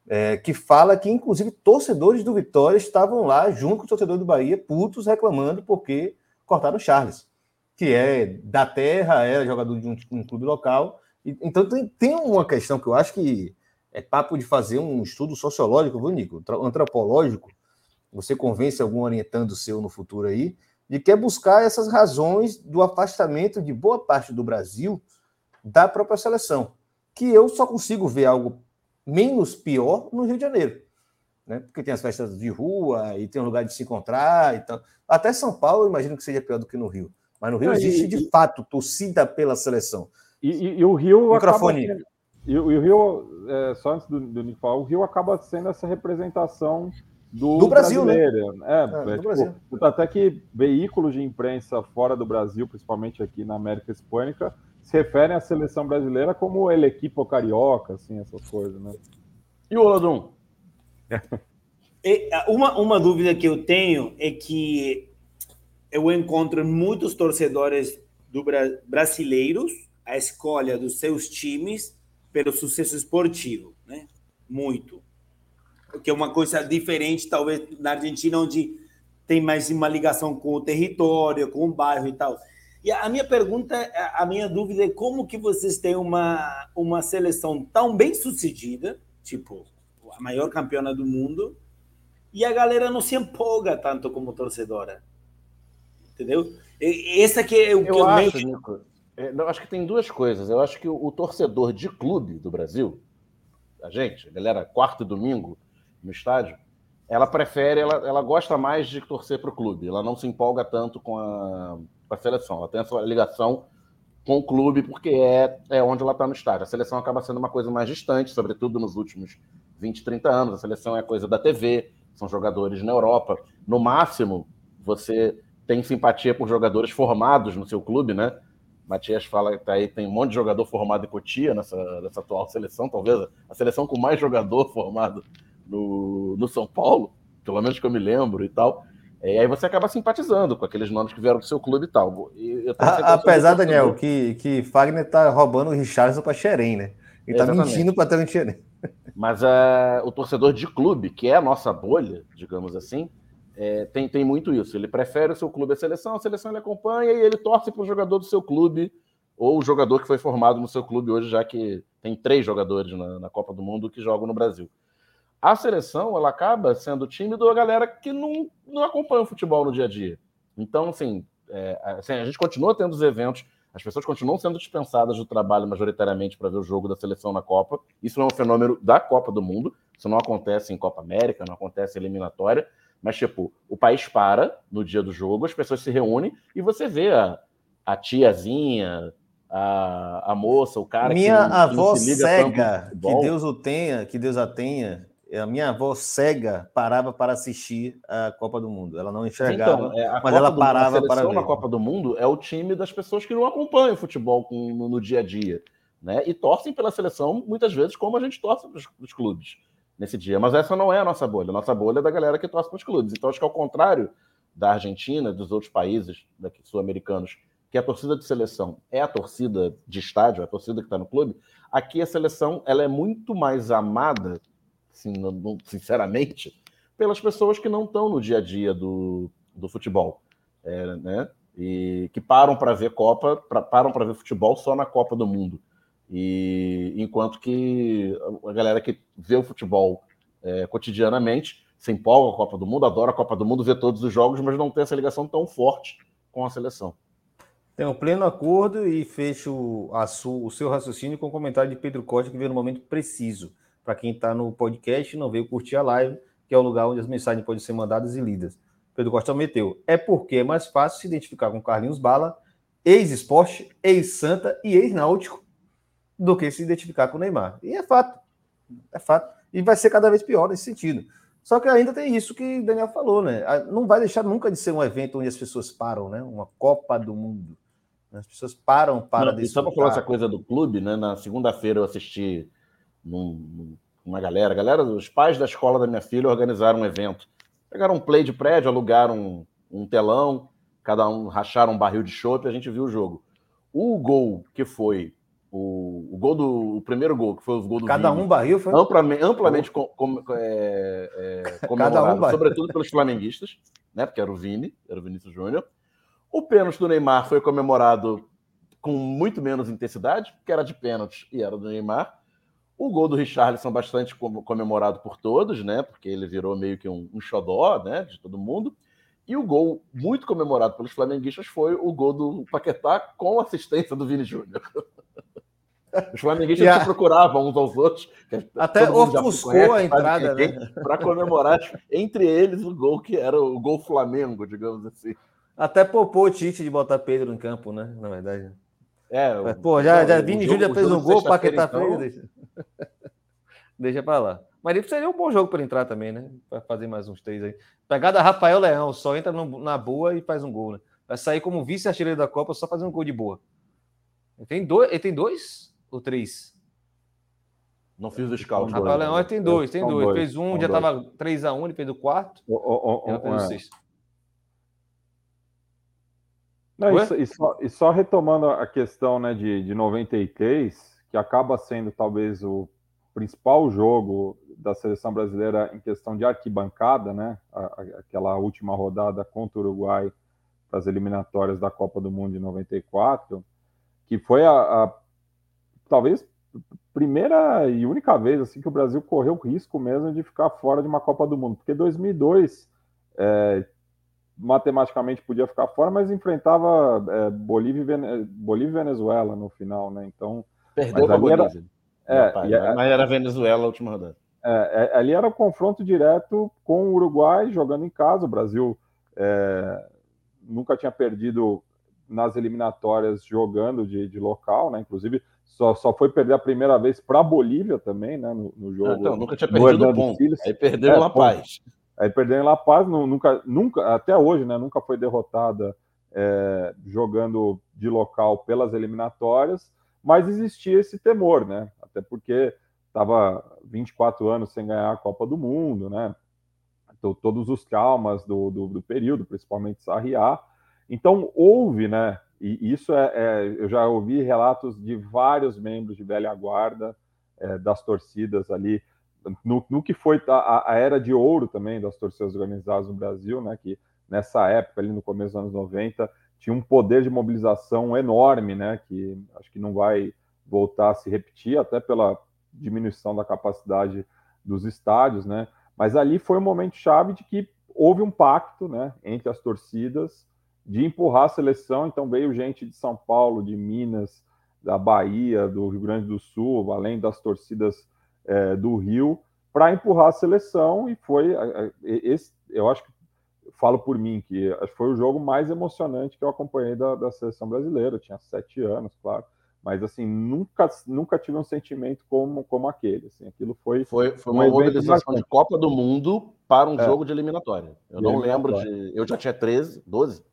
é, que fala que, inclusive, torcedores do Vitória estavam lá, junto com o torcedor do Bahia, putos, reclamando porque cortaram o Charles, que é da terra, era jogador de um, um clube local. E, então, tem, tem uma questão que eu acho que é papo de fazer um estudo sociológico, viu, Nico? Antropológico. Você convence algum orientando seu no futuro aí, de que é buscar essas razões do afastamento de boa parte do Brasil da própria seleção. Que eu só consigo ver algo menos pior no Rio de Janeiro. Né? Porque tem as festas de rua e tem um lugar de se encontrar. Então, até São Paulo, eu imagino que seja pior do que no Rio. Mas no Rio existe, e, de fato, torcida pela seleção. E, e, e o Rio. Microfone. Acaba, e, o Rio, é, só antes do, do Nico falar, o Rio acaba sendo essa representação do, do Brasil, né? brasileiro. É, é, é tipo, Brasil. Até que veículos de imprensa fora do Brasil, principalmente aqui na América Hispânica, se referem à seleção brasileira como ele equipo carioca, assim, essas coisas, né? E o Olodum? uma, uma dúvida que eu tenho é que eu encontro muitos torcedores do brasileiros a escolha dos seus times pelo sucesso esportivo, né? Muito. Que é uma coisa diferente, talvez, na Argentina, onde tem mais uma ligação com o território, com o bairro e tal. E a minha pergunta, a minha dúvida é como que vocês têm uma, uma seleção tão bem sucedida, tipo, a maior campeona do mundo, e a galera não se empolga tanto como torcedora. Entendeu? Esse aqui é o que eu, eu acho, meio... Nico, é, eu acho que tem duas coisas. Eu acho que o, o torcedor de clube do Brasil, a gente, a galera, quarto e domingo no estádio, ela prefere, ela, ela gosta mais de torcer para o clube. Ela não se empolga tanto com a para a seleção. Ela tem essa ligação com o clube porque é, é onde ela está no estádio. A seleção acaba sendo uma coisa mais distante, sobretudo nos últimos 20, 30 anos. A seleção é coisa da TV, são jogadores na Europa. No máximo, você tem simpatia por jogadores formados no seu clube, né? Matias fala que tá aí, tem um monte de jogador formado em Cotia nessa, nessa atual seleção, talvez a seleção com mais jogador formado no, no São Paulo, pelo menos que eu me lembro e tal. E aí você acaba simpatizando com aqueles nomes que vieram do seu clube e tal. E apesar, Daniel, que, que Fagner tá roubando o Richardson para Xerém, né? Ele tá mentindo para ter um Xerém. Mas uh, o torcedor de clube, que é a nossa bolha, digamos assim, é, tem, tem muito isso. Ele prefere o seu clube à seleção, a seleção ele acompanha e ele torce para o jogador do seu clube ou o jogador que foi formado no seu clube hoje, já que tem três jogadores na, na Copa do Mundo que jogam no Brasil a seleção ela acaba sendo time da galera que não, não acompanha o futebol no dia a dia. Então, assim, é, assim, a gente continua tendo os eventos, as pessoas continuam sendo dispensadas do trabalho majoritariamente para ver o jogo da seleção na Copa. Isso não é um fenômeno da Copa do Mundo, isso não acontece em Copa América, não acontece em eliminatória, mas, tipo, o país para no dia do jogo, as pessoas se reúnem e você vê a, a tiazinha, a, a moça, o cara Minha que, avó que cega, que Deus o tenha, que Deus a tenha, a minha avó cega parava para assistir a Copa do Mundo. Ela não enxergava, então, é, mas Copa ela parava do, para ver. na Copa do Mundo é o time das pessoas que não acompanham o futebol no, no, dia a dia, né? E torcem pela seleção muitas vezes como a gente torce para os clubes nesse dia. Mas essa não é a nossa bolha. A nossa bolha é da galera que torce para os clubes. Então acho que ao contrário da Argentina, dos outros países sul-americanos, que a torcida de seleção é a torcida de estádio, a torcida que está no clube, aqui a seleção ela é muito mais amada sinceramente, pelas pessoas que não estão no dia a dia do, do futebol, é, né? E que param para ver Copa, pra, param para ver futebol só na Copa do Mundo. E enquanto que a galera que vê o futebol é, cotidianamente se empolga com a Copa do Mundo, adora a Copa do Mundo, vê todos os jogos, mas não tem essa ligação tão forte com a seleção. Tenho pleno acordo e fecho a su, o seu raciocínio com o comentário de Pedro Costa, que veio no momento preciso para quem está no podcast e não veio curtir a live, que é o lugar onde as mensagens podem ser mandadas e lidas. Pedro Costa meteu. É porque é mais fácil se identificar com Carlinhos Bala, ex-esporte, ex-santa e ex-náutico, do que se identificar com o Neymar. E é fato. É fato. E vai ser cada vez pior nesse sentido. Só que ainda tem isso que o Daniel falou, né? Não vai deixar nunca de ser um evento onde as pessoas param, né? Uma Copa do Mundo. As pessoas param para Não, Só para falar essa coisa do clube, né? Na segunda-feira eu assisti num, uma galera. Galera, os pais da escola da minha filha organizaram um evento. Pegaram um play de prédio, alugaram um, um telão, cada um racharam um barril de chopp e a gente viu o jogo. O gol que foi o, o gol do o primeiro gol, que foi o gol do Cada Vini, um barril foi amplamente, amplamente com, com, é, é, comemorado, um sobretudo pelos flamenguistas, né? Porque era o Vini, era o Vinícius Júnior. O pênalti do Neymar foi comemorado com muito menos intensidade, porque era de pênalti e era do Neymar. O gol do Richarlison bastante comemorado por todos, né? Porque ele virou meio que um, um xodó, né? De todo mundo. E o gol muito comemorado pelos flamenguistas foi o gol do Paquetá com assistência do Vini Júnior. Os flamenguistas yeah. se procuravam uns aos outros. Até ofuscou a entrada, né? Para comemorar entre eles o gol que era o gol Flamengo, digamos assim. Até poupou o Tite de botar Pedro em campo, né? Na verdade. É, Mas, pô, já, já Vini Júnior fez um gol, Paquetá então... fez. Deixa, pra lá. Mas ele seria um bom jogo para entrar também, né? Para fazer mais uns três aí. Pegada Rafael Leão, só entra no, na boa e faz um gol, né? Vai sair como vice-artilheiro da Copa só fazendo um gol de boa. Ele tem dois, ele tem dois ou três? Não fiz o scout. Rafael Leão ele tem dois, tem dois. dois. Fez um, já dois. tava 3x1, ele fez o quarto. Oh, oh, oh, fez o é. sexto. Não, e, só, e, só, retomando a questão né, de, de 93, que acaba sendo talvez o principal jogo da seleção brasileira em questão de arquibancada, né? aquela última rodada contra o Uruguai das eliminatórias da Copa do Mundo de 94, que foi a, a talvez primeira e única vez assim que o Brasil correu o risco mesmo de ficar fora de uma Copa do Mundo, porque 2002 é, matematicamente podia ficar fora, mas enfrentava é. Bolívia e Venezuela no final, né? Então. Perdeu para Bolívia. Era... É, pai, mas era Venezuela a última rodada. É, é, ali era o confronto direto com o Uruguai jogando em casa. O Brasil é, nunca tinha perdido nas eliminatórias jogando de, de local, né? Inclusive, só, só foi perder a primeira vez para a Bolívia também, né? No, no jogo. Ah, então, nunca tinha perdido ponto. Aí perdeu é, La Paz. Ponto. Aí perdeu em La Paz, nunca, nunca, até hoje, né, nunca foi derrotada é, jogando de local pelas eliminatórias, mas existia esse temor, né? Até porque estava 24 anos sem ganhar a Copa do Mundo, né? Então, todos os traumas do, do, do período, principalmente Sarriá. Então, houve, né? E isso é, é, eu já ouvi relatos de vários membros de velha guarda, é, das torcidas ali, no, no que foi a, a, era de ouro também das torcidas organizadas no Brasil, né, que nessa época, ali no começo dos anos 90, tinha um poder de mobilização enorme, né, que acho que não vai voltar a se repetir, até pela diminuição da capacidade dos estádios, né, mas ali foi um momento chave de que houve um pacto, né, entre as torcidas de empurrar a seleção, então veio gente de São Paulo, de Minas, da Bahia, do Rio Grande do Sul, além das torcidas é, do Rio para empurrar a seleção. E foi esse, eu acho que falo por mim que foi o jogo mais emocionante que eu acompanhei da, da seleção brasileira. Eu tinha sete anos, claro, mas assim, nunca, nunca tive um sentimento como, como aquele. Assim, aquilo foi. Foi, foi uma um mobilização de Copa do Mundo para um é. jogo de eliminatória. Eu de não lembro de. Eu já tinha 13, 12.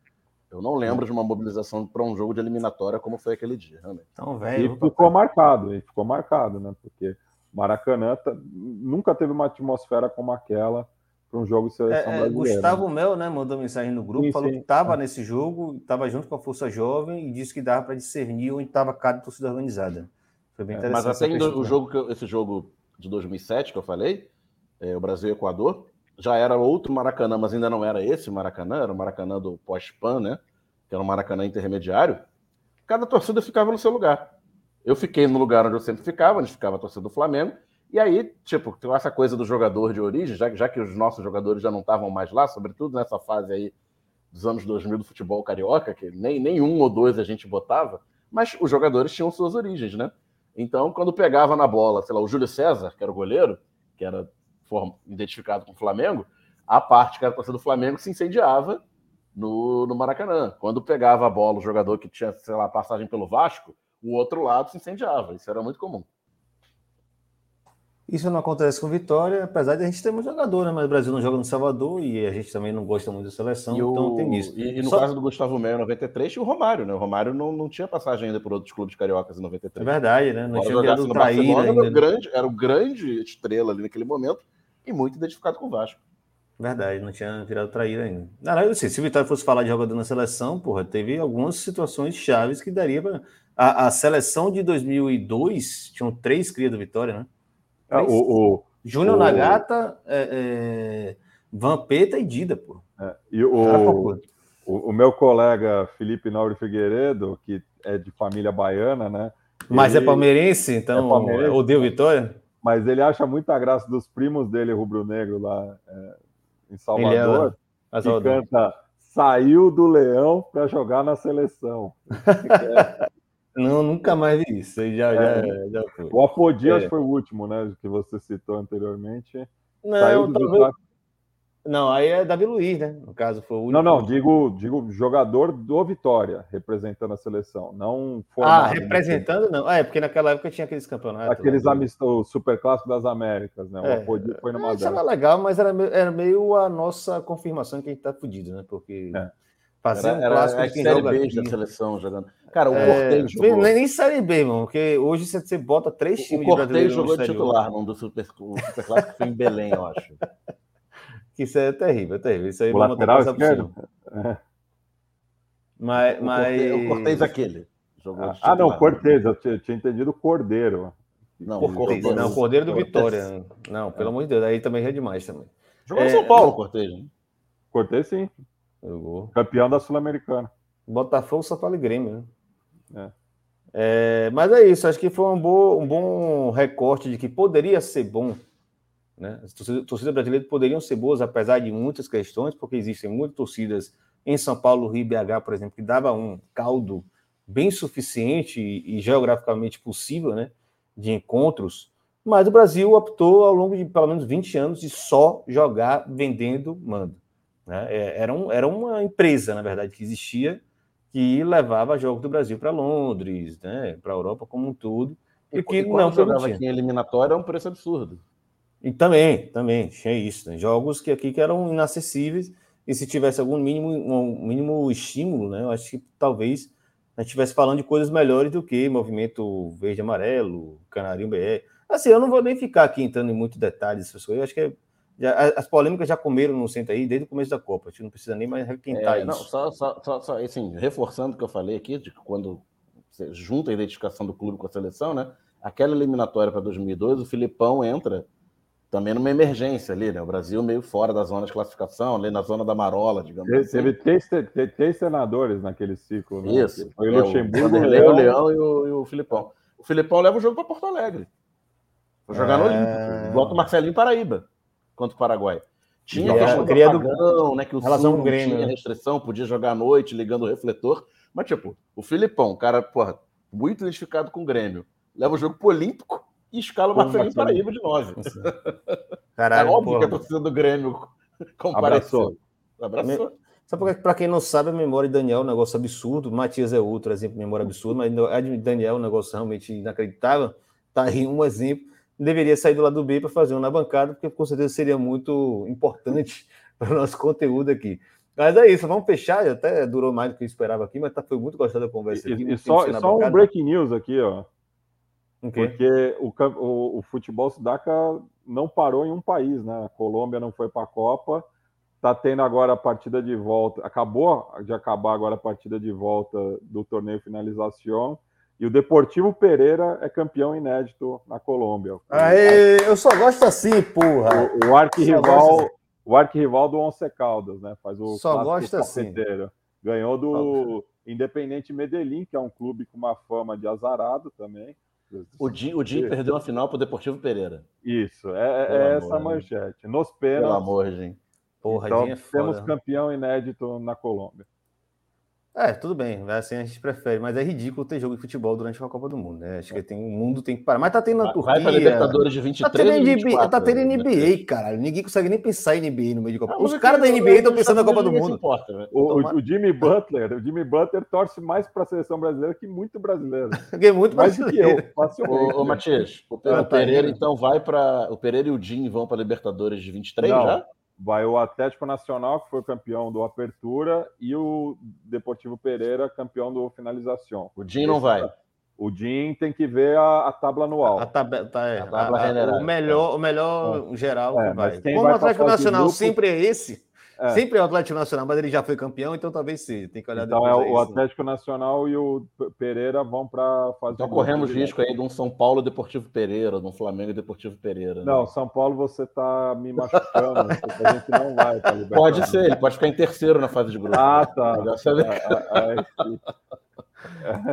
Eu não lembro de uma mobilização para um jogo de eliminatória como foi aquele dia, realmente. Então, velho. E ficou marcado, e ficou marcado, né? Porque Maracanã nunca teve uma atmosfera como aquela para um jogo de seleção é, é, brasileira. Gustavo Mel, né, mandou mensagem no grupo, sim, falou sim. que estava é. nesse jogo, estava junto com a Força Jovem e disse que dava para discernir onde estava cada torcida organizada. Foi bem interessante. Mas até o jogo que esse jogo de 2007 que eu falei, é, o Brasil e Equador, já era outro Maracanã, mas ainda não era esse Maracanã, era o Maracanã do pós-PAN, né? Que era um Maracanã intermediário. Cada torcida ficava no seu lugar. Eu fiquei no lugar onde eu sempre ficava, onde ficava a torcida do Flamengo, e aí, tipo, essa coisa do jogador de origem, já, já que os nossos jogadores já não estavam mais lá, sobretudo nessa fase aí dos anos 2000 do futebol carioca, que nem, nem um ou dois a gente botava, mas os jogadores tinham suas origens, né? Então, quando pegava na bola, sei lá, o Júlio César, que era o goleiro, que era identificado com o Flamengo, a parte que era a do Flamengo se incendiava no, no Maracanã. Quando pegava a bola, o jogador que tinha, sei lá, passagem pelo Vasco, o outro lado se incendiava. Isso era muito comum. Isso não acontece com Vitória, apesar de a gente ter muito jogador, né? Mas o Brasil não joga no Salvador e a gente também não gosta muito da seleção, e então o... tem isso. E, e no Só... caso do Gustavo em 93, tinha o Romário, né? O Romário não, não tinha passagem ainda por outros clubes cariocas em 93. É verdade, né? Não tinha virado traíra ainda. Era o, né? grande, era o grande estrela ali naquele momento e muito identificado com o Vasco. Verdade, não tinha virado traíra ainda. Na verdade, assim, se o Vitória fosse falar de jogador na seleção, porra, teve algumas situações chaves que daria para. A, a, seleção de 2002 tinham três crias do Vitória, né? Ah, o, o, Júnior o... Nagata, é, é, Vampeta e Dida, pô. É, e o, o, o, meu colega Felipe Nauri Figueiredo, que é de família baiana, né? Mas é ele... é palmeirense, então é palmeirense, odeio Vitória? Mas ele acha muita graça dos primos dele, rubro-negro, lá é, em Salvador, é, que canta Saiu do Leão para jogar na seleção. Não, nunca mais vi isso. Já, é. já, já foi. O Apodias é. foi o último, né? Que você citou anteriormente. Não, talvez... não, aí é Davi Luiz, né? No caso, foi o último. Não, não, digo, digo jogador do Vitória, representando a seleção. Não Ah, representando, não. Ah, é, porque naquela época tinha aqueles campeonatos. Aqueles amistosos, Super Clássico das Américas, né? O é, Apodias foi numa Isso era legal, mas era, era meio a nossa confirmação que a gente tá fudido, né? Porque. É. Fazer um clássico de quem série joga B aqui. da seleção jogando. Cara, o é, jogou. Nem, nem série B, mano, porque hoje você, você bota três times o Cortez jogou de titular num do Super, super Clássico foi em Belém, eu acho. Isso é terrível, é terrível. Isso aí o lateral esquerdo? É. Mas, mas... O Cortez aquele. ah, ah, não, Cortez, eu tinha, tinha entendido Cordeiro. Não, o Cortez, não, Cordeiro do Vitória. Não, pelo amor de Deus, aí também é demais também. Jogou é, em São Paulo, Cortez, né? Cortez, sim. Jogou. Campeão da Sul-Americana. Botafogo, São Paulo e Grêmio, né? É. É, mas é isso, acho que foi um bom, um bom recorte de que poderia ser bom. Né? As torcidas, torcidas brasileiras poderiam ser boas, apesar de muitas questões, porque existem muitas torcidas em São Paulo, Rio e BH, por exemplo, que dava um caldo bem suficiente e, e geograficamente possível né, de encontros, mas o Brasil optou ao longo de pelo menos 20 anos de só jogar vendendo mando. Né? É, era, um, era uma empresa, na verdade, que existia que levava jogos do Brasil para Londres, né? para a Europa como um todo. E, e que e não jogava aqui em eliminatória é um preço absurdo. E também, também, tinha isso. Né? Jogos que aqui que eram inacessíveis, e se tivesse algum mínimo, um mínimo estímulo, né? Eu acho que talvez a gente estivesse falando de coisas melhores do que movimento verde amarelo, canarinho BR. Assim, eu não vou nem ficar aqui entrando em muitos detalhes coisas, eu acho que é já, as polêmicas já comeram no centro aí desde o começo da Copa. A gente não precisa nem mais requentar é, isso. Não, só, só, só, só, assim, reforçando o que eu falei aqui, de que quando você junta a identificação do clube com a seleção, né? Aquela eliminatória para 2002, o Filipão entra também numa emergência ali, né? O Brasil meio fora da zona de classificação, ali na zona da Marola, digamos teve, assim. Teve três, três senadores naquele ciclo, né? Isso. Foi o Luxemburgo, o, Leão, o Leão e o, e o Filipão. O Filipão leva o jogo para Porto Alegre. Foi jogar é... no Olímpico. Volta o Marcelinho Paraíba contra o Paraguai. Tinha é, questão do apagão, né? Que o relação Sul Grêmio, tinha né? restrição, podia jogar à noite ligando o refletor. Mas, tipo, o Filipão, cara, porra, muito identificado com o Grêmio, leva o jogo pro Olímpico e escala o Marcelinho Paraíba de 9. Caralho, é óbvio porra. que a torcida do Grêmio compareceu. Abraçou. Abraçou. Só para quem não sabe, a memória de Daniel é um negócio absurdo. Matias é outro exemplo de memória absurda, mas a de Daniel é um negócio realmente inacreditável. Tá aí um exemplo. Deveria sair do lado B para fazer um na bancada, porque com certeza seria muito importante para o nosso conteúdo aqui. Mas é isso, vamos fechar. Até durou mais do que eu esperava aqui, mas tá, foi muito gostado da conversa aqui. E, e só, só um breaking news aqui, ó. Okay. Porque o, o, o futebol sudaca não parou em um país, né? A Colômbia não foi para a Copa Tá tendo agora a partida de volta, acabou de acabar agora a partida de volta do torneio finalização. E o Deportivo Pereira é campeão inédito na Colômbia. Aê, eu só gosto assim, porra. O, o arquirrival, assim. o arquirrival do Once Caldas, né? Faz o só gosto assim. Ganhou do Independente Medellín, que é um clube com uma fama de azarado também. O Jim, o Jim perdeu a final para o Deportivo Pereira. Isso, é, é essa a manchete. Nos pênaltis. Pelo amor, Jim. Porra, então, é temos campeão inédito na Colômbia. É, tudo bem, assim a gente prefere, mas é ridículo ter jogo de futebol durante uma Copa do Mundo, né? Acho que tem, o mundo tem que parar. Mas tá tendo na Turquia. Vai pra Libertadores de 23 tá tendo, 24, tá tendo NBA, né? caralho. Ninguém consegue nem pensar em NBA no meio de Copa. Os caras da NBA estão pensando na Copa do Mundo. Importa, né? o, o, o, Jimmy Butler, o Jimmy Butler torce mais para a seleção brasileira que muito brasileiro. que muito mais brasileiro. Que eu, ô, ô, Matias, o, o Pereira então vai para o Pereira e o Jim vão para Libertadores de 23 Não. já? Vai o Atlético Nacional, que foi campeão do Apertura, e o Deportivo Pereira, campeão do Finalização. O Din não vai. O Din tem que ver a, a tábua anual. A, tab tá, é, a tabela general. O melhor, o melhor é. geral é, que vai. Como vai o Atlético Nacional grupo... sempre é esse, é. Sempre é o Atlético Nacional, mas ele já foi campeão, então talvez sim. Tem que olhar então é o né? Atlético Nacional e o Pereira vão para fazer. Então corremos risco aí de um São Paulo Deportivo Pereira, de um Flamengo Deportivo Pereira. Né? Não, São Paulo você está me machucando. a gente não vai. Pode ser, ele pode ficar em terceiro na fase de grupo. Ah, tá.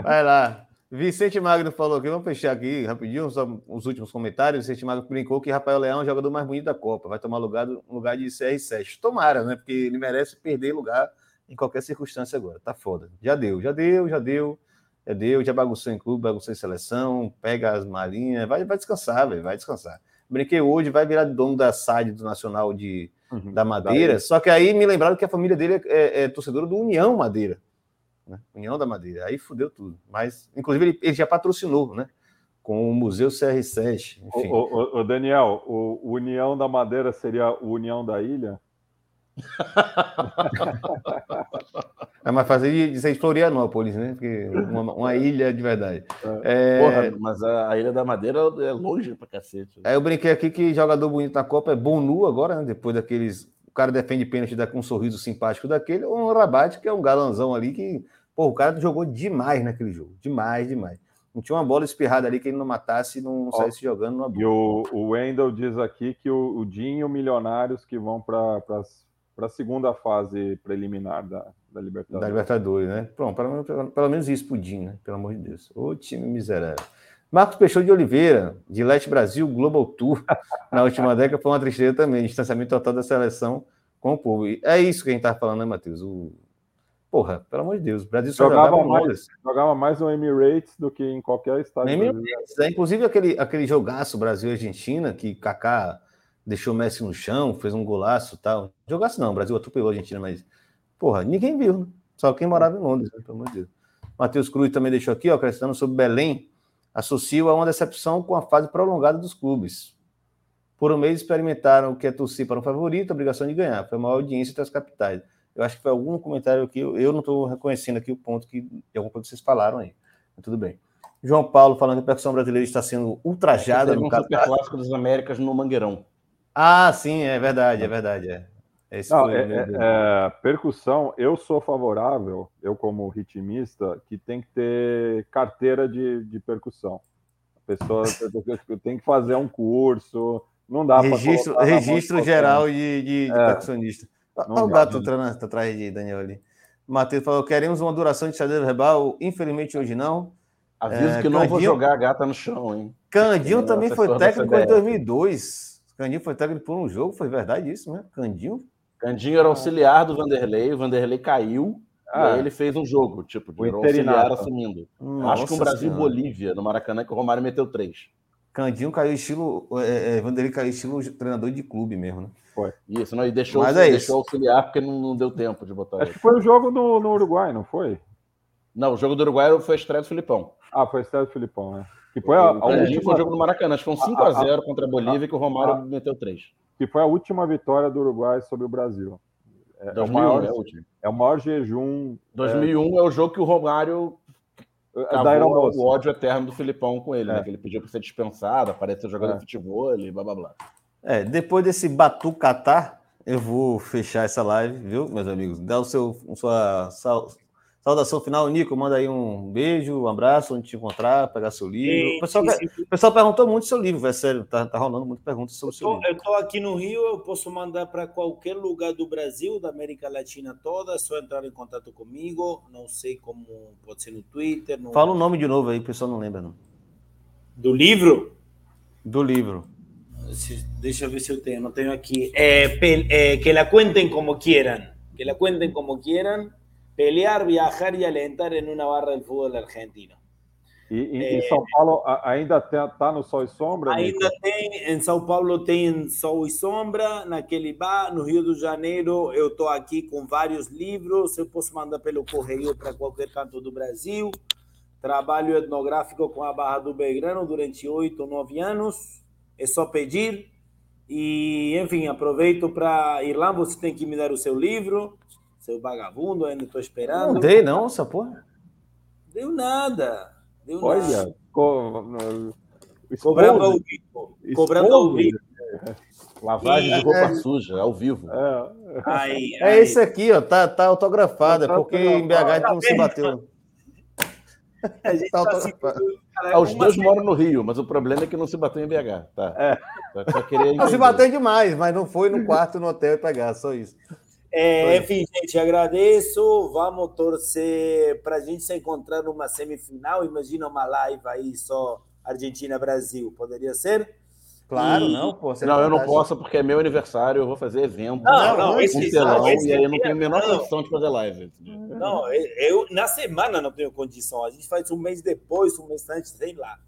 Vai lá. Vicente Magno falou aqui, vamos fechar aqui rapidinho, só os últimos comentários. Vicente Magno brincou que Rafael Leão é o jogador mais bonito da Copa, vai tomar lugar, lugar de CR7. Tomara, né? Porque ele merece perder lugar em qualquer circunstância agora. Tá foda. Já deu, já deu, já deu, já deu, já bagunçou em clube, bagunçou em seleção, pega as malinhas, vai, vai descansar, velho, vai descansar. Brinquei hoje, vai virar dono da SAD do Nacional de, uhum, da Madeira, só que aí me lembraram que a família dele é, é, é torcedora do União Madeira né? União da Madeira. Aí fudeu tudo. Mas, inclusive, ele, ele já patrocinou, né? Com o Museu CR7. Enfim. O, o, o Daniel, o União da Madeira seria o União da Ilha? é mais fácil de ser Florianópolis, né? Porque uma, uma ilha de verdade. É... Porra, mas a, a, Ilha da Madeira é longe pra cacete. Aí eu brinquei aqui que jogador bonito na Copa é Bonu agora, né? Depois daqueles cara defende pênalti com um sorriso simpático daquele, ou um Rabat, que é um galanzão ali que, pô, o cara jogou demais naquele jogo. Demais, demais. Não tinha uma bola espirrada ali que ele não matasse e não saísse jogando numa bola. E o, o Wendel diz aqui que o, o Dinho Milionários que vão para a segunda fase preliminar da, da Libertadores. Da Libertadores, né? Pronto, pelo, pelo, pelo menos isso pro Dinho, né? Pelo amor de Deus. Ô time miserável. Marcos Peixoto de Oliveira, de Leste Brasil, Global Tour, na última década, foi uma tristeza também, distanciamento total da seleção com o povo. E é isso que a gente tá falando, né, Matheus? O... Porra, pelo amor de Deus, o Brasil só jogava, jogava mais, jogava mais no Emirates do que em qualquer estádio. Emirates, é, inclusive aquele, aquele jogaço Brasil-Argentina, que Kaká deixou o Messi no chão, fez um golaço tal. Jogaço não, o Brasil atropelou a Argentina, mas, porra, ninguém viu, né? Só quem morava em Londres, né? pelo amor de Deus. Matheus Cruz também deixou aqui, ó, acrescentando sobre Belém associo a uma decepção com a fase prolongada dos clubes. Por um mês experimentaram o que é torcer para um favorito, obrigação de ganhar. Foi a maior audiência entre as capitais. Eu acho que foi algum comentário que eu, eu não estou reconhecendo aqui o ponto que de alguma coisa que vocês falaram aí. Mas tudo bem. João Paulo falando que a percussão brasileira está sendo ultrajada é, no um Super Clássico das Américas no Mangueirão. Ah, sim, é verdade, é verdade. É. Esse Não, é, é, é, percussão, eu sou favorável, eu como ritmista, que tem que ter carteira de, de percussão. A pessoa tem que fazer um curso, não dá para. Registro, registro geral de, de, de é, percussionista. Olha o gato entrando atrás de Daniel ali. Matheus falou: queremos uma duração de xadrez verbal. Infelizmente, hoje não. Aviso é, que não Candinho, vou jogar a gata no chão, hein? Candinho também foi técnico em 2002. Candinho foi técnico por um jogo, foi verdade isso, né? Candinho Candinho era auxiliar do Vanderlei, o Vanderlei caiu, ah, e aí ele fez um jogo, tipo, de auxiliar assumindo. Nossa Acho que um Brasil-Bolívia no Maracanã que o Romário meteu três. Candinho caiu estilo. É, é, Vanderlei caiu estilo treinador de clube mesmo, né? Foi. Isso, não, e deixou, Mas é deixou auxiliar porque não, não, deu tempo de botar Acho ele. que foi o jogo no, no, Uruguai, não foi? Não, o jogo do Uruguai foi a estreia do Filipão. Ah, foi a estreia do Filipão, né? Que foi a, a última... foi o jogo do Maracanã, acho que foi um 5x0 contra a Bolívia que o Romário a, meteu 3. Que foi a última vitória do Uruguai sobre o Brasil. É, 2001, é, o maior, é, é o maior jejum. 2001 é, é o jogo que o Romário Cavou o ódio eterno do Filipão com ele, né? é. né? Que ele pediu para ser dispensado, apareceu jogando é. futebol e blá blá blá. É, depois desse batucatar, eu vou fechar essa live, viu, meus amigos? Dá o seu, sua Saudação final, Nico. Manda aí um beijo, um abraço, onde te encontrar, pegar seu livro. O pessoal, o pessoal perguntou muito seu livro, é sério, tá, tá rolando muitas perguntas sobre o seu livro. Eu estou aqui no Rio, eu posso mandar para qualquer lugar do Brasil, da América Latina toda, é só entrar em contato comigo. Não sei como, pode ser no Twitter. No... Fala o nome de novo aí, o pessoal não lembra, não. Do livro? Do livro. Deixa eu ver se eu tenho, não tenho aqui. É, é, que la cuenten como quieran. Que la cuenten como quieran pelear, viajar y alentar en una barra del fútbol argentino. E, e é, em São Paulo ainda está no Sol e Sombra? Ainda Nico? tem, em São Paulo tem Sol e Sombra, naquele bar, no Rio de Janeiro eu estou aqui com vários livros, eu posso mandar pelo correio para qualquer canto do Brasil. Trabalho etnográfico com a Barra do Belgrano durante oito nove anos, é só pedir. E, enfim, aproveito para ir lá, você tem que me dar o seu livro, seu vagabundo, ainda estou esperando. Não dei, não, essa porra. Deu nada. Deu Olha, nada. Co... Cobrando ao vivo. Cobrando ao vivo. Lavagem e... de roupa é. suja, ao vivo. É, aí, é aí. esse aqui, ó, tá, tá autografado, é tá porque em BH a gente não se bateu. A gente tá autografado. Ah, os dois moram no Rio, mas o problema é que não se bateu em BH. Tá. É. Só queria não se bateu demais, mas não foi no quarto no hotel e pegar, só isso. É, enfim, gente, agradeço. Vamos torcer para a gente se encontrar numa semifinal. Imagina uma live aí só Argentina-Brasil. Poderia ser? Claro, e... não, pô. Não, eu não posso porque é meu aniversário, eu vou fazer evento. Não, não, esse, um telão, esse, e aí eu não tenho a menor condição de fazer live. Não, eu na semana não tenho condição. A gente faz um mês depois, um mês antes, sei lá.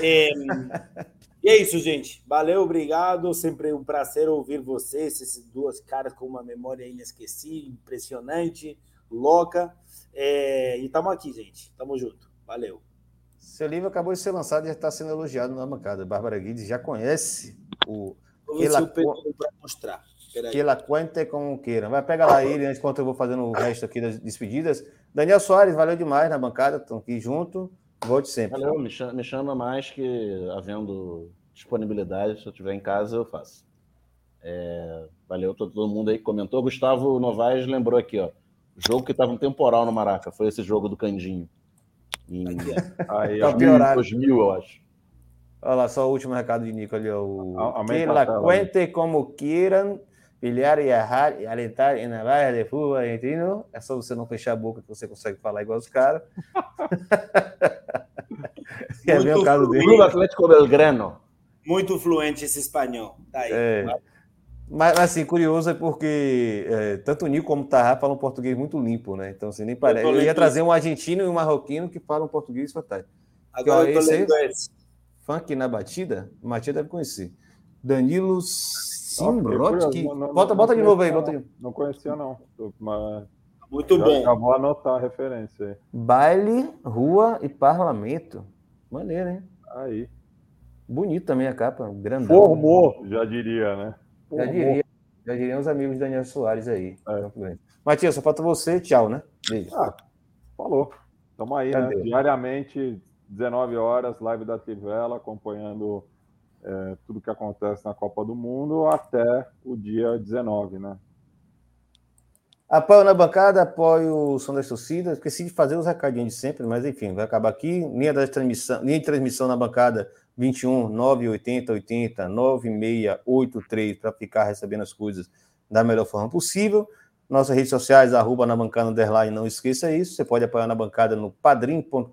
É, e é isso, gente. Valeu, obrigado. Sempre um prazer ouvir vocês, esses duas caras com uma memória inesquecível, impressionante, louca. É, e estamos aqui, gente. Estamos junto. Valeu. Seu livro acabou de ser lançado e já está sendo elogiado na bancada. Bárbara Guides já conhece o. Que ela, para mostrar. Que ela cuente como queira. Vai pegar lá ele enquanto eu vou fazendo o resto aqui das despedidas. Daniel Soares, valeu demais na bancada, estão aqui junto. Volte sempre. Valeu, me chama, me chama mais que havendo disponibilidade, se eu estiver em casa, eu faço. É, valeu todo, todo mundo aí que comentou. Gustavo Novaes lembrou aqui, ó. Jogo que estava um temporal no Maraca, foi esse jogo do Candinho. Em, aí, tá 2000, eu acho. Olha lá, só o último recado de Nico ali. O... Que la cuente como quieran pilhar e errar e alentar em Navarra de futebol argentino. É só você não fechar a boca que você consegue falar igual os caras. Quer ver o caso dele? Clube Atlético Belgrano. Muito fluente esse espanhol. Tá aí. É. Mas, assim, curioso é porque é, tanto o Nico como o Tarra falam português muito limpo, né? Então, assim, nem parece. Eu, eu ia trazer um argentino e um marroquino que falam português fantástico. Agora eu tô lendo esse. Funk na batida? Matia deve conhecer. Danilo Simbrot, Bota, bota de novo aí. Bota de... Não conhecia, não. Mas... Muito Já bom. Vou anotar a referência aí. Baile, rua e parlamento. Maneiro, hein? Aí. Bonito também a capa, grandão. Formou, já diria, né? Formou. Já diria. Já diriam os amigos de Daniel Soares aí. É. Matias, só falta você. Tchau, né? Beijo. Ah, falou. Estamos aí, né? Diariamente, 19 horas, live da Tivela, acompanhando é, tudo que acontece na Copa do Mundo até o dia 19, né? Apoio na bancada, apoio o som das torcidas. Esqueci de fazer os recadinhos de sempre, mas enfim, vai acabar aqui. Linha, da transmissão, linha de transmissão na bancada 21 980 80 9683 para ficar recebendo as coisas da melhor forma possível. Nossas redes sociais, arroba na bancada underline, não esqueça isso. Você pode apoiar na bancada no padrim.com.br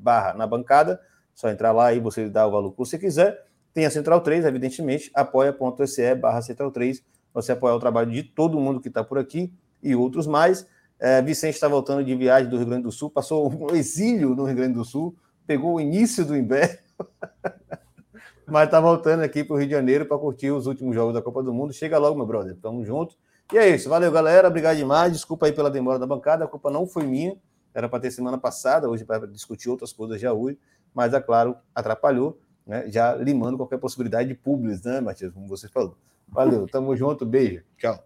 barra na bancada. Só entrar lá e você dá o valor que você quiser. Tem a Central 3, evidentemente, apoia.se barra Central 3. Você apoia o trabalho de todo mundo que está por aqui e outros mais. É, Vicente está voltando de viagem do Rio Grande do Sul, passou um exílio no Rio Grande do Sul, pegou o início do inverno, mas está voltando aqui para o Rio de Janeiro para curtir os últimos jogos da Copa do Mundo. Chega logo, meu brother. Tamo junto. E é isso. Valeu, galera. Obrigado demais. Desculpa aí pela demora da bancada. A culpa não foi minha. Era para ter semana passada, hoje é para discutir outras coisas já hoje, mas, é claro, atrapalhou né, já limando qualquer possibilidade de públicos, né, Matias, como você falou. Valeu, tamo junto, beijo, tchau.